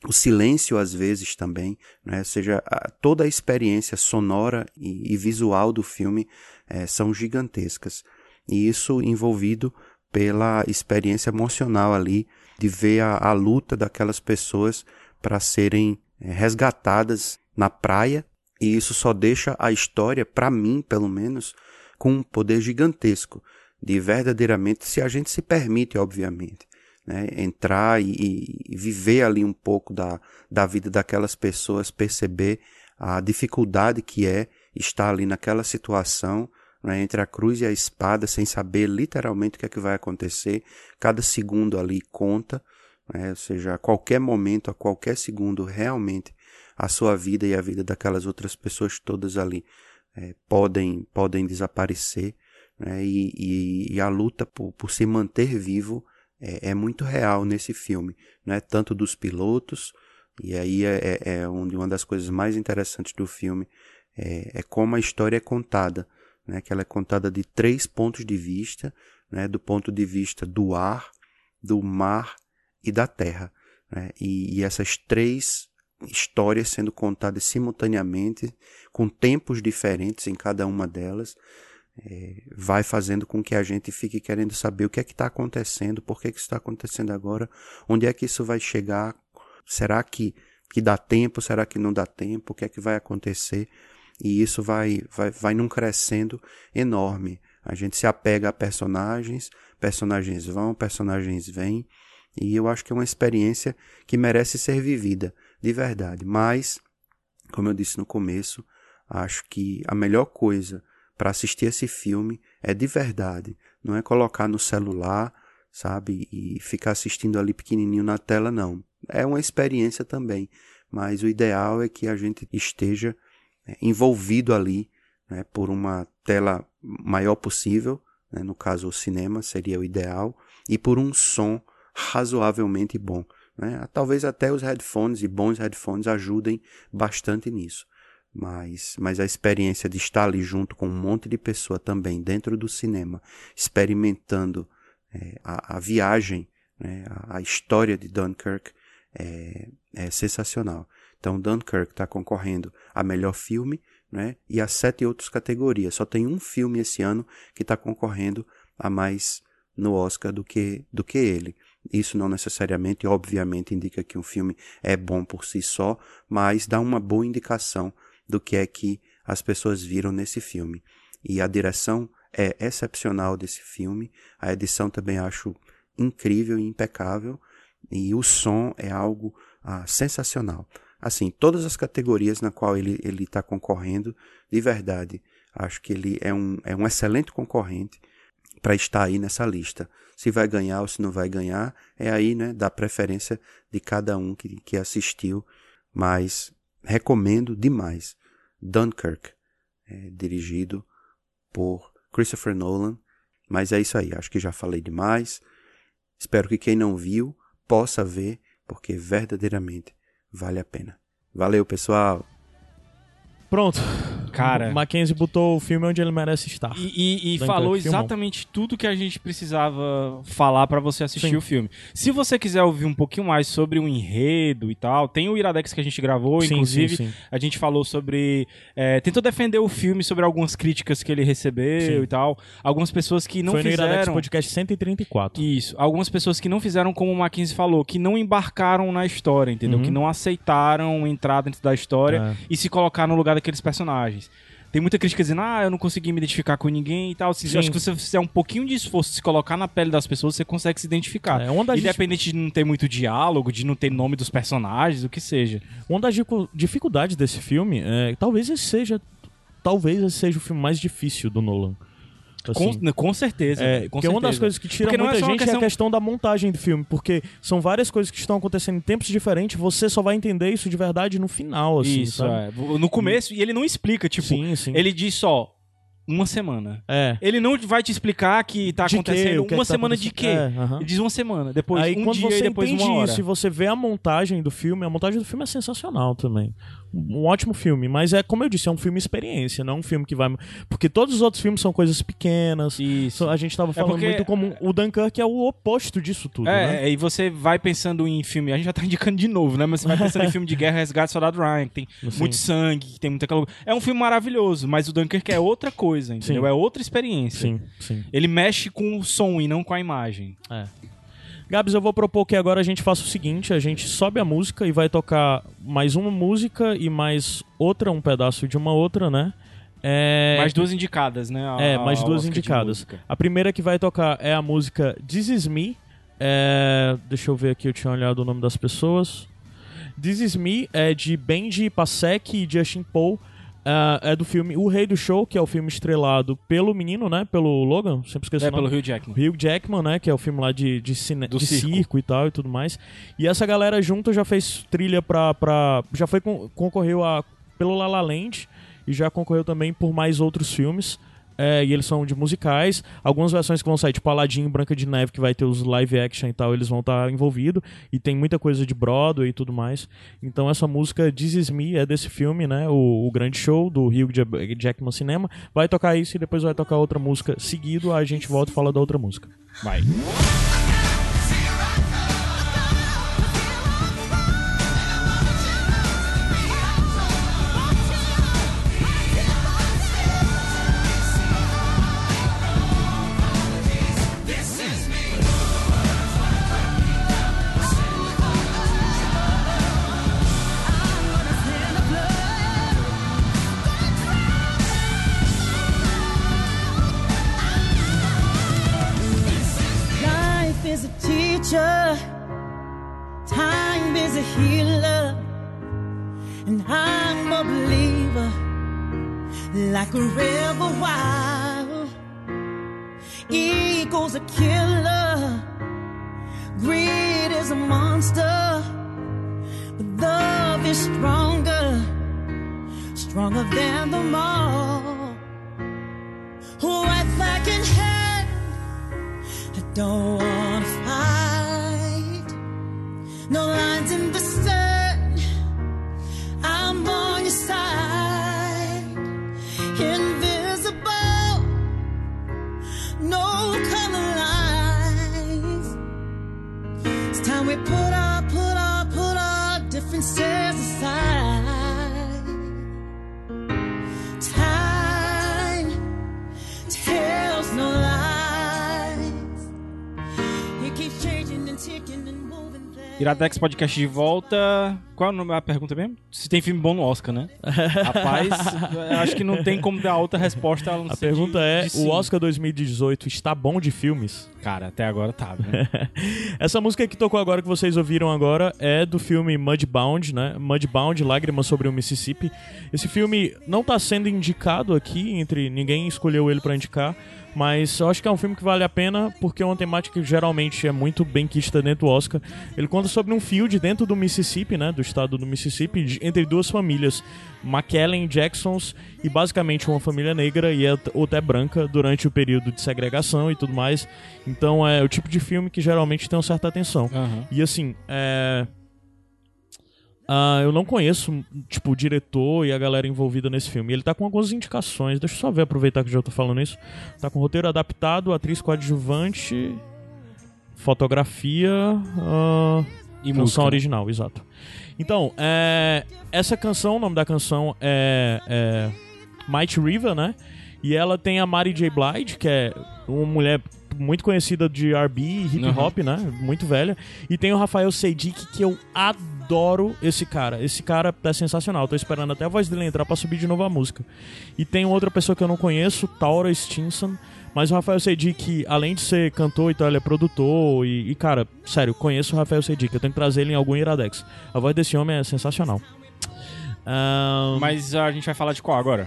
o silêncio às vezes também, né? ou seja, a- toda a experiência sonora e, e visual do filme eh, são gigantescas. E isso envolvido pela experiência emocional ali de ver a, a luta daquelas pessoas para serem eh, resgatadas na praia. E isso só deixa a história, para mim pelo menos, com um poder gigantesco de verdadeiramente, se a gente se permite, obviamente, né, entrar e, e- viver ali um pouco da, da vida daquelas pessoas, perceber a dificuldade que é estar ali naquela situação, né, entre a cruz e a espada, sem saber literalmente o que é que vai acontecer. Cada segundo ali conta, né, ou seja, a qualquer momento, a qualquer segundo, realmente a sua vida e a vida daquelas outras pessoas todas ali eh, podem, podem desaparecer. né, e, e- e a luta por, por se manter vivo é, é muito real nesse filme, né? tanto dos pilotos, e aí é, é, é uma das coisas mais interessantes do filme é, é como a história é contada, né? que ela é contada de três pontos de vista, né? do ponto de vista do ar, do mar e da terra. Né? E, e essas três histórias sendo contadas simultaneamente, com tempos diferentes em cada uma delas, é, vai fazendo com que a gente fique querendo saber o que é que está acontecendo, por que, que isso está acontecendo agora, onde é que isso vai chegar, será que, que dá tempo, será que não dá tempo, o que é que vai acontecer, e isso vai, vai, vai num crescendo enorme. A gente se apega a personagens, personagens vão, personagens vêm, e eu acho que é uma experiência que merece ser vivida, de verdade. Mas, como eu disse no começo, acho que a melhor coisa para assistir esse filme é de verdade, não é colocar no celular, sabe, e ficar assistindo ali pequenininho na tela, não. É uma experiência também, mas o ideal é que a gente esteja é, envolvido ali, né, por uma tela maior possível, né, no caso o cinema seria o ideal, e por um som razoavelmente bom. Né? Talvez até os headphones e bons headphones ajudem bastante nisso. Mas, mas a experiência de estar ali junto com um monte de pessoa também dentro do cinema, experimentando é, a, a, viagem, né, a, a, história de Dunkirk é, é sensacional. Então Dunkirk está concorrendo a melhor filme né, e a sete outras categorias. Só tem um filme esse ano que está concorrendo a mais no Oscar do que, do que ele. Isso não necessariamente, obviamente, indica que um filme é bom por si só, mas dá uma boa indicação do que é que as pessoas viram nesse filme. E a direção é excepcional desse filme, a edição também acho incrível e impecável, e o som é algo ah, sensacional. Assim, todas as categorias na qual ele está concorrendo, de verdade, acho que ele é um, é um excelente concorrente para estar aí nessa lista. Se vai ganhar ou se não vai ganhar, é aí, né, da preferência de cada um que, que assistiu, mas recomendo demais. Dunkirk, é, dirigido por Christopher Nolan. Mas é isso aí, acho que já falei demais. Espero que quem não viu possa ver, porque verdadeiramente vale a pena. Valeu, pessoal! Pronto. Cara. Mackenzie botou o filme onde ele merece estar. E, e, e falou filmão. exatamente tudo que a gente precisava falar pra você assistir Sim. o filme. Se você quiser ouvir um pouquinho mais sobre o enredo e tal, tem o Iradex que a gente gravou, Sim, inclusive. sim, sim. A gente falou sobre. é, tentou defender o filme sobre algumas críticas que ele recebeu Sim. e tal. Algumas pessoas que não Foi no Iradex fizeram. Podcast 134. Isso. Algumas pessoas que não fizeram como o Mackenzie falou, que não embarcaram na história, entendeu? Uhum. Que não aceitaram entrar dentro da história É. e se colocar no lugar daqueles personagens. Tem muita crítica dizendo, ah, eu não consegui me identificar com ninguém e tal. Se, eu acho que se você fizer um pouquinho de esforço, se colocar na pele das pessoas, você consegue se identificar. É, uma das Independente de não ter muito diálogo, de não ter nome dos personagens, o que seja. Uma das dificu- dificuldades desse filme é talvez esse seja talvez esse seja o filme mais difícil do Nolan. Assim, com, com certeza. É, com porque uma das certeza. coisas que tira Porque não muita é gente é a questão da montagem do filme, porque são várias coisas que estão acontecendo em tempos diferentes, você só vai entender isso de verdade no final, assim, Isso, é. No começo, e ele não explica, tipo, Sim, sim. ele diz só uma semana. É. Ele não vai te explicar que tá De quê? acontecendo O que é uma que tá semana de quê? acontecendo? É, aham. Ele diz uma semana, depois Aí um quando dia você e depois entende uma hora. isso e você vê a montagem do filme, a montagem do filme é sensacional também. Um ótimo filme, mas é como eu disse, é um filme experiência, não é um filme que vai. Porque todos os outros filmes são coisas pequenas. Isso. A gente tava falando porque- muito como o Dunkirk é o oposto disso tudo, né? É, e você vai pensando em filme, a gente já tá indicando de novo, né? Mas você vai pensando em filme de guerra, Resgate do Soldado Ryan, que tem Sim. muito sangue, que tem muita aquela... É um filme maravilhoso, mas o Dunkirk é outra coisa, entendeu? Sim. É outra experiência. Sim, sim. Ele mexe com o som e não com a imagem. É. Gabs, eu vou propor que agora a gente faça o seguinte: a gente sobe a música e vai tocar mais uma música e mais outra, um pedaço de uma outra, né? É... Mais duas indicadas, né? a- É, mais duas indicadas. A primeira que vai tocar é a música This Is Me. É... Deixa eu ver aqui, eu tinha olhado o nome das pessoas. This Is Me é de Benji Pasek e Justin Paul. Ah, é do filme O Rei do Show, que é o filme estrelado pelo menino, né? Pelo Logan, sempre esqueci É, pelo Hugh Jackman. Hugh Jackman, né? Que é o filme lá de, de, cine... Do de circo. circo. e tal e tudo mais. E essa galera junto já fez trilha pra. pra... Já foi con- concorreu a, pelo La La Land e já concorreu também por mais outros filmes. É, e eles são de musicais. Algumas versões que vão sair, tipo Aladdin, Branca de Neve, que vai ter os live action e tal, eles vão estar envolvidos. E tem muita coisa de Broadway e tudo mais. Então essa música This Is Me é desse filme, né? O, o grande show do Ja- Jackman Cinema. Vai tocar isso e depois vai tocar outra música seguido. A gente volta e fala da outra música. Vai. Iradex Podcast de volta. Qual é o nome da pergunta mesmo? Se tem filme bom no Oscar, né? Rapaz, acho que não tem como dar outra resposta. A, A pergunta de- é: de o Oscar 2018 está bom de filmes? Cara, até agora tá, né? Essa música que tocou agora, que vocês ouviram agora, é do filme Mudbound, né? Mudbound, Lágrimas sobre o Mississippi. Esse filme não tá sendo indicado aqui, entre ninguém escolheu ele pra indicar, mas eu acho que é um filme que vale a pena, porque é uma temática que geralmente é muito bem quista dentro do Oscar. Ele conta sobre um field dentro do Mississippi, né? Do estado do Mississippi, de- entre duas famílias, McKellen Jacksons, e basicamente uma família negra e outra é branca durante o período de segregação e tudo mais. Então é o tipo de filme que geralmente tem uma certa atenção. Aham. E assim, é. Ah, eu não conheço, tipo, o diretor e a galera envolvida nesse filme. Ele tá com algumas indicações. Deixa eu só ver, aproveitar que já tô falando isso. Tá com roteiro adaptado, atriz coadjuvante, fotografia ah, E canção música, né? original, exato. Então, é, essa canção, o nome da canção é, é Mighty River, né? E ela tem a Mary J. Blige, que é uma mulher muito conhecida de R&B e hip hop, né? Muito velha. E tem o Rafael Seydick, que eu adoro esse cara. Esse cara é sensacional. Tô esperando até a voz dele entrar pra subir de novo a música. E tem outra pessoa que eu não conheço, Taura Stinson. Mas o Rafael Seydick, além de ser cantor e tal, ele é produtor. E, e, cara, sério, conheço o Rafael Seydick. Eu tenho que trazer ele em algum Iradex. A voz desse homem é sensacional. Ahn, Mas a gente vai falar de qual agora?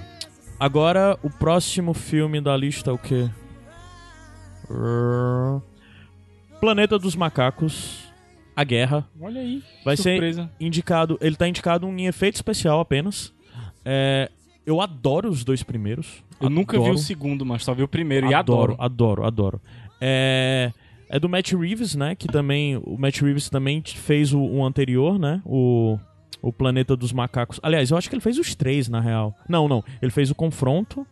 Agora, o próximo filme da lista é o quê? Planeta dos Macacos. A Guerra. Olha aí. Vai surpresa. ser indicado. Ele tá indicado em efeito especial apenas. É, eu adoro os dois primeiros. Eu nunca vi Adoro. o segundo, mas só vi o primeiro e adoro, adoro. adoro, adoro. É, é do Matt Reeves, né? Que também. O Matt Reeves também fez o, o anterior, né? O, o Planeta dos Macacos. Aliás, eu acho que ele fez os três, na real. Não, não. Ele fez o Confronto.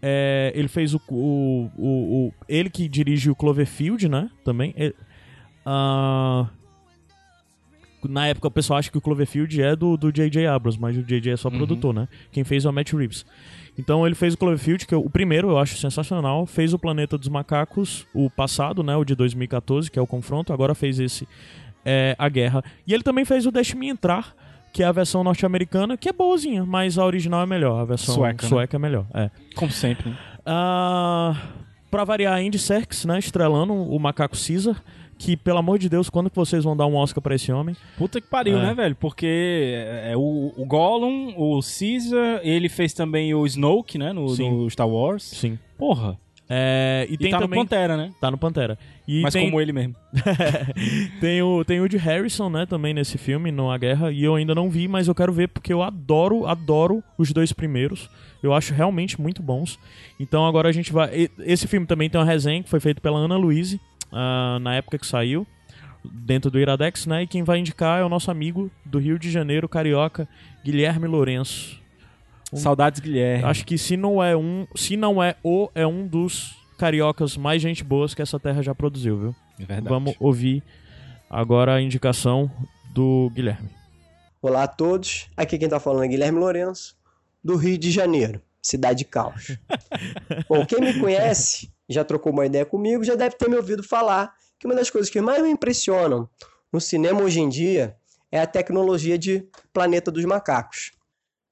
É, ele fez o, o, o, o- Ele que dirige o Cloverfield, né? Também. Ele- ah, na época o pessoal acha que o Cloverfield é do do J.J. Abrams, mas o J.J. é só Uhum. produtor, né? Quem fez é o Matt Reeves. Então ele fez o Cloverfield, que é o primeiro eu acho sensacional. Fez o Planeta dos Macacos, o passado, né? O de 2014, que é o Confronto. Agora fez esse, é, A Guerra. E ele também fez o Deixe-me Entrar, que é a versão norte-americana, que é boazinha, mas a original é melhor. A versão Sueca, né? sueca é melhor, é. Como sempre. né? Ah, pra variar, Andy Serkis, né? Estrelando o Macaco Caesar. Que, pelo amor de Deus, quando que vocês vão dar um Oscar pra esse homem? Puta que pariu, É. né, velho? Porque é, é o, o Gollum, o Caesar, ele fez também o Snoke, né, no, no Star Wars. Sim. Porra. É, e, E tem tá no também... Pantera, né? Tá no Pantera. E Mas tem... como ele mesmo. tem o tem o de Harrison, né, também nesse filme, no A Guerra, e eu ainda não vi, mas eu quero ver porque eu adoro, adoro os dois primeiros. Eu acho realmente muito bons. Então agora a gente vai. Esse filme também tem uma resenha que foi feita pela Ana Luise, ah, na época que saiu, dentro do Iradex, né? E quem vai indicar é o nosso amigo do Rio de Janeiro, carioca, Guilherme Lourenço. Um- Saudades Guilherme. Acho que se não é um, se não é o, é um dos cariocas mais gente boas que essa terra já produziu, viu? É verdade. Vamos ouvir agora a indicação do Guilherme. Olá a todos, aqui quem tá falando é Guilherme Lourenço, do Rio de Janeiro, cidade de caos. Bom, quem me conhece, já trocou uma ideia comigo, já deve ter me ouvido falar que uma das coisas que mais me impressionam no cinema hoje em dia é a tecnologia de Planeta dos Macacos.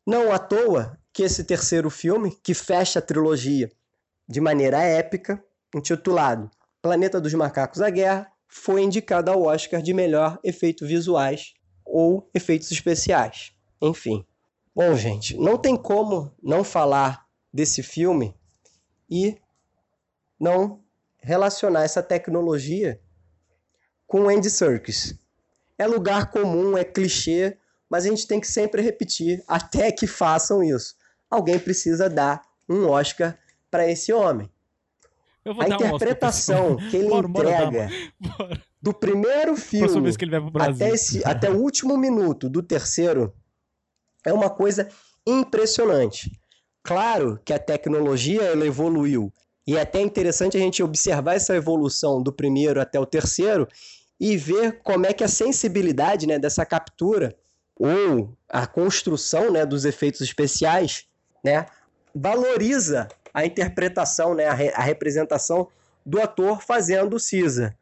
Não à toa que esse terceiro filme, que fecha a trilogia de maneira épica, intitulado Planeta dos Macacos A Guerra, foi indicado ao Oscar de melhor efeitos visuais ou efeitos especiais. Enfim. Bom, gente, não tem como não falar desse filme e não relacionar essa tecnologia com Andy Serkis. É lugar comum, é clichê, mas a gente tem que sempre repetir até que façam isso. Alguém precisa dar um Oscar para esse homem. A um interpretação esse que ele Bora, bora entrega mano. do primeiro filme até, esse, até o último minuto do terceiro é uma coisa impressionante. Claro que a tecnologia ela evoluiu e é até interessante a gente observar essa evolução do primeiro até o terceiro e ver como é que a sensibilidade né, dessa captura ou a construção né, dos efeitos especiais né, valoriza a interpretação, né, a, re- a representação do ator fazendo o Caesar,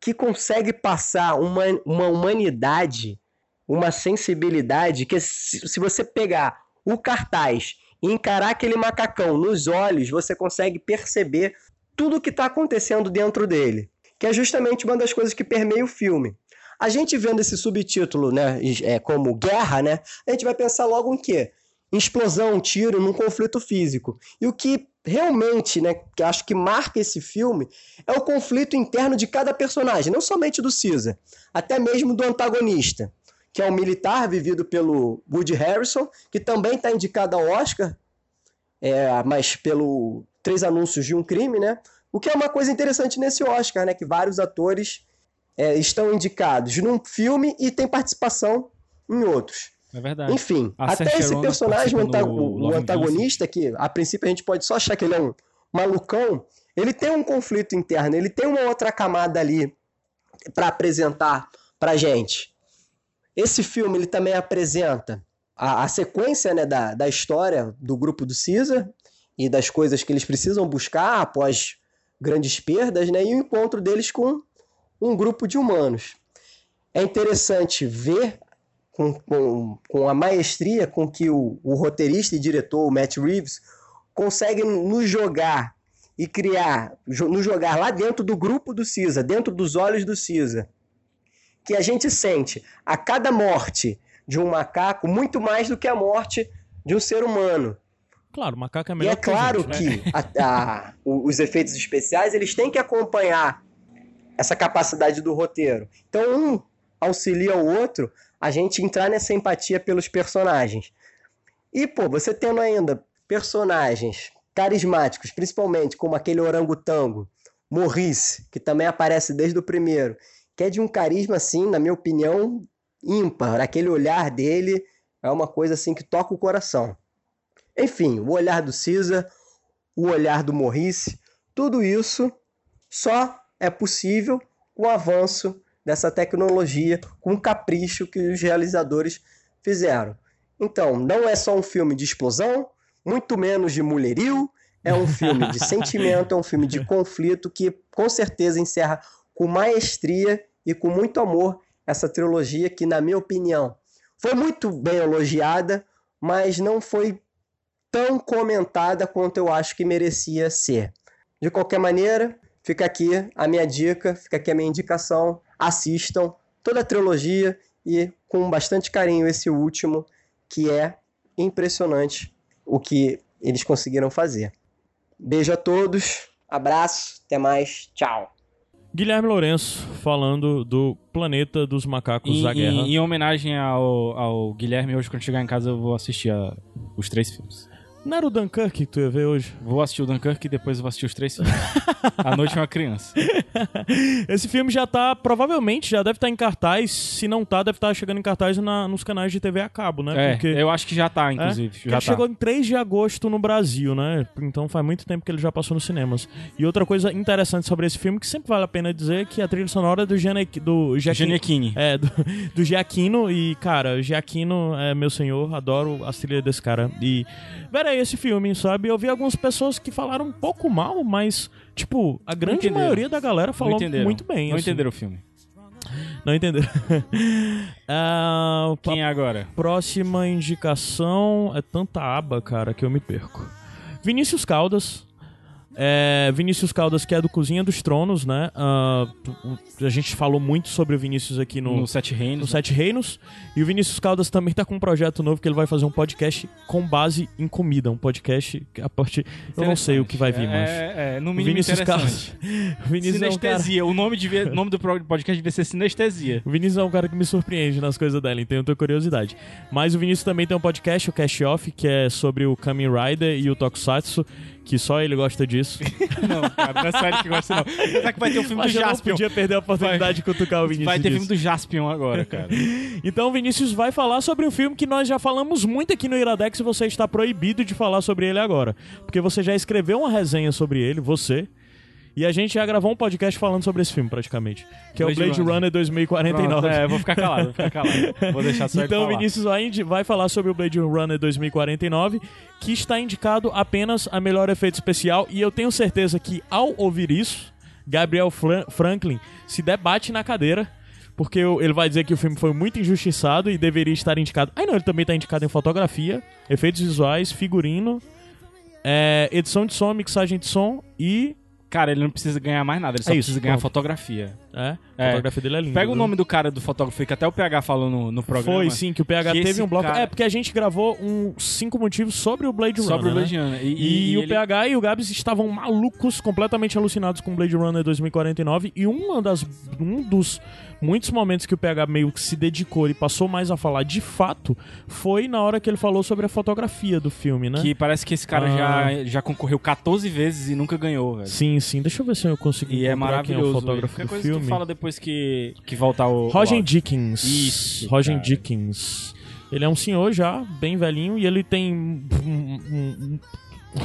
que consegue passar uma, uma humanidade, uma sensibilidade que se, se você pegar o cartaz encarar aquele macacão nos olhos, você consegue perceber tudo o que está acontecendo dentro dele, que é justamente uma das coisas que permeia o filme. A gente vendo esse subtítulo, né, é, como guerra, né, a gente vai pensar logo em quê? Explosão, tiro, num conflito físico. E o que realmente, né, que acho que marca esse filme é o conflito interno de cada personagem, não somente do Caesar, até mesmo do antagonista, que é um militar vivido pelo Woody Harrison, que também está indicado ao Oscar, é, mas pelo Três Anúncios de um Crime, né? O que é uma coisa interessante nesse Oscar, né? Que vários atores é, estão indicados num filme e tem participação em outros. É verdade. Enfim, A até esse personagem, o, anta- o- antagonista, que a princípio a gente pode só achar que ele é um malucão, ele tem um conflito interno, ele tem uma outra camada ali para apresentar pra gente. Esse filme ele também apresenta a, a sequência né, da, da história do grupo do Caesar e das coisas que eles precisam buscar após grandes perdas, né, e o encontro deles com um grupo de humanos. É interessante ver com, com, com a maestria com que o, o roteirista e diretor, o Matt Reeves, consegue nos jogar e criar, nos jogar lá dentro do grupo do Caesar, dentro dos olhos do Caesar, que a gente sente a cada morte de um macaco muito mais do que a morte de um ser humano. Claro, macaco é E melhor é claro que, a gente, que né? a- a- o- os efeitos especiais eles têm que acompanhar essa capacidade do roteiro. Então um auxilia o outro a gente entrar nessa empatia pelos personagens. E pô, você tendo ainda personagens carismáticos, principalmente como aquele orangotango, Maurice, que também aparece desde o primeiro, que é de um carisma assim, na minha opinião, ímpar. Aquele olhar dele é uma coisa assim que toca o coração. Enfim, o olhar do Caesar, o olhar do Maurice, tudo isso só é possível com o avanço dessa tecnologia, com o capricho que os realizadores fizeram. Então, não é só um filme de explosão, muito menos de mulherio, é um filme de sentimento, é um filme de conflito que com certeza encerra com maestria e com muito amor essa trilogia que, na minha opinião, foi muito bem elogiada, mas não foi tão comentada quanto eu acho que merecia ser. De qualquer maneira, fica aqui a minha dica, fica aqui a minha indicação. Assistam toda a trilogia e com bastante carinho esse último, que é impressionante o que eles conseguiram fazer. Beijo a todos, abraço, até mais, tchau. Guilherme Lourenço falando do Planeta dos Macacos Em, da Guerra. em- em homenagem ao, ao Guilherme, hoje quando chegar em casa eu vou assistir a- os três filmes. Não era o Dunkirk que tu ia ver hoje? Vou assistir o Dunkirk e depois eu vou assistir os três filmes. a Noite é uma Criança. Esse filme já tá, provavelmente, já deve estar em cartaz. Se não tá, deve estar chegando em cartaz na- nos canais de TV a cabo, né? É, eu acho que já tá, inclusive. É, porque já tá. chegou em 3 de agosto no Brasil, né? Então faz muito tempo que ele já passou nos cinemas. E outra coisa interessante sobre esse filme, que sempre vale a pena dizer, que a trilha sonora é do, Giane, do. Giannichini. É, do, do Giacchino. E, cara, Giacchino é meu senhor, adoro as trilhas desse cara. E verei esse filme, sabe? Eu vi algumas pessoas que falaram um pouco mal, mas, tipo, a grande maioria da galera falou muito bem. Não assim. entenderam o filme. Não entenderam. Ah, Quem é agora? Próxima indicação é tanta aba, cara, que eu me perco. Vinícius Caldas, É, Vinícius Caldas, que é do Cozinha dos Tronos, né? Ah, a gente falou muito sobre o Vinícius aqui no, No Sete Reinos, no né? Sete Reinos. E o Vinícius Caldas também tá com um projeto novo que ele vai fazer um podcast com base em comida. Um podcast que a partir. Eu não sei o que vai vir, mas. É, é, no mínimo Vinícius. Caldas. Vinícius é um cara- Sinestesia. O nome, devia, nome do podcast devia ser Sinestesia. O Vinícius é um cara que me surpreende nas coisas dela, então eu tenho curiosidade. Mas o Vinícius também tem um podcast, o Cash Off, que é sobre o Kamen Rider e o Tokusatsu, que só ele gosta disso. Não, cara, não é só ele que gosta, não. Apesar que vai ter o filme Mas do eu não Jaspion. podia perder a oportunidade de cutucar o Vinícius Vai ter disso. filme do Jaspion agora, cara. Então o Vinícius vai falar sobre um filme que nós já falamos muito aqui no Iradex e você está proibido de falar sobre ele agora. Porque você já escreveu uma resenha sobre ele, você. E a gente já gravou um podcast falando sobre esse filme, praticamente. Que é o Blade Runner. Runner 2049. Pronto, é, vou ficar calado, vou ficar calado. Vou deixar só Então falar. Vinícius vai, indi- vai falar sobre o Blade Runner 2049, que está indicado apenas a melhor efeito especial. E eu tenho certeza que ao ouvir isso, Gabriel Fran- Franklin se debate na cadeira. Porque ele vai dizer que o filme foi muito injustiçado e deveria estar indicado. Ah, não, ele também está indicado em fotografia, efeitos visuais, figurino, é, edição de som, mixagem de som e. Cara, ele não precisa ganhar mais nada, ele só É isso, precisa ganhar pronto. fotografia. É, a fotografia dele é linda. Pega o viu? nome do cara do fotógrafo que até o PH falou no, no programa. Foi sim, que o PH que teve um bloco. cara- É, porque a gente gravou um cinco motivos sobre o Blade Runner. Sobre o Blade né? Runner. E, E- e o ele- PH e o Gabs estavam malucos, completamente alucinados com Blade Runner 2049. E uma das, um dos muitos momentos que o PH meio que se dedicou e passou mais a falar de fato foi na hora que ele falou sobre a fotografia do filme, né? Que parece que esse cara Ah. já, já concorreu 14 vezes e nunca ganhou, velho. Sim, sim. Deixa eu ver se eu consigo E é encontrar quem é maravilhoso. o fotógrafo do coisa filme. fala depois que, que voltar o. o Roger áudio. Dickens. Isso. Roger cara. Dickens. Ele é um senhor já, bem velhinho, e ele tem um- um-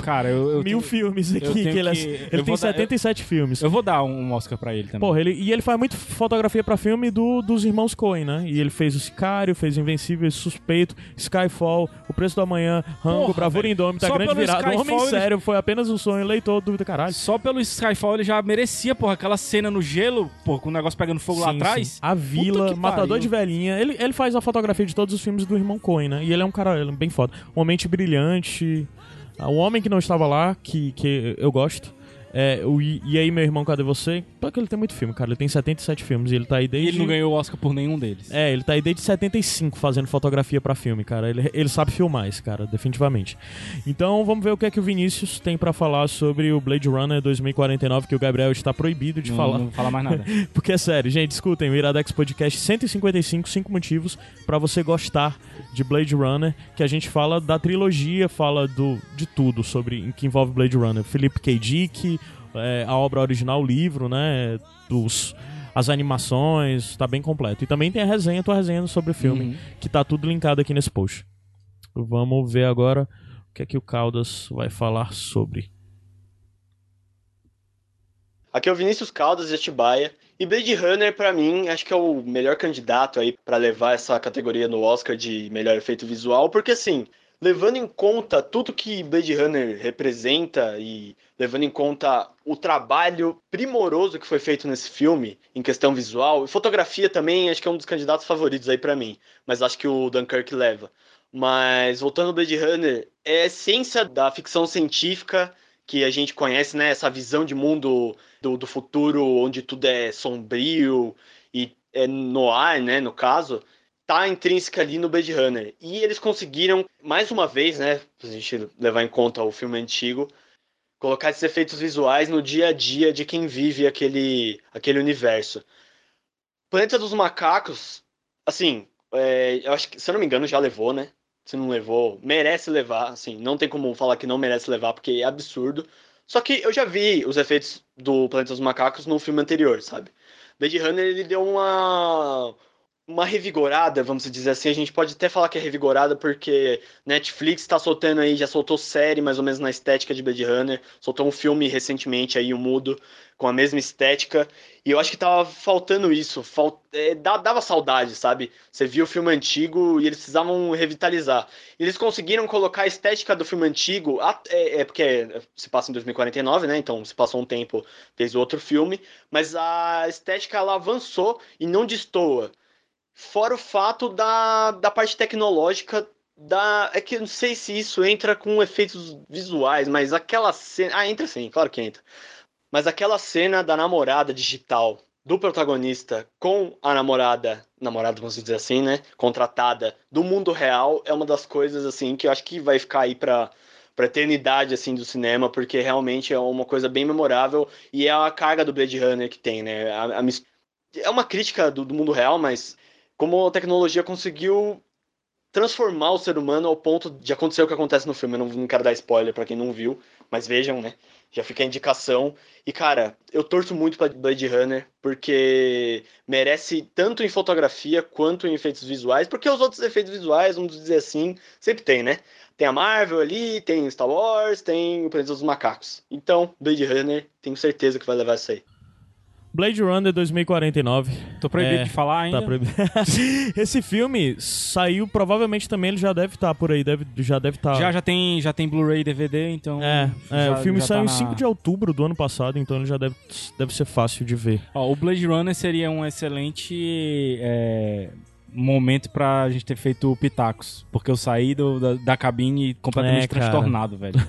Cara, eu, eu mil tenho- filmes eu aqui. que ele que- ele eu tem vou dar- 77 filmes. Eu vou dar um Oscar pra ele também. Porra, ele, e ele faz muito fotografia pra filme do, dos irmãos Coen, né? E ele fez o Sicário, fez Invencível, Suspeito, Skyfall, O Preço do Amanhã, Rango, Porra, Bravura. Indômita, Só Grande Virada. Homem ele- Sério foi apenas um sonho, leitor, dúvida, caralho. Só pelo Skyfall ele já merecia, porra, aquela cena no gelo, porra, com o negócio pegando fogo lá Sim, atrás. sim. A Vila, Matador de Velhinha. Ele, ele faz a fotografia de todos os filmes do irmão Coen, né? E ele é um cara ele é bem foda. Uma mente brilhante. Ah, O Homem que Não Estava Lá, que, que eu gosto. É, o, e e aí, meu irmão, cadê você? Porque ele tem muito filme, cara. Ele tem 77 filmes e ele tá aí E desde. ele não ganhou o Oscar por nenhum deles. É, ele tá aí desde 75 fazendo fotografia pra filme, cara. Ele, ele sabe filmar esse cara, definitivamente. Então vamos ver o que é que o Vinícius tem pra falar sobre o Blade Runner 2049, que o Gabriel está proibido de Não- falar. não vou falar mais nada. Porque é sério, gente, escutem, o Iradex Podcast 155, 5 motivos pra você gostar de Blade Runner, que a gente fala da trilogia, fala do, de tudo sobre que envolve Blade Runner. Felipe K. Dick, é, a obra original, o livro, né? Dos, as animações, tá bem completo. E também tem a resenha, tua resenha sobre o filme, Uhum. que tá tudo linkado aqui nesse post. Vamos ver agora o que é que o Caldas vai falar sobre. Aqui é o Vinícius Caldas de Atibaia. E Blade Runner, pra mim, acho que é o melhor candidato aí pra levar essa categoria no Oscar de melhor efeito visual, porque assim, levando em conta tudo que Blade Runner representa e levando em conta o trabalho primoroso que foi feito nesse filme em questão visual e fotografia também, acho que é um dos candidatos favoritos aí pra mim, mas acho que o Dunkirk leva. Mas voltando ao Blade Runner, é a essência da ficção científica que a gente conhece, né? Essa visão de mundo do, do futuro onde tudo é sombrio e é noir, né? No caso, tá intrínseca ali no Blade Runner. E eles conseguiram, mais uma vez, né? A gente levar em conta o filme antigo, colocar esses efeitos visuais no dia a dia de quem vive aquele, aquele universo. Planeta dos Macacos, assim, é, eu acho que, se eu não me engano, já levou, né? Se não levou, merece levar, assim, não tem como falar que não merece levar, porque é absurdo. Só que eu já vi os efeitos do Planeta dos Macacos no filme anterior, sabe? Blade Runner, ele deu uma uma revigorada, vamos dizer assim. A gente pode até falar que é revigorada porque Netflix tá soltando aí, já soltou série mais ou menos na estética de Blade Runner, soltou um filme recentemente aí, o Mudo, com a mesma estética. E eu acho que tava faltando isso, fal... é, dava saudade, sabe? Você viu o filme antigo e eles precisavam revitalizar. Eles conseguiram colocar a estética do filme antigo, é, é porque se passa em 2049, né? Então se passou um tempo, fez outro filme, mas a estética ela avançou e não destoa. Fora o fato da, da parte tecnológica da. É que não sei se isso entra com efeitos visuais, mas aquela cena. Ah, entra sim, claro que entra. Mas aquela cena da namorada digital do protagonista com a namorada, namorada, vamos dizer assim, né? Contratada do mundo real é uma das coisas, assim, que eu acho que vai ficar aí pra, pra eternidade, assim, do cinema, porque realmente é uma coisa bem memorável e é a carga do Blade Runner que tem, né? A, a é uma crítica do, do mundo real, mas como a tecnologia conseguiu transformar o ser humano ao ponto de acontecer o que acontece no filme. Eu não, não quero dar spoiler pra quem não viu, mas vejam, né? Já fica a indicação. E, cara, eu torço muito pra Blade Runner, porque merece tanto em fotografia quanto em efeitos visuais, porque os outros efeitos visuais, vamos dizer assim, sempre tem, né? Tem a Marvel ali, tem Star Wars, tem o Planeta dos Macacos. Então, Blade Runner, tenho certeza que vai levar isso aí. Blade Runner 2049. Tô proibido de falar ainda. Tá proibido. Esse filme saiu, provavelmente também ele já deve estar por aí, deve, já deve estar. Já, já tem, já tem Blu-ray e DVD, então. É, é, já- o filme já saiu tá em na- 5 de outubro do ano passado, então ele já deve, deve ser fácil de ver. Ó, o Blade Runner seria um excelente é, momento pra gente ter feito o Pitacos. Porque eu saí do- da, da cabine completamente É, transtornado, velho.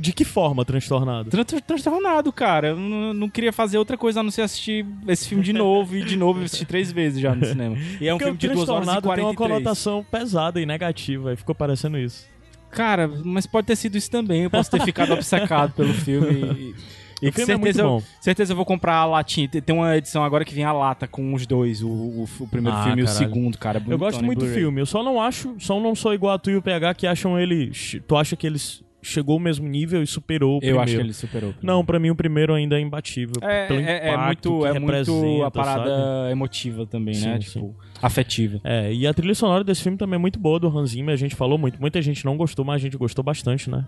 De que forma transtornado? Tran- tran- Transtornado, cara. Eu não, queria fazer outra coisa a não ser assistir esse filme de novo e de novo eu assisti três vezes já no cinema. E é um Porque filme de 2 horas e transtornado tem uma 43. conotação pesada e negativa, e ficou parecendo isso. Cara, mas pode ter sido isso também. Eu posso ter ficado obcecado pelo filme. E, e com é muito certeza, eu, bom. certeza eu vou comprar a latinha. Tem- uma edição agora que vem a lata com os dois, o, o, o primeiro Ah, filme e o caralho. segundo, cara. Eu bonitão gosto muito do filme, eu só não acho, só não sou igual a tu e o PH que acham ele. Tu acha que eles chegou ao mesmo nível e superou o Eu primeiro? acho que ele superou o primeiro. Não, pra mim o primeiro ainda é imbatível. É, pelo é, é muito, que é muito a parada sabe? emotiva também, né? Sim, Tipo, afetiva. É, e a trilha sonora desse filme também é muito boa do Hans Zimmer, a gente falou muito. Muita gente não gostou, mas a gente gostou bastante, né?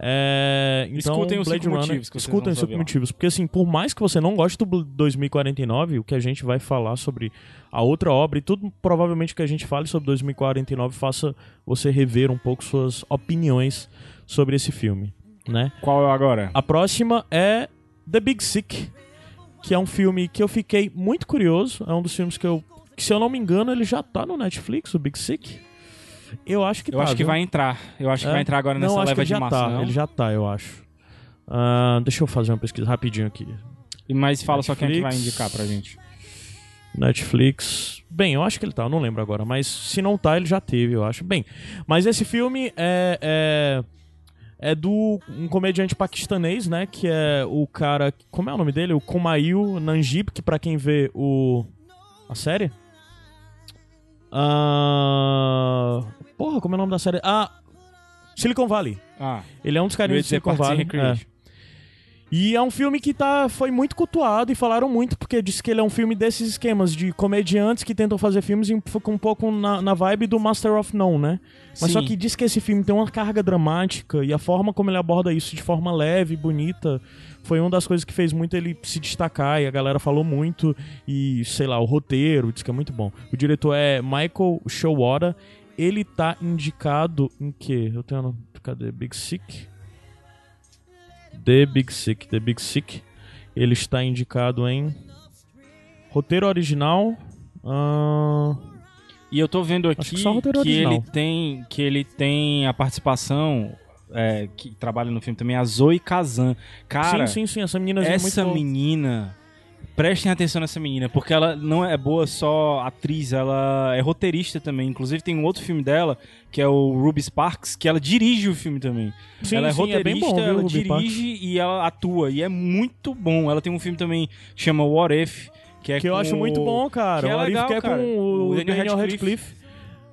É, então, Escutem os Blade cinco Runner, motivos escutem os cinco motivos. Porque assim, por mais que você não goste do Bl- 2049, o que a gente vai falar sobre a outra obra e tudo provavelmente que a gente fale sobre 2049 faça você rever um pouco suas opiniões sobre esse filme, né? Qual é agora? A próxima é The Big Sick, que é um filme que eu fiquei muito curioso. É um dos filmes que eu, que, se eu não me engano, ele já tá no Netflix, o Big Sick. Eu acho que Eu tá, acho que viu? vai entrar. Eu acho que É? vai entrar agora Não, nessa acho que leva ele de já massa, tá, não? Ele já tá, eu acho. Ah, deixa eu fazer uma pesquisa rapidinho aqui. Mas fala só quem é que vai Netflix. indicar pra gente. Netflix. Bem, eu acho que ele tá, eu não lembro agora, mas se não tá, ele já teve, eu acho. Bem, mas esse filme é. é... É do um comediante paquistanês, né? Que é o cara. Como é o nome dele? O Kumail Nanjib, que pra quem vê o. A série? Ah. Porra, como é o nome da série? Ah. Silicon Valley. Ah. Ele é um dos carinhos do dizer Silicon Valley. É. E é um filme que tá, foi muito cultuado e falaram muito, porque disse que ele é um filme desses esquemas de comediantes que tentam fazer filmes e fica um pouco na, na vibe do Master of None, né? Mas só Sim. que diz que esse filme tem uma carga dramática e a forma como ele aborda isso de forma leve, bonita, foi uma das coisas que fez muito ele se destacar e a galera falou muito. E sei lá, o roteiro diz que é muito bom. O diretor é Michael Showara. Ele tá indicado em quê? Eu tenho. Cadê? Big Sick? The Big Sick. The Big Sick. Ele está indicado em roteiro original. ahn, E eu tô vendo aqui que que, ele tem que ele tem a participação é, que trabalha no filme também a Zoe Kazan. Cara, sim, sim, sim. Essa menina é muito essa boa. menina, prestem atenção nessa menina, porque ela não é boa só atriz, ela é roteirista também. Inclusive tem um outro filme dela, que é o Ruby Sparks, que ela dirige o filme também. Sim, ela é sim, é bem roteirista, bom, viu, ela Ruby dirige e ela atua, e é muito bom. Ela tem um filme também que chama What If, que é Que eu acho muito o- bom, cara. Que é o legal, que é cara. com o, Daniel, Radcliffe.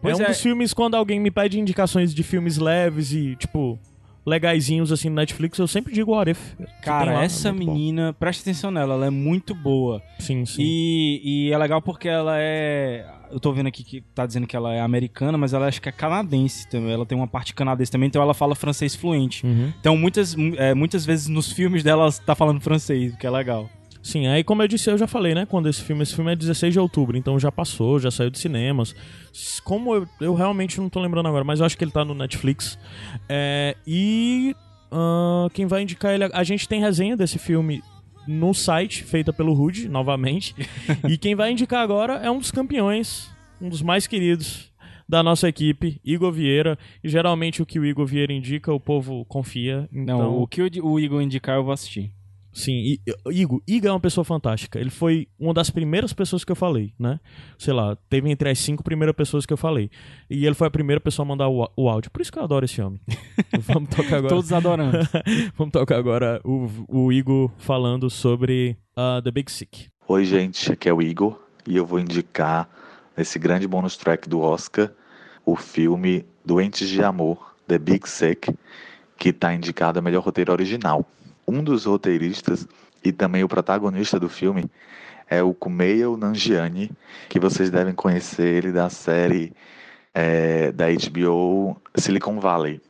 Pois é um é. dos filmes quando alguém me pede indicações de filmes leves e, tipo, legaisinhos assim no Netflix, eu sempre digo o tem Cara, lá, é essa bom. menina, presta atenção nela, ela é muito boa. Sim, sim. E, e é legal porque ela é. Eu tô vendo aqui que tá dizendo que ela é americana, mas ela acho que é canadense também. Ela tem uma parte canadense também, então ela fala francês fluente. Uhum. Então muitas, é, muitas vezes nos filmes dela ela tá falando francês, o que é legal. Sim, aí como eu disse, eu já falei, né? Quando esse filme, esse filme é 16 de outubro, então já passou, já saiu de cinemas. Como eu, eu realmente não tô lembrando agora, mas eu acho que ele tá no Netflix. É, e ah, quem vai indicar ele, a gente tem resenha desse filme no site, feita pelo Rude, novamente. e quem vai indicar agora é um dos campeões, um dos mais queridos da nossa equipe, Igor Vieira. E geralmente o que o Igor Vieira indica, o povo confia. Então... Não, o que o, o Igor indicar eu vou assistir. Sim, Igor, Igor é uma pessoa fantástica. Ele foi uma das primeiras pessoas que eu falei, né? Sei lá, teve entre as cinco primeiras pessoas que eu falei. E ele foi a primeira pessoa a mandar o, o áudio. Por isso que eu adoro esse homem. Vamos tocar agora. Todos adorando. Vamos tocar agora o, o Igor falando sobre uh, The Big Sick. Oi, gente, aqui é o Igor e eu vou indicar nesse grande bonus track do Oscar o filme Doentes de Amor, The Big Sick, que está indicado a melhor roteiro original. Um dos roteiristas e também o protagonista do filme é o Kumail Nanjiani, que vocês devem conhecer ele da série é, da HBO Silicon Valley.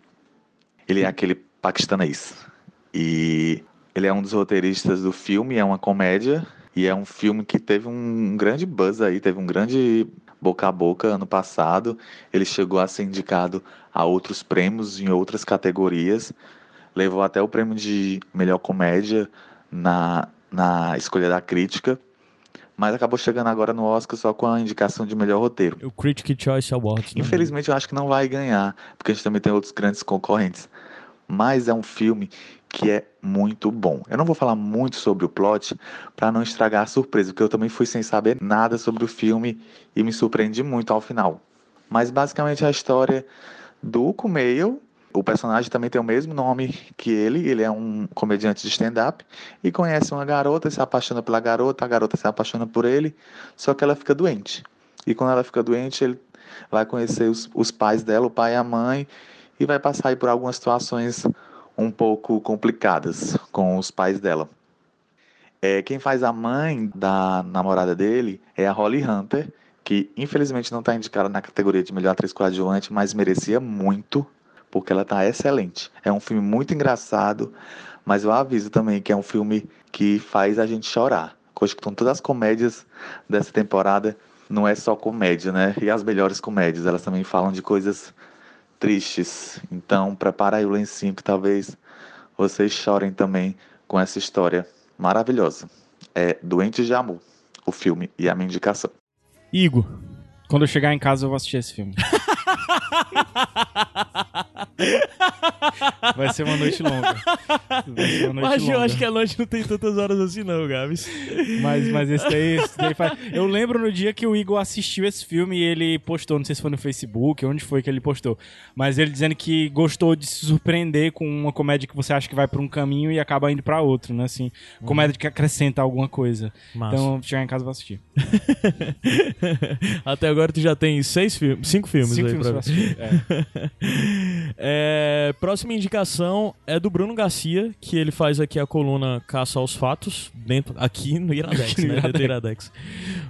Ele é aquele paquistanês e ele é um dos roteiristas do filme, é uma comédia e é um filme que teve um grande buzz aí, teve um grande boca a boca ano passado. Ele chegou a ser indicado a outros prêmios em outras categorias, levou até o prêmio de melhor comédia na, na escolha da crítica, mas acabou chegando agora no Oscar só com a indicação de melhor roteiro. O Critic Choice Awards. Né? Infelizmente eu acho que não vai ganhar, porque a gente também tem outros grandes concorrentes. Mas é um filme que é muito bom. Eu não vou falar muito sobre o plot para não estragar a surpresa, porque eu também fui sem saber nada sobre o filme e me surpreendi muito ao final. Mas basicamente é a história do Kumail, o personagem também tem o mesmo nome que ele, ele é um comediante de stand-up e conhece uma garota, se apaixona pela garota, a garota se apaixona por ele, só que ela fica doente. E quando ela fica doente, ele vai conhecer os, os pais dela, o pai e a mãe, e vai passar aí por algumas situações um pouco complicadas com os pais dela. É, quem faz a mãe da namorada dele é a Holly Hunter, que infelizmente não está indicada na categoria de melhor atriz coadjuvante, mas merecia muito porque ela tá excelente. É um filme muito engraçado, mas eu aviso também que é um filme que faz a gente chorar. Coisa que todas as comédias dessa temporada não é só comédia, né? E as melhores comédias, elas também falam de coisas tristes. Então, prepara aí o lencinho que talvez vocês chorem também com essa história maravilhosa. É Doentes de Amor, o filme e a minha indicação. Igor. Quando eu chegar em casa, eu vou assistir esse filme. Vai ser uma noite longa. Vai ser uma noite Mas eu longa. acho que a noite não tem tantas horas assim, não, Gabs. Mas, mas esse daí, esse daí faz... Eu lembro no dia que o Igor assistiu esse filme e ele postou, não sei se foi no Facebook, onde foi que ele postou, mas ele dizendo que gostou de se surpreender com uma comédia que você acha que vai pra um caminho e acaba indo pra outro, né? Assim, comédia que acrescenta alguma coisa. Massa. Então, chegar em casa eu vou assistir. Até agora tu já tem seis filmes, cinco filmes Cinco aí filmes pra pra assistir, É, próxima indicação é do Bruno Garcia, que ele faz aqui a coluna Caça aos Fatos, dentro, aqui no Iradex, Aqui no né? Do Iradex. Iradex.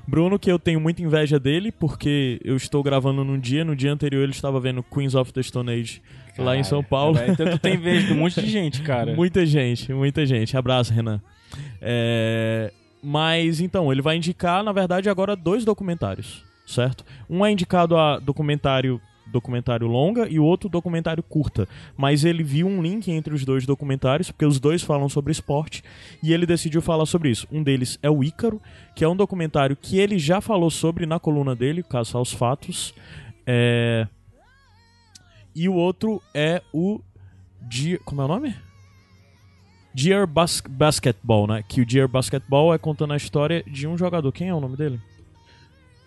Bruno, que eu tenho muita inveja dele, porque eu estou gravando num dia, no dia anterior ele estava vendo Queens of the Stone Age lá em São Paulo. Então tu tem inveja de um monte de gente, cara. Muita gente, muita gente. Abraço, Renan. É, Mas então, ele vai indicar, na verdade, agora dois documentários, certo? Um é indicado a documentário documentário longa e o outro documentário curta. Mas ele viu um link entre os dois documentários, porque os dois falam sobre esporte, e ele decidiu falar sobre isso. Um deles é o Ícaro, que é um documentário que ele já falou sobre na coluna dele, Caça aos Fatos. É... E o outro é o. Dear... Como é o nome? Dear Bas Basketball, né? Que o Dear Basketball é contando a história de um jogador. Quem é o nome dele?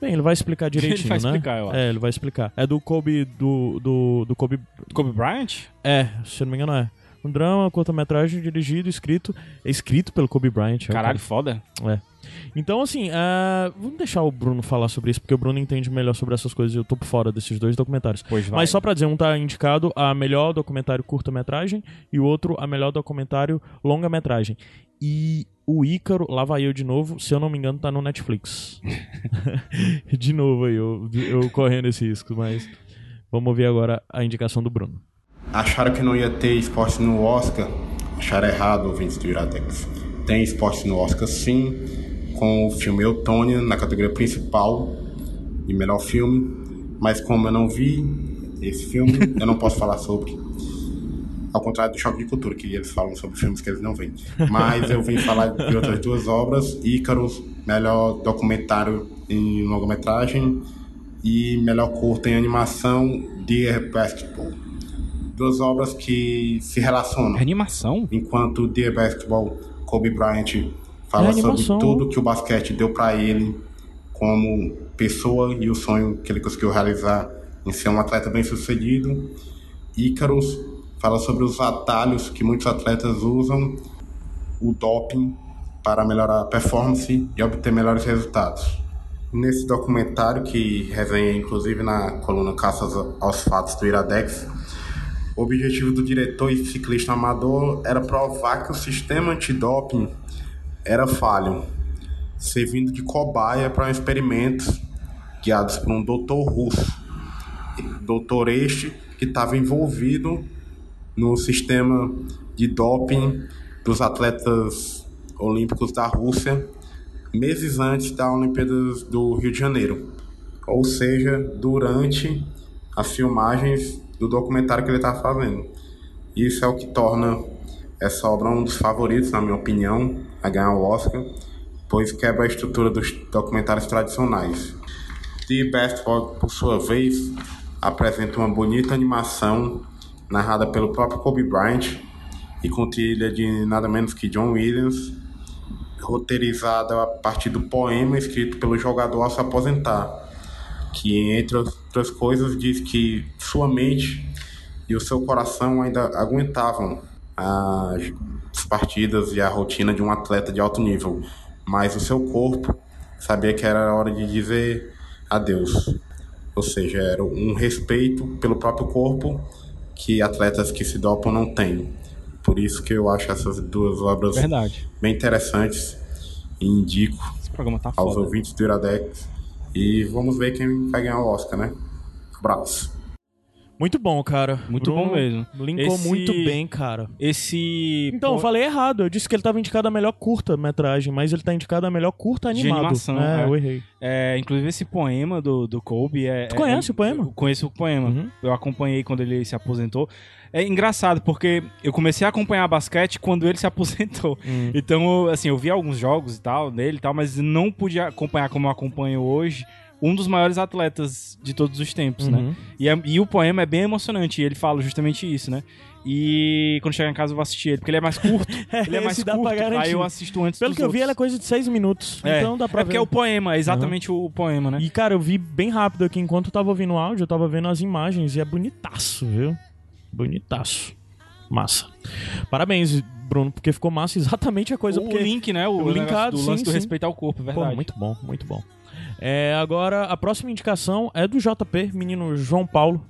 Bem, ele vai explicar direitinho, Ele vai né? explicar, eu acho. É, ele vai explicar. É do Kobe, do, do, do Kobe... Kobe Bryant? É, se não me engano é. Um drama, curta-metragem, dirigido, escrito... É escrito pelo Kobe Bryant. é Caralho, cara. foda. É. Então, assim, ah, vamos deixar o Bruno falar sobre isso, porque o Bruno entende melhor sobre essas coisas e eu tô por fora desses dois documentários. Pois vai. Mas só pra dizer, um tá indicado a melhor documentário curta-metragem e o outro a melhor documentário longa-metragem. E o Ícaro, lá vai eu de novo, se eu não me engano, tá no Netflix. de novo aí, eu, eu correndo esse risco, mas vamos ouvir agora a indicação do Bruno. Acharam que não ia ter esporte no Oscar? Acharam errado, ouvintes do Iradex. Tem esporte no Oscar sim, com o filme Eutônia na categoria principal de melhor filme, mas como eu não vi esse filme, eu não posso falar sobre. Ao contrário do Choque de Cultura, que eles falam sobre filmes que eles não veem. Mas eu vim falar de outras duas obras: Ícaros, melhor documentário em longa-metragem, e melhor curta em animação, Dear Basketball. Duas obras que se relacionam. Animação? Enquanto Dear Basketball, Kobe Bryant fala É sobre tudo que o basquete deu para ele como pessoa e o sonho que ele conseguiu realizar em ser um atleta bem-sucedido. Icarus fala sobre os atalhos que muitos atletas usam, o doping para melhorar a performance e obter melhores resultados. Nesse documentário, que resenhei inclusive na coluna Caças aos Fatos do Iradex, o objetivo do diretor e ciclista amador era provar que o sistema antidoping era falho, servindo de cobaia para experimentos guiados por um doutor russo. Doutor este que estava envolvido no sistema de doping dos atletas olímpicos da Rússia meses antes da Olimpíadas do Rio de Janeiro, ou seja, durante as filmagens do documentário que ele estava fazendo. Isso é o que torna essa obra um dos favoritos, na minha opinião, a ganhar o Oscar, pois quebra a estrutura dos documentários tradicionais. The Basketball, por sua vez, apresenta uma bonita animação narrada pelo próprio Kobe Bryant e com trilha de nada menos que John Williams, roteirizada a partir do poema escrito pelo jogador ao se aposentar, que, entre outras coisas, diz que sua mente e o seu coração ainda aguentavam as partidas e a rotina de um atleta de alto nível, mas o seu corpo sabia que era hora de dizer adeus. Ou seja, era um respeito pelo próprio corpo que atletas que se dopam não têm. Por isso que eu acho essas duas obras Verdade. bem interessantes e indico tá aos foda. ouvintes do Iradex. E vamos ver quem vai ganhar o Oscar, né? Abraço. Muito bom, cara. Muito Bruno bom mesmo. Linkou Esse- muito bem, cara. Esse. Então, eu falei errado. Eu disse que ele tava indicado a melhor curta-metragem, mas ele tá indicado a melhor curta de animado. animação. É, é. eu errei. É, inclusive esse poema do, do Kobe é. Tu conhece é- o poema? Uhum. Eu conheço o poema. Eu acompanhei quando ele se aposentou. É engraçado, porque eu comecei a acompanhar basquete quando ele se aposentou. Hum. Então, assim, eu vi alguns jogos e tal dele e tal, mas não pude acompanhar como eu acompanho hoje. Um dos maiores atletas de todos os tempos, Uhum. né? E, é- e o poema é bem emocionante, e ele fala justamente isso, né? E quando chegar em casa eu vou assistir ele, porque ele é mais curto. ele é mais curto, aí eu assisto antes Pelo que eu vi, outros. ela é coisa de seis minutos. É, Então dá pra é ver. porque é o poema, é exatamente o, o poema, né? E, cara, eu vi bem rápido aqui, enquanto eu tava ouvindo o áudio, eu tava vendo as imagens e é bonitaço, viu? Bonitaço. Massa. Parabéns, Bruno, porque ficou massa exatamente a coisa. O porque... link, né? O, o linkado, do sim, lance do sim. respeito ao corpo, é verdade. Pô, muito bom, muito bom. É, agora, a próxima indicação é do JP, menino João Paulo,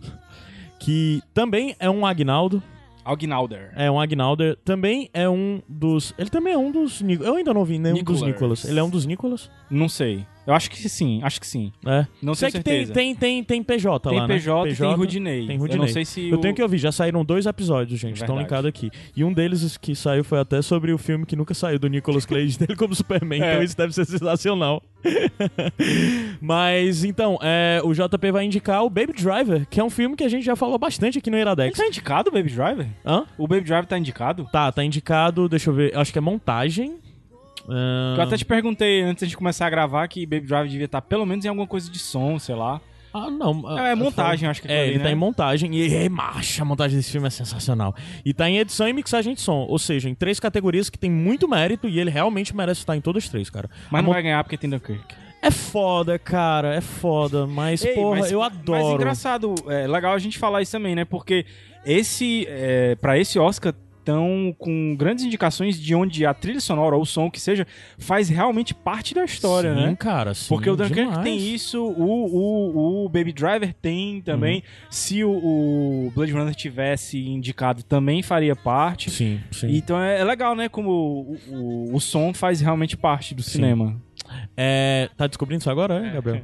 que também é um Agnaldo. Agnalder. É um Agnalder. Também é um dos. Ele também é um dos. Eu ainda não vi nenhum dos Nicholas. Nicolas. Ele é um dos Nicolas? Não sei. Eu acho que sim, acho que sim. É. Não sei tenho que tem, certeza. tem, tem, tem PJ Tem lá, né? PJ e tem Rudinei. Tem Eu Rudinei. não sei se Eu o- tenho que ouvir, já saíram dois episódios, gente. Estão linkados aqui. E um deles que saiu foi até sobre o filme que nunca saiu do Nicolas Cage dele como Superman. É. Então isso deve ser sensacional. Mas então, é, o JP vai indicar o Baby Driver, que é um filme que a gente já falou bastante aqui no Iradex. Tá indicado o Baby Driver? Hã? O Baby Driver tá indicado? Tá, tá indicado, deixa eu ver, acho que é montagem. Eu até te perguntei antes de começar a gravar que Baby Driver devia estar pelo menos em alguma coisa de som, sei lá. Ah, não. É, montagem, acho que É, aquilo ali, ele né? tá em montagem e é macha, a montagem desse filme é sensacional. E tá em edição e mixagem de som, ou seja, em três categorias que tem muito mérito e ele realmente merece estar em todas as três, cara. Mas A não mon- vai ganhar porque tem Dunkirk. É foda, cara, é foda, mas Ei, porra, mas- eu Mas adoro. engraçado, é legal a gente falar isso também, né? Porque esse, é, para esse Oscar estão com grandes indicações de onde a trilha sonora ou o som que seja faz realmente parte da história, Sim, né? cara, sim, Porque o Dunkirk tem isso, o, o, o Baby Driver tem também. Uhum. Se o, o Blade Runner tivesse indicado, também faria parte. Sim, sim. Então é, é legal, né? Como o, o, o som faz realmente parte do cinema. É, tá descobrindo isso agora, é, Gabriel?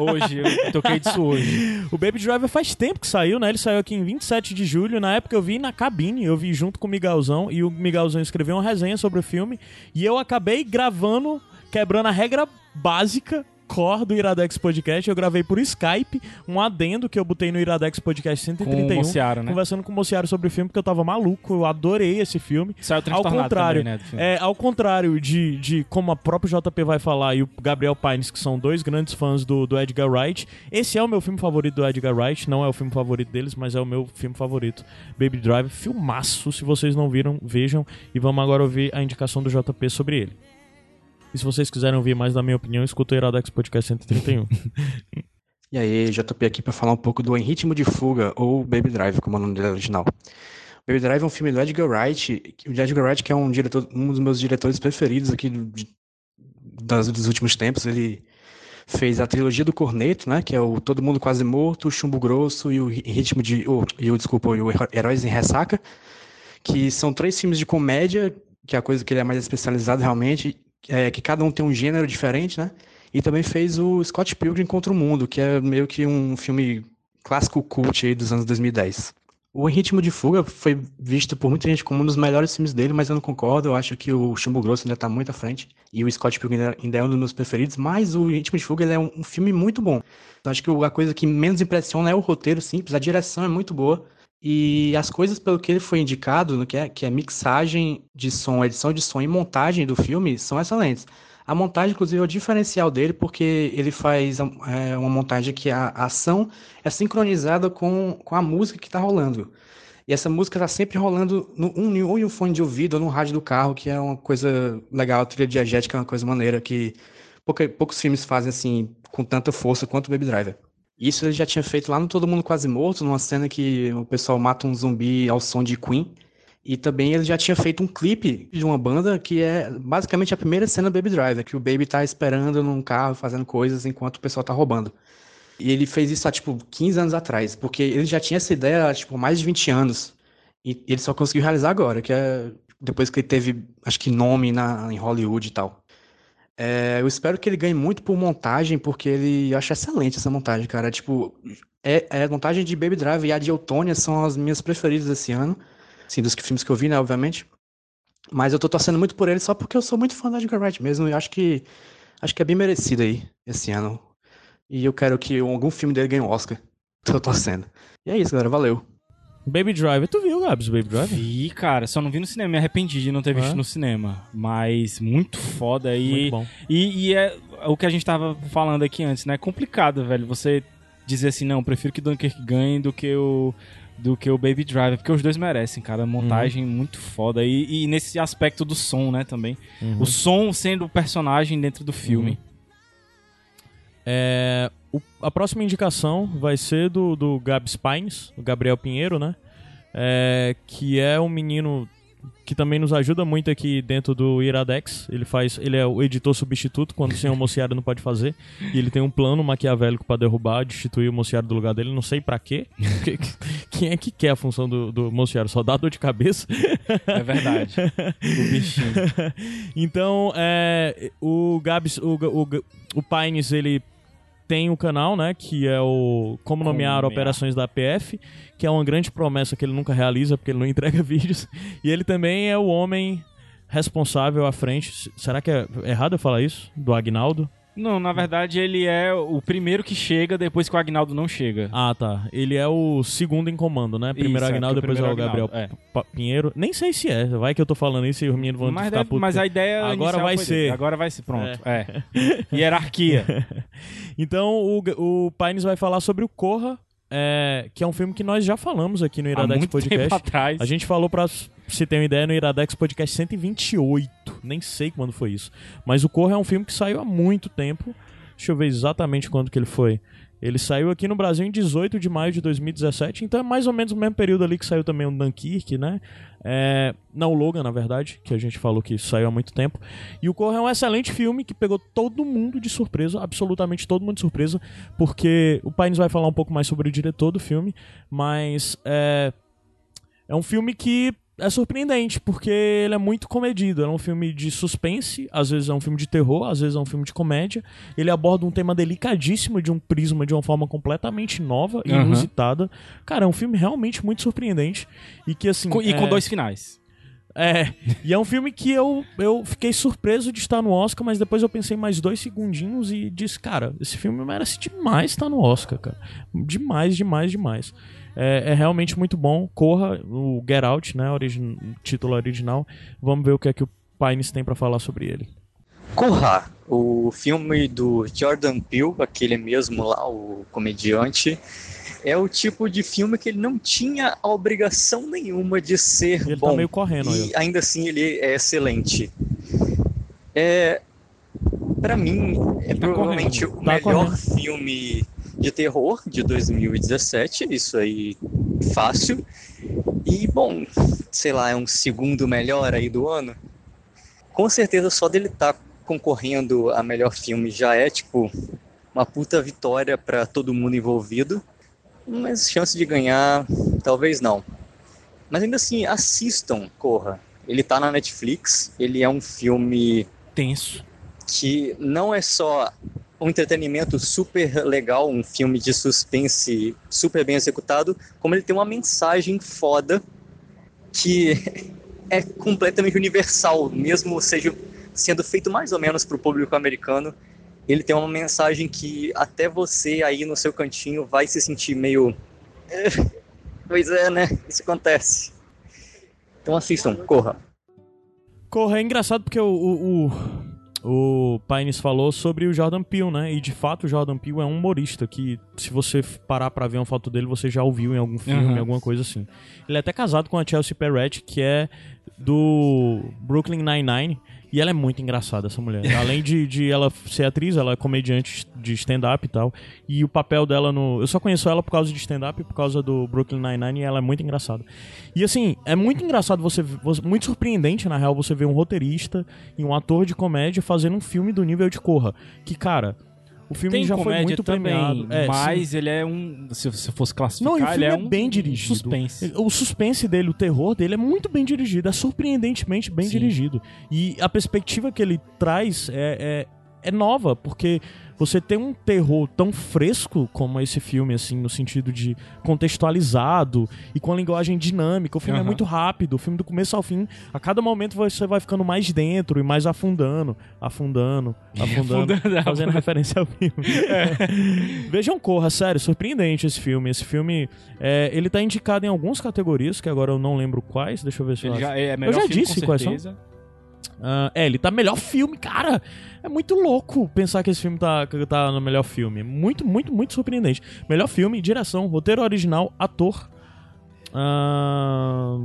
Hoje, eu toquei disso hoje. O Baby Driver faz tempo que saiu, né? Ele saiu aqui em 27 de julho. Na época eu vi na cabine, eu vi junto com o Migalzão. E o Migalzão escreveu uma resenha sobre o filme. E eu acabei gravando, quebrando a regra básica core do Iradex Podcast. Eu gravei por Skype um adendo que eu botei no Iradex Podcast 131. Com o Mociaro, né? Conversando com o Mociaro sobre o filme, porque eu tava maluco. Eu adorei esse filme. Saiu ao contrário, também, né, é, ao contrário de, de como a própria JP vai falar e o Gabriel Pines, que são dois grandes fãs do, do Edgar Wright, esse é o meu filme favorito do Edgar Wright. Não é o filme favorito deles, mas é o meu filme favorito. Baby Driver, filmaço. Se vocês não viram, vejam. E vamos agora ouvir a indicação do JP sobre ele. E se vocês quiserem ouvir mais da minha opinião, escuta o Iradex Podcast 131. E aí, JP aqui para falar um pouco do Em Ritmo de Fuga, ou Baby Drive, como é o nome dele original. Baby Drive é um filme do Edgar Wright, o Edgar Wright que é um, diretor, um dos meus diretores preferidos aqui de- das- dos últimos tempos. Ele fez a trilogia do Corneto, né, que é o Todo Mundo Quase Morto, o Chumbo Grosso e o Ritmo de... o- e o, desculpa, o Heróis em Ressaca, que são três filmes de comédia, que é a coisa que ele é mais especializado realmente, é, que cada um tem um gênero diferente, né? E também fez o Scott Pilgrim contra o Mundo, que é meio que um filme clássico cult aí dos anos 2010. O Ritmo de Fuga foi visto por muita gente como um dos melhores filmes dele, mas eu não concordo. Eu acho que o Chumbo Grosso ainda tá muito à frente. E o Scott Pilgrim ainda- é um dos meus preferidos. Mas o Ritmo de Fuga é um, filme muito bom. Eu acho que a coisa que menos impressiona é o roteiro simples. A direção é muito boa. E as coisas pelo que ele foi indicado, no que é, que é mixagem de som, edição de som e montagem do filme, são excelentes. A montagem, inclusive, é o diferencial dele, porque ele faz é, uma montagem que a a ação é sincronizada com, com a música que está rolando. E essa música está sempre rolando no, um, ou em um fone de ouvido ou no rádio do carro, que é uma coisa legal. A trilha diegética é uma coisa maneira que pouca- poucos filmes fazem assim com tanta força quanto o Baby Driver. Isso ele já tinha feito lá no Todo Mundo Quase Morto, numa cena que o pessoal mata um zumbi ao som de Queen. E também ele já tinha feito um clipe de uma banda que é basicamente a primeira cena do Baby Driver, que o Baby tá esperando num carro fazendo coisas enquanto o pessoal tá roubando. E ele fez isso há, tipo, 15 anos atrás, porque ele já tinha essa ideia há, tipo, mais de 20 anos. E ele só conseguiu realizar agora, que é depois que ele teve, acho que, nome na, em Hollywood e tal. É, eu espero que ele ganhe muito por montagem, porque ele eu acho excelente essa montagem, cara. Tipo, é, é a montagem de Baby Driver e a de Eutônia são as minhas preferidas esse ano. Assim, dos filmes que eu vi, né, obviamente. Mas eu tô torcendo muito por ele só porque eu sou muito fã da Edgar Wright mesmo. E acho que acho que é bem merecido aí esse ano. E eu quero que algum filme dele ganhe um Oscar. Tô torcendo. E é isso, galera. Valeu. Baby Driver, tu viu, Gabs, Baby Driver? Vi, cara, só não vi no cinema. Me arrependi de não ter visto É? no cinema. Mas muito foda. E, Muito bom. E, e é o que a gente tava falando aqui antes, né? É complicado, velho. Você dizer assim, não, prefiro que Dunkirk ganhe do que o do que o Baby Driver, porque os dois merecem, cara. Montagem muito foda. E, e nesse aspecto do som, né, também. Uhum. O som sendo o personagem dentro do filme. É, o- a próxima indicação vai ser do, do Gabs Pines, o Gabriel Pinheiro, né? É, que é um menino que também nos ajuda muito aqui dentro do Iradex. Ele faz, ele é o editor substituto quando o senhor Mociaro não pode fazer. E ele tem um plano maquiavélico pra derrubar, destituir o Mociaro do lugar dele. Não sei pra quê. Que- que- Quem é que quer a função do, do Mociaro? Só dá dor de cabeça? É verdade. O bichinho. então, é, o Gabs, o, o, o Pines, ele tem o canal, né, que é o Como Nomear Nomear. Operações da APF, que é uma grande promessa que ele nunca realiza, porque ele não entrega vídeos. E ele também é o homem responsável à frente. Será que é errado eu falar isso? Do Agnaldo? Não, na verdade ele é o primeiro que chega depois que o Agnaldo não chega. Ah, tá. Ele é o segundo em comando, né? Primeiro Isso, é, Agnaldo, o depois é o Gabriel Pa- Pinheiro. Nem sei se é. Vai que eu tô falando isso e os meninos vão Mas, ficar deve- putos. mas a ideia Agora vai ser. dele. Agora vai ser, pronto. É. Hierarquia. então o, o Pines vai falar sobre o Corra, é, que é um filme que nós já falamos aqui no Iradex muito Podcast. tempo atrás. A gente falou pra se ter uma ideia no Iradex Podcast 128. Nem sei quando foi isso. Mas o Corra é um filme que saiu há muito tempo. Deixa eu ver exatamente quando que ele foi. Ele saiu aqui no Brasil em 18 de maio de 2017, então é mais ou menos o mesmo período ali que saiu também o Dunkirk, né? É, não, o Logan, na verdade, que a gente falou que saiu há muito tempo. E o Corra é um excelente filme que pegou todo mundo de surpresa, absolutamente todo mundo de surpresa, porque o Pines vai falar um pouco mais sobre o diretor do filme, mas é, é um filme que é surpreendente, porque ele é muito comedido. É um filme de suspense, às vezes é um filme de terror, às vezes é um filme de comédia. Ele aborda um tema delicadíssimo de um prisma de uma forma completamente nova e Aham. inusitada. Cara, é um filme realmente muito surpreendente. E que assim. Com- e com é- dois finais. É, e é um filme que eu, eu fiquei surpreso de estar no Oscar, mas depois eu pensei mais dois segundinhos e disse, cara, esse filme merece demais estar no Oscar, cara. Demais, demais, demais. É, é realmente muito bom. Corra, o Get Out, né? Origin, título original. Vamos ver o que é que o Pines tem pra falar sobre ele. Corra, o filme do Jordan Peele, aquele mesmo lá, o comediante, é o tipo de filme que ele não tinha a obrigação nenhuma de ser Ele bom. tá meio correndo e aí. ainda assim ele é excelente. É, para mim, é provavelmente correndo. o Tá melhor correndo. filme de terror de 2017, isso aí fácil. E bom, sei lá, é um segundo melhor aí do ano. Com certeza só dele estar concorrendo a melhor filme já é tipo uma puta vitória para todo mundo envolvido. Mas chance de ganhar, talvez não. Mas ainda assim, assistam, corra. Ele tá na Netflix, ele é um filme tenso que não é só um entretenimento super legal, um filme de suspense super bem executado, como ele tem uma mensagem foda que é completamente universal, mesmo seja sendo feito mais ou menos para o público americano. Ele tem uma mensagem que até você aí no seu cantinho vai se sentir meio. "Eh, Pois é, né? Isso acontece. Então assistam, corra. Corra, é engraçado porque o, o, o, o Pines falou sobre o Jordan Peele, né? E de fato o Jordan Peele é um humorista que, se você parar pra ver uma foto dele, você já ouviu em algum filme, Uhum. alguma coisa assim. Ele é até casado com a Chelsea Peretti, que é do Brooklyn Nine-Nine. E ela é muito engraçada, essa mulher. Além de, de ela ser atriz, ela é comediante de stand-up e tal. E o papel dela no. Eu só conheço ela por causa de stand-up, por causa do Brooklyn Nine-Nine, e ela é muito engraçada. E assim, é muito engraçado você. você- Muito surpreendente, na real, você ver um roteirista e um ator de comédia fazendo um filme do nível de Corra. Que, cara. O filme Tem já foi muito também, premiado. É, mas sim. ele é um. Se você fosse classificar, Não, o filme ele é, é, um bem dirigido. suspense. O suspense dele, o terror dele é muito bem dirigido, é surpreendentemente bem dirigido. E a perspectiva que ele traz é, é, é nova, porque você tem um terror tão fresco como esse filme, assim, no sentido de contextualizado e com a linguagem dinâmica. O filme é Aham. muito rápido, o filme do começo ao fim, a cada momento você vai ficando mais dentro e mais afundando, afundando, afundando, Afundando, fazendo referência ao filme. Vejam Corra, sério, surpreendente esse filme. Esse filme, é, ele tá indicado em algumas categorias, que agora eu não lembro quais, deixa eu ver se eu Ele acho. já é eu melhor já filme, disse com quais são. Ah, é, ele tá melhor filme, cara. É muito louco pensar que esse filme tá, tá no melhor filme. Muito, muito, muito surpreendente. Melhor filme, direção, roteiro original, ator. Ah,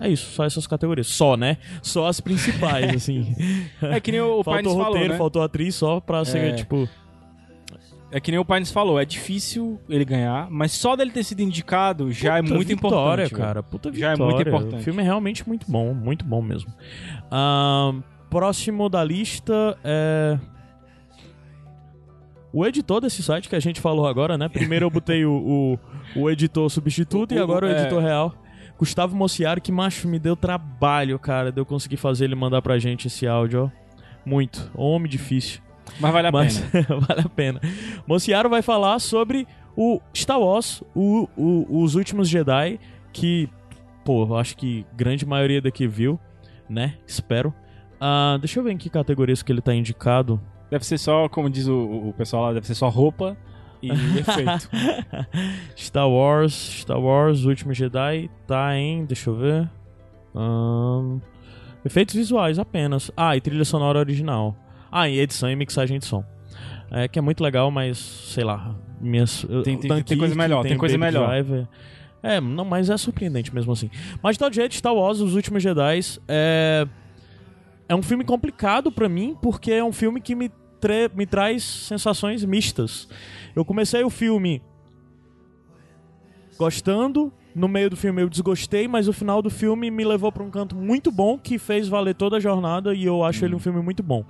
É isso, só essas categorias. Só, né? Só as principais, assim. É que nem o faltou Pines falou, roteiro, né? faltou atriz só pra ser, É. tipo. É que nem o Pines falou, é difícil ele ganhar, mas só dele ter sido indicado já é Puta muito vitória, importante. cara. Puta já vitória. é muito O importante. filme é realmente muito bom, muito bom mesmo. Ahn, próximo da lista é. O editor desse site que a gente falou agora, né? Primeiro eu botei o, o, o editor substituto e agora o é. editor real. Gustavo Mociaro, que macho, me deu trabalho, cara, de eu conseguir fazer ele mandar pra gente esse áudio, ó. Muito. Homem difícil. Mas vale a Mas- pena. vale a pena. Mociaro vai falar sobre o Star Wars, o, o- os últimos Jedi, que, pô, acho que grande maioria daqui viu, né? Espero. Ah, deixa eu ver em que categorias que ele tá indicado. Deve ser só, como diz o, o pessoal lá, deve ser só roupa e efeito. Star Wars, Star Wars, o último Jedi tá em, deixa eu ver. Ahn, efeitos visuais apenas. Ah, e trilha sonora original. Ah, e edição e mixagem de som. É que é muito legal, mas sei lá, minhas eu- Tem- tem- Dunkirk, tem coisa melhor, tem o coisa Baby melhor. Driver. É, não, mas é surpreendente mesmo assim. Mas de todo jeito, Star Wars, Os Últimos Jedi é é um filme complicado pra mim porque é um filme que me, me traz sensações mistas. Eu comecei o filme gostando, no meio do filme eu desgostei, mas o final do filme me levou pra um canto muito bom que fez valer toda a jornada e eu acho ele um filme muito bom.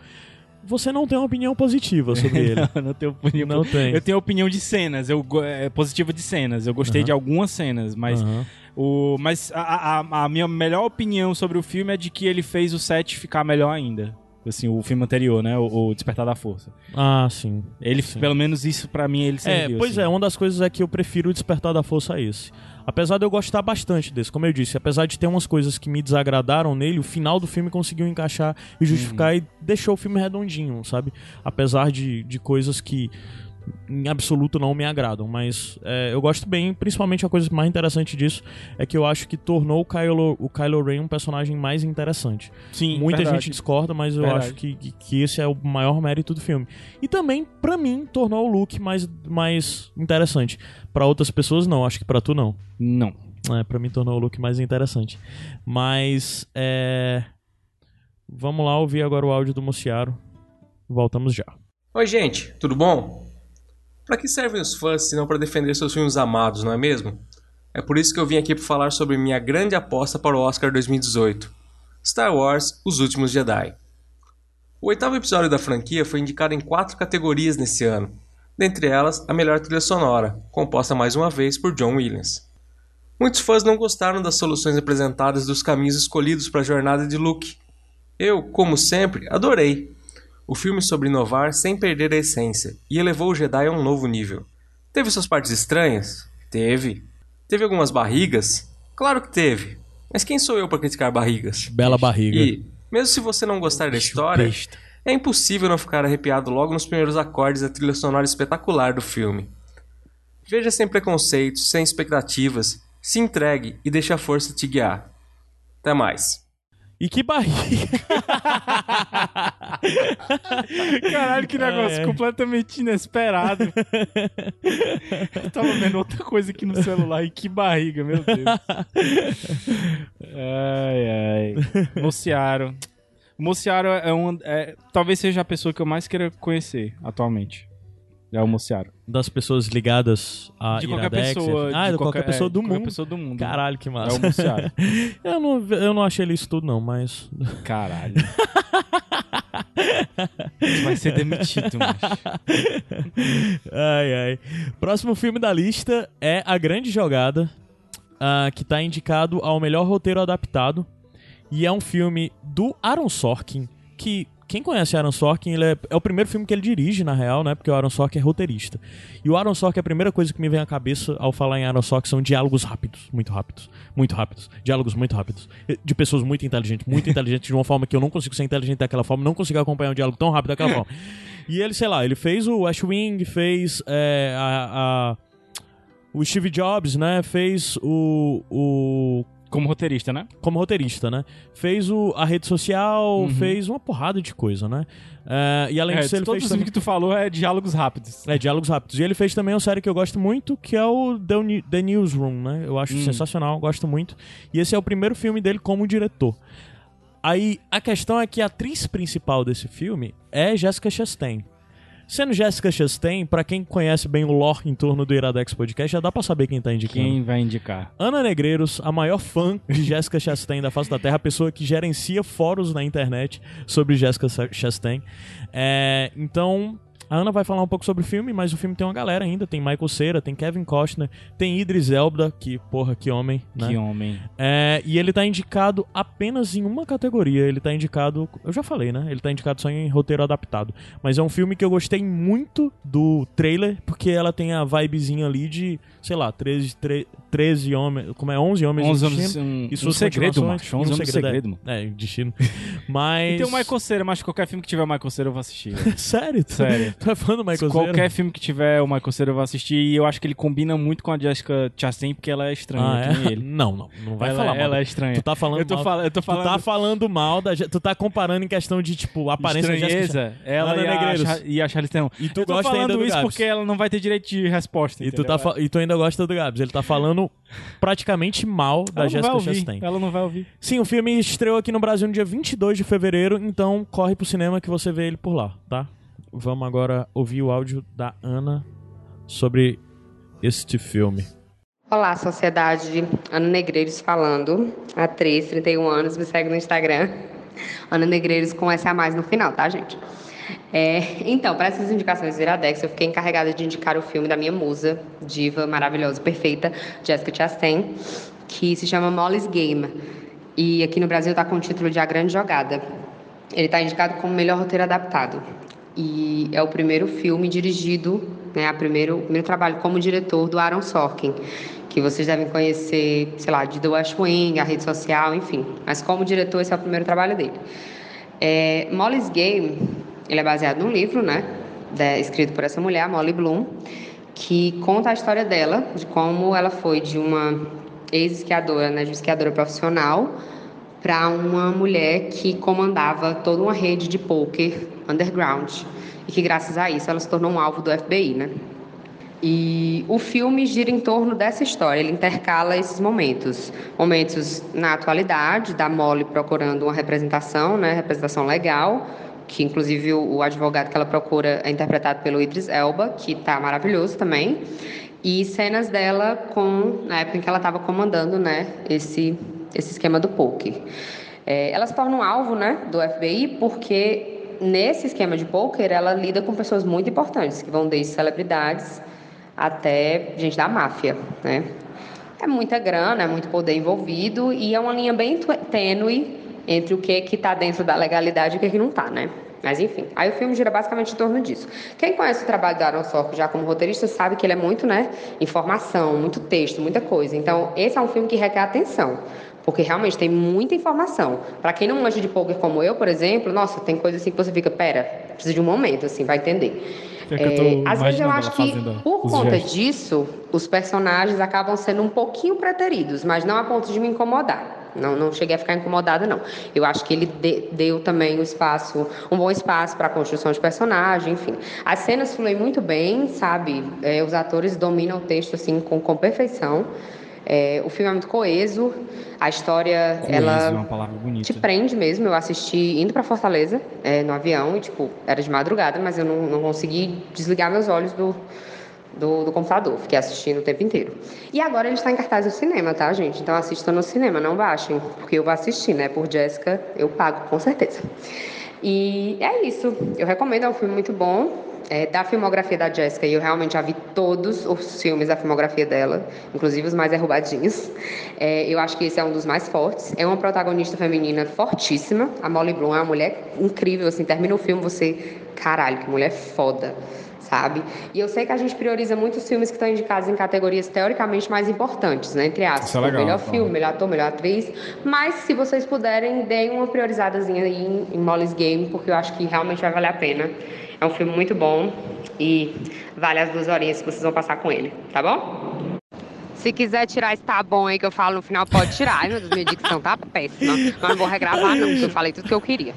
Você não tem uma opinião positiva sobre ele. não, não tenho opinião. Não tem. Eu tenho opinião de cenas, eu é, positiva de cenas. Eu gostei Aham. de algumas cenas, mas Aham. O mas a, a- a minha melhor opinião sobre o filme é de que ele fez o set ficar melhor ainda. Assim, o filme anterior, né? O, o Despertar da Força. Ah, sim. Ele, Sim. pelo menos isso pra mim, ele É, serviu. pois assim. é, uma das coisas é que eu prefiro o Despertar da Força a esse. Apesar de eu gostar bastante desse, como eu disse, apesar de ter umas coisas que me desagradaram nele, o final do filme conseguiu encaixar e justificar e deixou o filme redondinho, sabe? Apesar de, de coisas que em absoluto não me agradam, mas é, eu gosto bem, principalmente a coisa mais interessante disso é que eu acho que tornou o Kylo, o Kylo Ren um personagem mais interessante. Sim, Muita verdade. gente discorda, mas eu Verdade. acho que, que, que esse é o maior mérito do filme. E também, pra mim, tornou o look mais, mais interessante. Pra outras pessoas, não. Acho que pra tu, não. Não. É, pra mim, tornou o look mais interessante. Mas, é... Vamos lá ouvir agora o áudio do Mociaro. Voltamos já. Oi, gente, tudo bom? Para que servem os fãs se não para defender seus filmes amados, não é mesmo? É por isso que eu vim aqui para falar sobre minha grande aposta para o Oscar 2018: Star Wars Os Últimos Jedi. O oitavo episódio da franquia foi indicado em quatro categorias nesse ano, dentre elas a melhor trilha sonora, composta mais uma vez por John Williams. Muitos fãs não gostaram das soluções apresentadas dos caminhos escolhidos para a jornada de Luke. Eu, como sempre, adorei. O filme sobre inovar sem perder a essência e elevou o Jedi a um novo nível. Teve suas partes estranhas? Teve. Teve algumas barrigas? Claro que teve. Mas quem sou eu para criticar barrigas? Bela barriga. E, mesmo se você não gostar da história, é impossível não ficar arrepiado logo nos primeiros acordes da trilha sonora espetacular do filme. Veja sem preconceitos, sem expectativas, se entregue e deixe a força te guiar. Até mais. E que barriga! Caralho, que negócio ai. completamente inesperado. Eu tava vendo outra coisa aqui no celular e que barriga, meu Deus. Ai, ai. Mociaro. Mociaro é um. é- talvez seja a pessoa que eu mais queira conhecer atualmente. É o. Das pessoas ligadas a De qualquer Iradex, pessoa, Ah, de de qualquer, qualquer- pessoa é, do de qualquer mundo. pessoa do mundo. Caralho, que massa. É o eu, não, eu não achei ele isso tudo, não, mas. Caralho. Vai ser demitido, macho. ai, ai. Próximo filme da lista é A Grande Jogada, ah, que tá indicado ao melhor roteiro adaptado. E é um filme do Aaron Sorkin, que quem conhece Aaron Sorkin, ele é, é o primeiro filme que ele dirige, na real, né? Porque o Aaron Sorkin é roteirista. E o Aaron Sorkin, a primeira coisa que me vem à cabeça ao falar em Aaron Sorkin são diálogos rápidos, muito rápidos, muito rápidos, diálogos muito rápidos, de pessoas muito inteligentes, muito inteligentes, de uma forma que eu não consigo ser inteligente daquela forma, não consigo acompanhar um diálogo tão rápido daquela forma. E ele, sei lá, ele fez o West Wing, fez é, a, a- o Steve Jobs, né? Fez o, o como roteirista, né? Como roteirista, né? Fez o, a rede social, Uhum. fez uma porrada de coisa, né? É, e além É, disso, ele todos fez os também... que tu falou é diálogos rápidos. É, diálogos rápidos. E ele fez também uma série que eu gosto muito, que é o The, The Newsroom, né? Eu acho Hum. sensacional, gosto muito. E esse é o primeiro filme dele como diretor. Aí, a questão é que a atriz principal desse filme é Jessica Chastain. Sendo Jessica Chastain, pra quem conhece bem o lore em torno do Iradex Podcast, já dá pra saber quem tá indicando. Quem vai indicar? Ana Negreiros, a maior fã de Jessica Chastain da face da Terra, a pessoa que gerencia fóruns na internet sobre Jessica Chastain. É, então, a Ana vai falar um pouco sobre o filme, mas o filme tem uma galera ainda. Tem Michael Cera, tem Kevin Costner, tem Idris Elba, que, porra, que homem, né? Que homem. É, e ele tá indicado apenas em uma categoria. Ele tá indicado. Eu já falei, né? Ele tá indicado só em roteiro adaptado. Mas é um filme que eu gostei muito do trailer, porque ela tem a vibezinha ali de, sei lá, 13, tre- 13 homens. Como é? 11 homens 11 em homens, um- e um segredo, macho, e 11 homens de segredo, é, mano. É, destino. Mas. E tem o Michael Cera, mas qualquer filme que tiver o Michael Cera eu vou assistir. Sério? Sério. Tu é fã do Michael Qualquer Cera? filme que tiver o Michael Cera eu vou assistir e eu acho que ele combina muito com a Jessica Chastain porque ela é estranha, Ah, é? ele. Não, não, não vai ela, falar mal. Ela é estranha. Tu tá falando eu tô mal. fal- eu tô Tu falando tá falando mal da. Tu tá comparando em questão de, tipo, aparência da Jessica estranheza, Chastain. ela e a. Cha- e a Charlize Theron. E tu eu tô gosta falando do isso Gabs. porque ela não vai ter direito de resposta, E tu, tá e tu ainda gosta do Gabs. Ele tá falando praticamente mal da Jessica Chastain. Ela não vai ouvir. Sim, o filme estreou aqui no Brasil no dia 22 de fevereiro, então corre pro cinema que você vê ele por lá, tá? Vamos agora ouvir o áudio da Ana sobre este filme. Olá, sociedade. Ana Negreiros falando, atriz, 31 anos, me segue no Instagram. Ana Negreiros com S a mais no final, tá, gente? É, então, para essas indicações do Iradex, eu fiquei encarregada de indicar o filme da minha musa, diva maravilhosa, perfeita, Jessica Chastain, que se chama Molly's Game. E aqui no Brasil tá com o título de A Grande Jogada. ele está indicado como melhor roteiro adaptado. E é o primeiro filme dirigido, né, a primeiro, o primeiro trabalho como diretor do Aaron Sorkin, que vocês devem conhecer, sei lá, de The West Wing, a rede social, enfim. Mas como diretor, esse é o primeiro trabalho dele. É, Molly's Game, ele é baseado num livro, né, escrito por essa mulher, Molly Bloom, que conta a história dela, de como ela foi de uma ex-esquiadora, né, de uma esquiadora profissional, para uma mulher que comandava toda uma rede de poker underground. E que graças a isso ela se tornou um alvo do FBI, né? E o filme gira em torno dessa história, ele intercala esses momentos, momentos na atualidade da Molly procurando uma representação, né, representação legal, que inclusive o, advogado que ela procura é interpretado pelo Idris Elba, que está maravilhoso também, e cenas dela com na época em que ela estava comandando, né, esse esse esquema do poker. É, ela se torna um alvo, né, do FBI porque nesse esquema de poker ela lida com pessoas muito importantes que vão desde celebridades até gente da máfia, né? É muita grana, é muito poder envolvido e é uma linha bem tênue entre o que que está dentro da legalidade e o que que não está, né? Mas enfim, aí o filme gira basicamente em torno disso. Quem conhece o trabalho do Aaron Sorkin já como roteirista sabe que ele é muito, né, informação, muito texto, muita coisa. Então, esse é um filme que requer atenção, porque realmente tem muita informação. Para quem não manja de poker como eu, por exemplo, nossa, tem coisa assim que você fica, pera, precisa de um momento, assim, vai entender. É É, às vezes eu acho que por conta gestos. disso, os personagens acabam sendo um pouquinho preteridos, mas não a ponto de me incomodar. Não, não cheguei a ficar incomodada, não. Eu acho que ele de- deu também um espaço, um bom espaço para a construção de personagem, enfim. As cenas fluem muito bem, sabe? É, os atores dominam o texto assim com, com perfeição. É, o filme é muito coeso, a história Coeso ela é te prende mesmo. Eu assisti indo para Fortaleza é, no avião e tipo era de madrugada, mas eu não, não consegui desligar meus olhos do, do, do computador. Fiquei assistindo o tempo inteiro. E agora ele está em cartaz no cinema, tá, gente? Então assistam no cinema, não baixem, porque eu vou assistir, né? Por Jéssica, eu pago com certeza. E é isso. Eu recomendo, é um filme muito bom. É, da filmografia da Jessica, e eu realmente já vi todos os filmes da filmografia dela, inclusive os mais derrubadinhos. É, eu acho que esse é um dos mais fortes. É uma protagonista feminina fortíssima. A Molly Bloom é uma mulher incrível, assim, termina o filme, você. Caralho, que mulher foda, sabe? E eu sei que a gente prioriza muito os filmes que estão indicados em categorias teoricamente mais importantes, né? Entre aspas. É legal, melhor então. filme, melhor ator, melhor atriz. Mas se vocês puderem, deem uma priorizadazinha aí em, em Molly's Game, porque eu acho que realmente vai valer a pena. É um filme muito bom e vale as duas horinhas que vocês vão passar com ele, tá bom? Se quiser tirar esse tá bom aí que eu falo no final, pode tirar. Ai, meu Deus, minha dicção tá péssima. Mas não vou regravar, não, porque eu falei tudo que eu queria.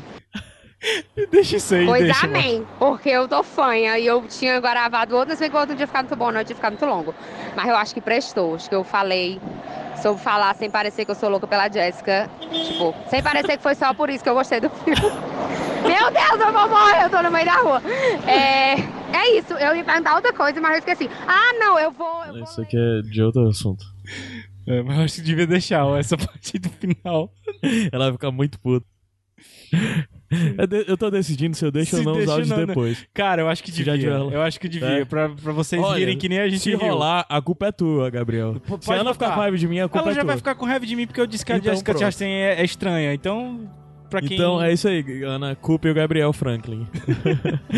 Deixa isso aí, Pois deixa. mano. amém, porque eu tô fanha e eu tinha gravado outro, não sei que o outro dia ficar muito bom, não, ia ficar muito longo. Mas eu acho que prestou, acho que eu falei, soube falar sem parecer que eu sou louca pela Jéssica. Tipo, sem parecer que foi só por isso que eu gostei do filme. Meu Deus, eu vou morrer, eu tô no meio da rua. É, é isso, eu ia perguntar outra coisa, mas eu esqueci. Ah, não, eu vou. eu vou- Isso aqui é de outro assunto. É, mas eu acho que devia deixar ó, essa parte do final. Ela vai ficar muito puta. Eu, de- eu tô decidindo se eu deixo Se ou não os áudios não, né? depois. Cara, eu acho que Se já devia. Eu acho que devia, É. pra, pra vocês Olha, rirem que nem a gente Se riu. rolar, a culpa é tua, Gabriel. se a Pode Ana ficar botar. com raiva de mim, a culpa Ela é já tua. vai ficar com raiva de mim porque eu disse que a Então, Jessica pronto. Chastain é, é estranha. Então, pra quem... Então é isso aí, Ana. Culpa e o Gabriel Franklin.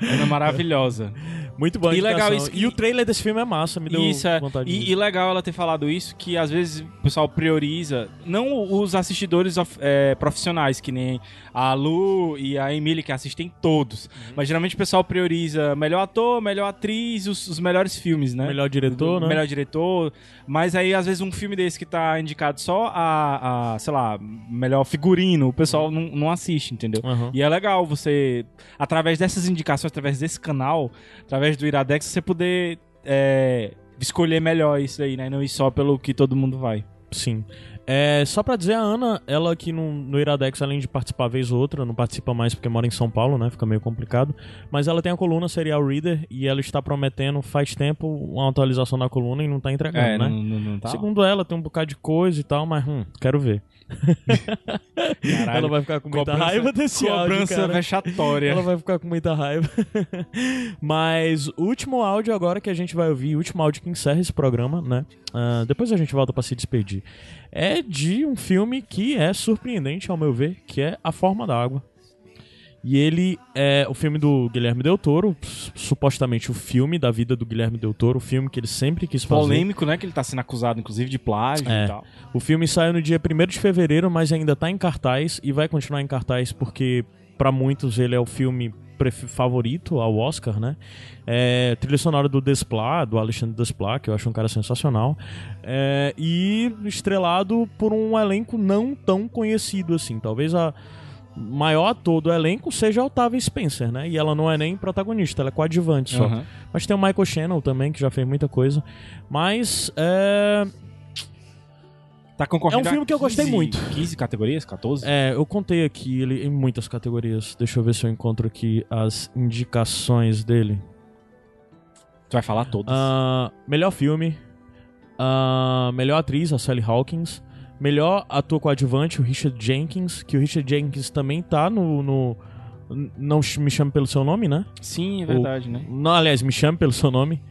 Ana é maravilhosa. Muito bom. E legal isso. E o trailer desse filme é massa, me deu Isso, é. vontade de E, e legal ela ter falado isso, que às vezes o pessoal prioriza, não os assistidores of- é, profissionais, que nem a Lu e a Emily, que assistem todos. Uhum. Mas geralmente o pessoal prioriza melhor ator, melhor atriz, os, os melhores filmes, né? Melhor diretor, né? Melhor diretor. Mas aí, às vezes, um filme desse que tá indicado só a, a sei lá, melhor figurino, o pessoal não, não assiste, entendeu? Uhum. E é legal você, através dessas indicações, através desse canal, através do Iradex, você poder é, escolher melhor isso aí, né? Não ir só pelo que todo mundo vai. Sim. É, só pra dizer, a Ana, ela aqui no, no Iradex, além de participar vez ou outra, não participa mais porque mora em São Paulo, né? Fica meio complicado. Mas ela tem a coluna Serial Reader e ela está prometendo faz tempo uma atualização da coluna e não tá entregando, É, né? não- não- não tá. Segundo ela, tem um bocado de coisa e tal, mas hum, quero ver. Caralho, ela vai ficar com muita cobrança- raiva desse áudio, cobrança vexatória. Ela vai ficar com muita raiva. Mas o último áudio agora que a gente vai ouvir, o último áudio que encerra esse programa, né? Ah, depois a gente volta pra se despedir. É é de um filme que é surpreendente, ao meu ver, que é A Forma da Água. E ele é o filme do Guilherme Del Toro, supostamente o filme da vida do Guilherme Del Toro, o filme que ele sempre quis fazer. Polêmico, né? Que ele tá sendo acusado, inclusive, de plágio É. e tal. O filme saiu no dia 1 de fevereiro, mas ainda tá em cartaz e vai continuar em cartaz porque pra muitos ele é o filme favorito ao Oscar, né? É, trilha sonora do Desplat, do Alexandre Desplat, que eu acho um cara sensacional. É, e estrelado por um elenco não tão conhecido assim. Talvez a maior ator do elenco seja a Octavia Spencer, né? E ela não é nem protagonista, ela é coadjuvante só. Aham. Mas tem o Michael Shannon também, que já fez muita coisa. Mas é. Tá concorrendo É um filme que eu gostei 15 muito. 15 categorias? 14? É, eu contei aqui ele em muitas categorias. Deixa eu ver se eu encontro aqui as indicações dele. Tu vai falar todas. Ah, melhor filme. Ah, melhor atriz, a Sally Hawkins. Melhor ator coadjuvante, o Richard Jenkins. Que o Richard Jenkins também tá no. no- não me chame pelo seu nome, né? Sim, é verdade, O- né? Não, aliás, me chame pelo seu nome.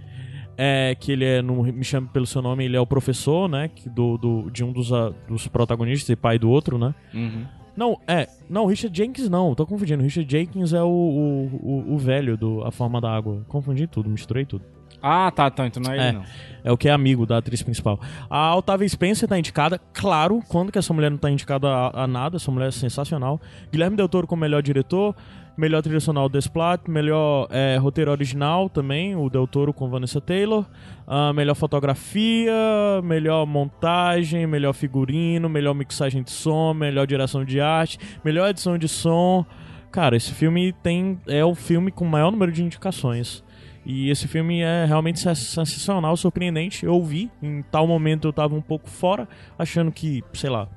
É, que ele é. No, me chame pelo seu nome, ele é o professor, né? que Do, do, de um dos, ah, dos protagonistas e pai do outro, né? Uhum. Não, é. Não, o Richard Jenkins não, tô confundindo. Richard Jenkins é o, o, o, o velho do A Forma da Água. Confundi tudo, misturei tudo. Ah, tá, tá. Então não é, É, ele, não. é o que é amigo da atriz principal. A Octavia Spencer tá indicada, claro, quando que essa mulher não tá indicada a, a nada, essa mulher é sensacional. Guilherme Del Toro como melhor diretor, melhor trilha sonora Desplat, melhor é, roteiro original também, o Del Toro com Vanessa Taylor, ah, melhor fotografia, melhor montagem, melhor figurino, melhor mixagem de som, melhor direção de arte, melhor edição de som. Cara, esse filme tem é o filme com o maior número de indicações. E esse filme é realmente sens- sensacional, surpreendente. Eu vi, em tal momento eu tava um pouco fora, achando que, sei lá,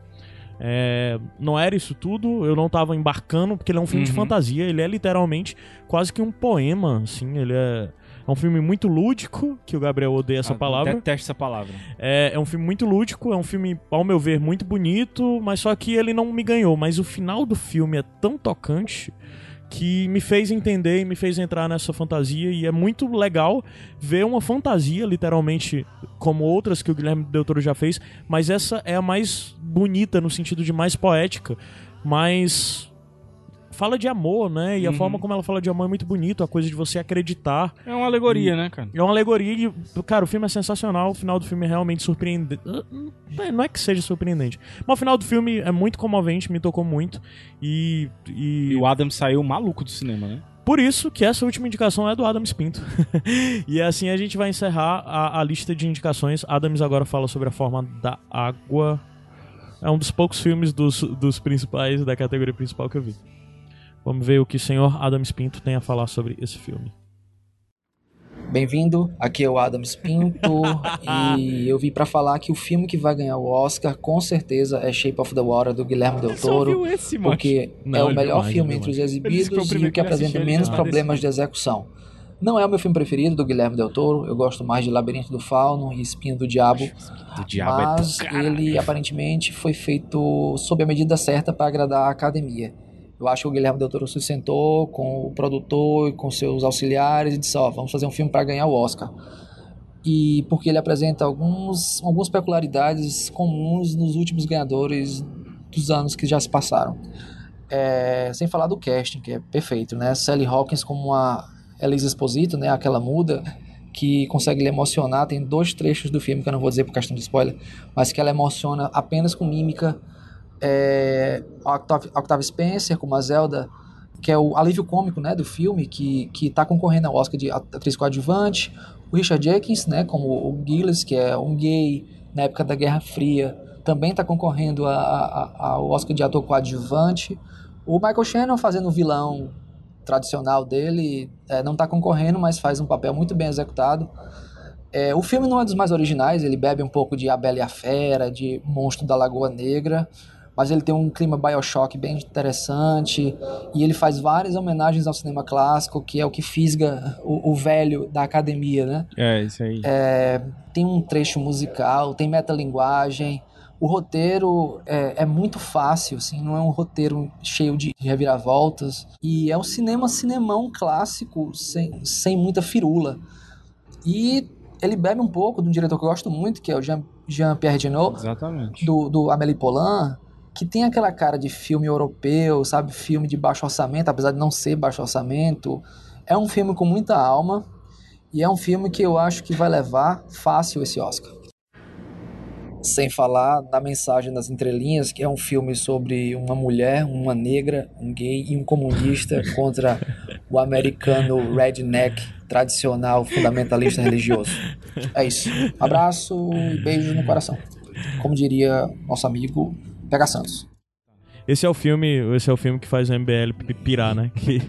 é, não era isso tudo, eu não tava embarcando, porque ele é um filme de Uhum. fantasia, ele é literalmente quase que um poema, assim, ele é, é um filme muito lúdico, que o Gabriel odeia essa Ah, palavra. Detesto essa palavra. É, é um filme muito lúdico, é um filme, ao meu ver, muito bonito, mas só que ele não me ganhou. Mas o final do filme é tão tocante que me fez entender e me fez entrar nessa fantasia. E é muito legal ver uma fantasia, literalmente, como outras que o Guilherme Del Toro já fez, mas essa é a mais bonita no sentido de mais poética, mais. Fala de amor, né? E a Uhum. forma como ela fala de amor é muito bonito, a coisa de você acreditar. É uma alegoria, E- né, cara? é uma alegoria e, cara, o filme é sensacional, o final do filme é realmente surpreendente. É, Não é que seja surpreendente, mas o final do filme é muito comovente, me tocou muito. E. E, E o Adam saiu maluco do cinema, né? Por isso que essa última indicação é do Adams Pinto. e assim a gente vai encerrar a, a lista de indicações. Adams agora fala sobre a forma da água. É um dos poucos filmes dos, dos principais, da categoria principal que eu vi. Vamos ver o que o senhor Adams Pinto tem a falar sobre esse filme. Bem-vindo, aqui é o Adams Pinto e eu vim pra falar que o filme que vai ganhar o Oscar com certeza é Shape of the Water do Guilherme Del Toro, esse, porque Não, é o melhor mais, filme entre os viu mais. Ele disse que foi o exibidos e o que apresenta menos problemas de execução. Não é o meu filme preferido do Guilherme Del Toro, eu gosto mais de Labirinto do Fauno e Espinho do Diabo, Do diabo é do mas ele aparentemente foi feito sob a medida certa para agradar a academia. Eu acho que o Guilherme Del Toro se sentou com o produtor e com seus auxiliares e disse: Ó, vamos fazer um filme para ganhar o Oscar. E porque ele apresenta alguns, algumas peculiaridades comuns nos últimos ganhadores dos anos que já se passaram. É, sem falar do casting, que é perfeito, né? Sally Hawkins como uma Elisa Esposito, né? Aquela muda que consegue lhe emocionar. Tem dois trechos do filme que eu não vou dizer por questão de spoiler, mas que ela emociona apenas com mímica. É, a Octavia, Spencer como a Zelda, que é o alívio cômico, né, do filme, que que está concorrendo ao Oscar de atriz coadjuvante. O Richard Jenkins, né, como o Gillis, que é um gay na época da Guerra Fria, também está concorrendo a- a- ao Oscar de ator coadjuvante. O Michael Shannon fazendo o vilão tradicional dele, é, não está concorrendo, mas faz um papel muito bem executado. É, o filme não é dos mais originais, ele bebe um pouco de A Bela e a Fera, de Monstro da Lagoa Negra, mas ele tem um clima Bioshock bem interessante e ele faz várias homenagens ao cinema clássico, que é o que fisga o, o velho da academia, né? É, isso aí. É, tem um trecho musical, tem metalinguagem. O roteiro é, é muito fácil, assim, não é um roteiro cheio de reviravoltas. E é um cinema cinemão clássico, sem, sem muita firula. E ele bebe um pouco de um diretor que eu gosto muito, que é o Jean, Jean-Pierre Jeunet, Exatamente. do, do Amélie Poulain, que tem aquela cara de filme europeu, sabe? Filme de baixo orçamento, apesar de não ser baixo orçamento. É um filme com muita alma e é um filme que eu acho que vai levar fácil esse Oscar. Sem falar na mensagem das entrelinhas, que é um filme sobre uma mulher, uma negra, um gay e um comunista contra o americano redneck tradicional fundamentalista religioso. É isso. Abraço e beijos no coração. Como diria nosso amigo Pega Santos. Esse é o filme, esse é o filme que faz o MBL pi- pirar, né? Que...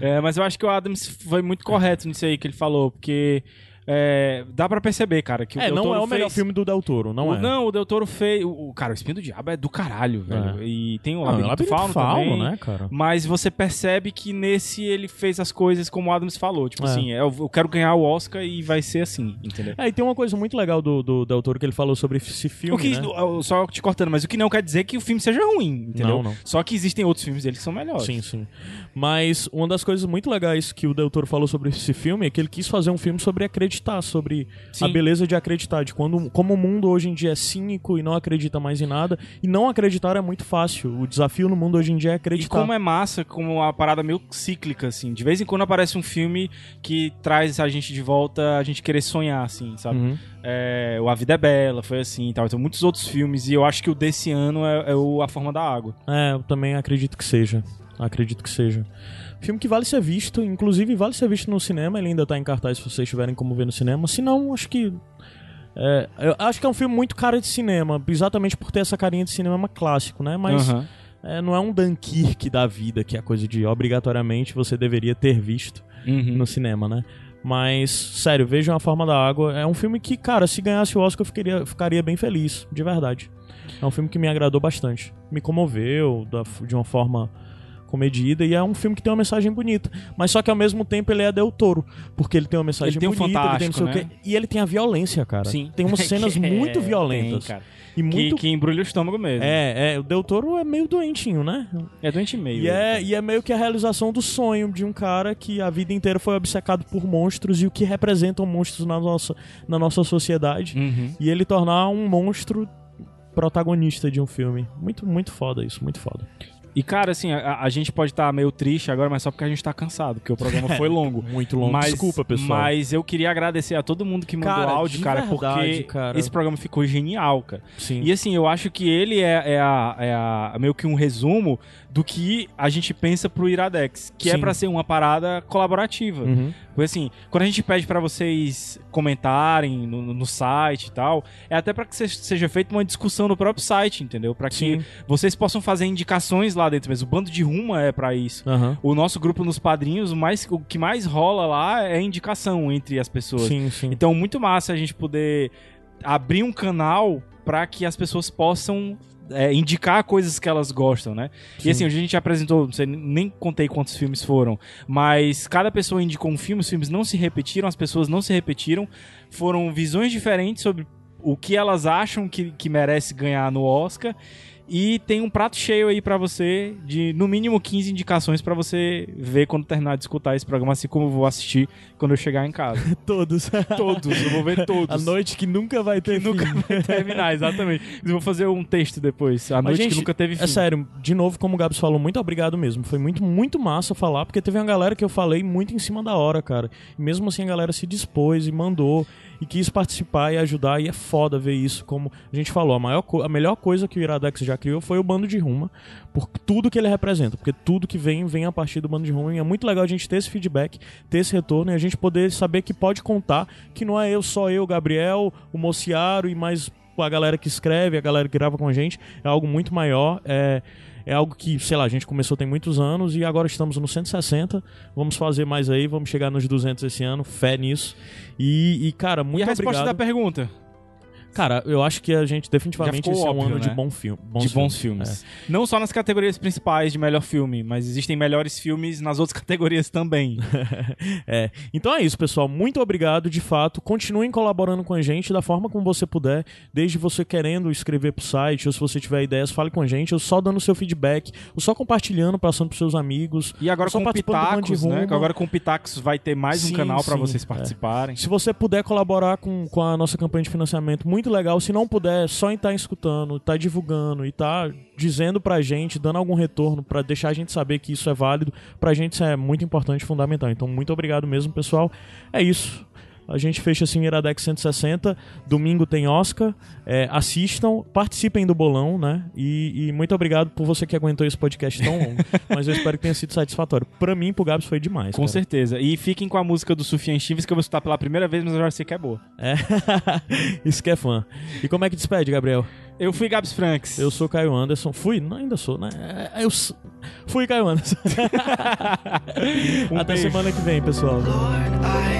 É, mas eu acho que o Adams foi muito correto nisso aí que ele falou, porque é, dá pra perceber, cara, que o é, Del não Toro é o melhor fez- filme do Del Toro, não o, é. Não, o Del Toro fez. O, o- cara, o Espinho do Diabo é do caralho, velho. É. E tem o Não, Labirinto, Labirinto Fauno, Fauno, também. né, cara? Mas você percebe que nesse ele fez as coisas como o Adams falou. Tipo É. assim, eu, eu quero ganhar o Oscar e vai ser assim, entendeu? É, e tem uma coisa muito legal do, do Del Toro que ele falou sobre esse filme, O que, né? o- Só te cortando, mas o que não quer dizer que o filme seja ruim, entendeu? Não, não. Só que existem outros filmes dele que são melhores. Sim, sim. Mas uma das coisas muito legais que o Del Toro falou sobre esse filme é que ele quis fazer um filme sobre acreditar, sobre Sim. a beleza de acreditar, de quando, como o mundo hoje em dia é cínico e não acredita mais em nada. E não acreditar é muito fácil. O desafio no mundo hoje em dia é E acreditar. como é massa, como uma parada meio cíclica, assim. De vez em quando aparece um filme que traz a gente de volta, a gente querer sonhar, assim, sabe? Uhum. É, o A Vida é Bela, foi assim e tal. Então, muitos outros filmes. E eu acho que o desse ano é, é o A Forma da Água. É, eu também acredito que seja. Acredito que seja. Filme que vale ser visto, inclusive vale ser visto no cinema, ele ainda tá em cartaz se vocês tiverem como ver no cinema. Se não, acho que. É, eu acho que é um filme muito cara de cinema, exatamente por ter essa carinha de cinema clássico, né? Mas Aham. é, não é um Dunkirk da vida, que é a coisa de obrigatoriamente você deveria ter visto Uhum. no cinema, né? Mas, sério, vejam A Forma da Água. É um filme que, cara, se ganhasse o Oscar eu ficaria, ficaria bem feliz, de verdade. É um filme que me agradou bastante. Me comoveu da- de uma forma comedida e é um filme que tem uma mensagem bonita. Mas só que ao mesmo tempo ele é Del Toro, porque ele tem uma mensagem Ele tem um bonita, ele tem fantástico, quê. E ele tem a violência, cara. Sim. Tem umas cenas Que é- muito tem, violentas. cara. E muito... Que, que embrulha o estômago mesmo. É, é, o Del Toro é meio doentinho, né? É doente meio. E é, e é meio que a realização do sonho de um cara que a vida inteira foi obcecado por monstros e o que representam monstros na nossa, na nossa sociedade. Uhum. E ele tornar um monstro protagonista de um filme. Muito, muito foda isso, muito foda. E, cara, assim, a, a gente pode estar meio triste agora, mas só porque a gente tá cansado, porque o programa foi longo. Muito longo. Mas, Desculpa, pessoal. Mas eu queria agradecer a todo mundo que mandou Cara, áudio, cara, verdade, porque cara. esse programa ficou genial, cara. Sim. E assim, eu acho que ele é, é a, é a- meio que um resumo do que a gente pensa pro Iradex, que é Sim. pra ser uma parada colaborativa. Uhum. Porque assim, quando a gente pede pra vocês comentarem no, no- site e tal, é até pra que se- seja feita uma discussão no próprio site, entendeu? Pra que Sim. vocês possam fazer indicações lá dentro mesmo. O bando de ruma é pra isso. Aham. O nosso grupo nos padrinhos, o, mais, o que mais rola lá é indicação entre as pessoas. Sim, sim. Então, muito massa a gente poder abrir um canal pra que as pessoas possam é, indicar coisas que elas gostam, né? Sim. E assim, hoje a gente apresentou, não sei, nem contei quantos filmes foram, mas cada pessoa indicou um filme, os filmes não se repetiram, as pessoas não se repetiram, foram visões diferentes sobre o que elas acham que, que merece ganhar no Oscar. E tem um prato cheio aí pra você de no mínimo 15 indicações pra você ver quando terminar de escutar esse programa, assim como eu vou assistir quando eu chegar em casa. Todos. todos, eu vou ver todos. A noite que nunca vai ter nunca fim. vai terminar, exatamente. Eu vou fazer um texto depois. A Mas, noite gente, que nunca teve fim. É sério, de novo, como o Gabs falou, muito obrigado mesmo. Foi muito, muito massa falar, porque teve uma galera que eu falei muito em cima da hora, cara. E mesmo assim a galera se dispôs e mandou e quis participar e ajudar. E é foda ver isso. Como a gente falou, a, maior a melhor coisa que o Iradex já criou foi o Bando de Ruma, por tudo que ele representa. Porque tudo que vem, vem a partir do Bando de Ruma. E é muito legal a gente ter esse feedback, ter esse retorno e a gente poder saber que pode contar, que não é eu, só eu, Gabriel, o Mociaro e mais a galera que escreve, a galera que grava com a gente, é algo muito maior. É, é algo que, sei lá, a gente começou tem muitos anos e agora estamos no 160. Vamos fazer mais aí, vamos chegar nos 200 esse ano, fé nisso. E, e, cara, muito e a resposta obrigado. da pergunta? Cara, eu acho que a gente definitivamente esse ficou é um óbvio, ano né? de bom filme. de bons filmes. Não só nas categorias principais de melhor filme, mas existem melhores filmes nas outras categorias também. É. Então é isso, pessoal. Muito obrigado, de fato. Continuem colaborando com a gente da forma como você puder, desde você querendo escrever pro site, ou se você tiver ideias, fale com a gente, ou só dando seu feedback, ou só compartilhando, passando pros seus amigos. E agora com o Pitacos, né? Agora com o Pitacos vai ter mais um Sim, canal pra sim, vocês é. participarem. Se você puder colaborar com, com a nossa campanha de financiamento, muito legal. Se não puder, só em estar escutando, estar divulgando e estar dizendo pra gente, dando algum retorno pra deixar a gente saber que isso é válido, pra gente isso é muito importante fundamental. Então, muito obrigado mesmo, pessoal. É isso. A gente fecha assim Iradex 160. Domingo tem Oscar. É, assistam, participem do bolão, né? E, e muito obrigado por você que aguentou esse podcast tão longo. mas eu espero que tenha sido satisfatório. Pra mim, pro Gabs foi demais. Com cara. certeza. E fiquem com a música do Sufian Chives que eu vou escutar pela primeira vez, mas eu já sei que é boa. É. Isso que é fã. E como é que despede, Gabriel? Eu fui Gabs Franks. Eu sou Caio Anderson. Fui? Não, ainda sou, né? É, Eu fui Caio Anderson. Um Até beijo. semana que vem, pessoal. I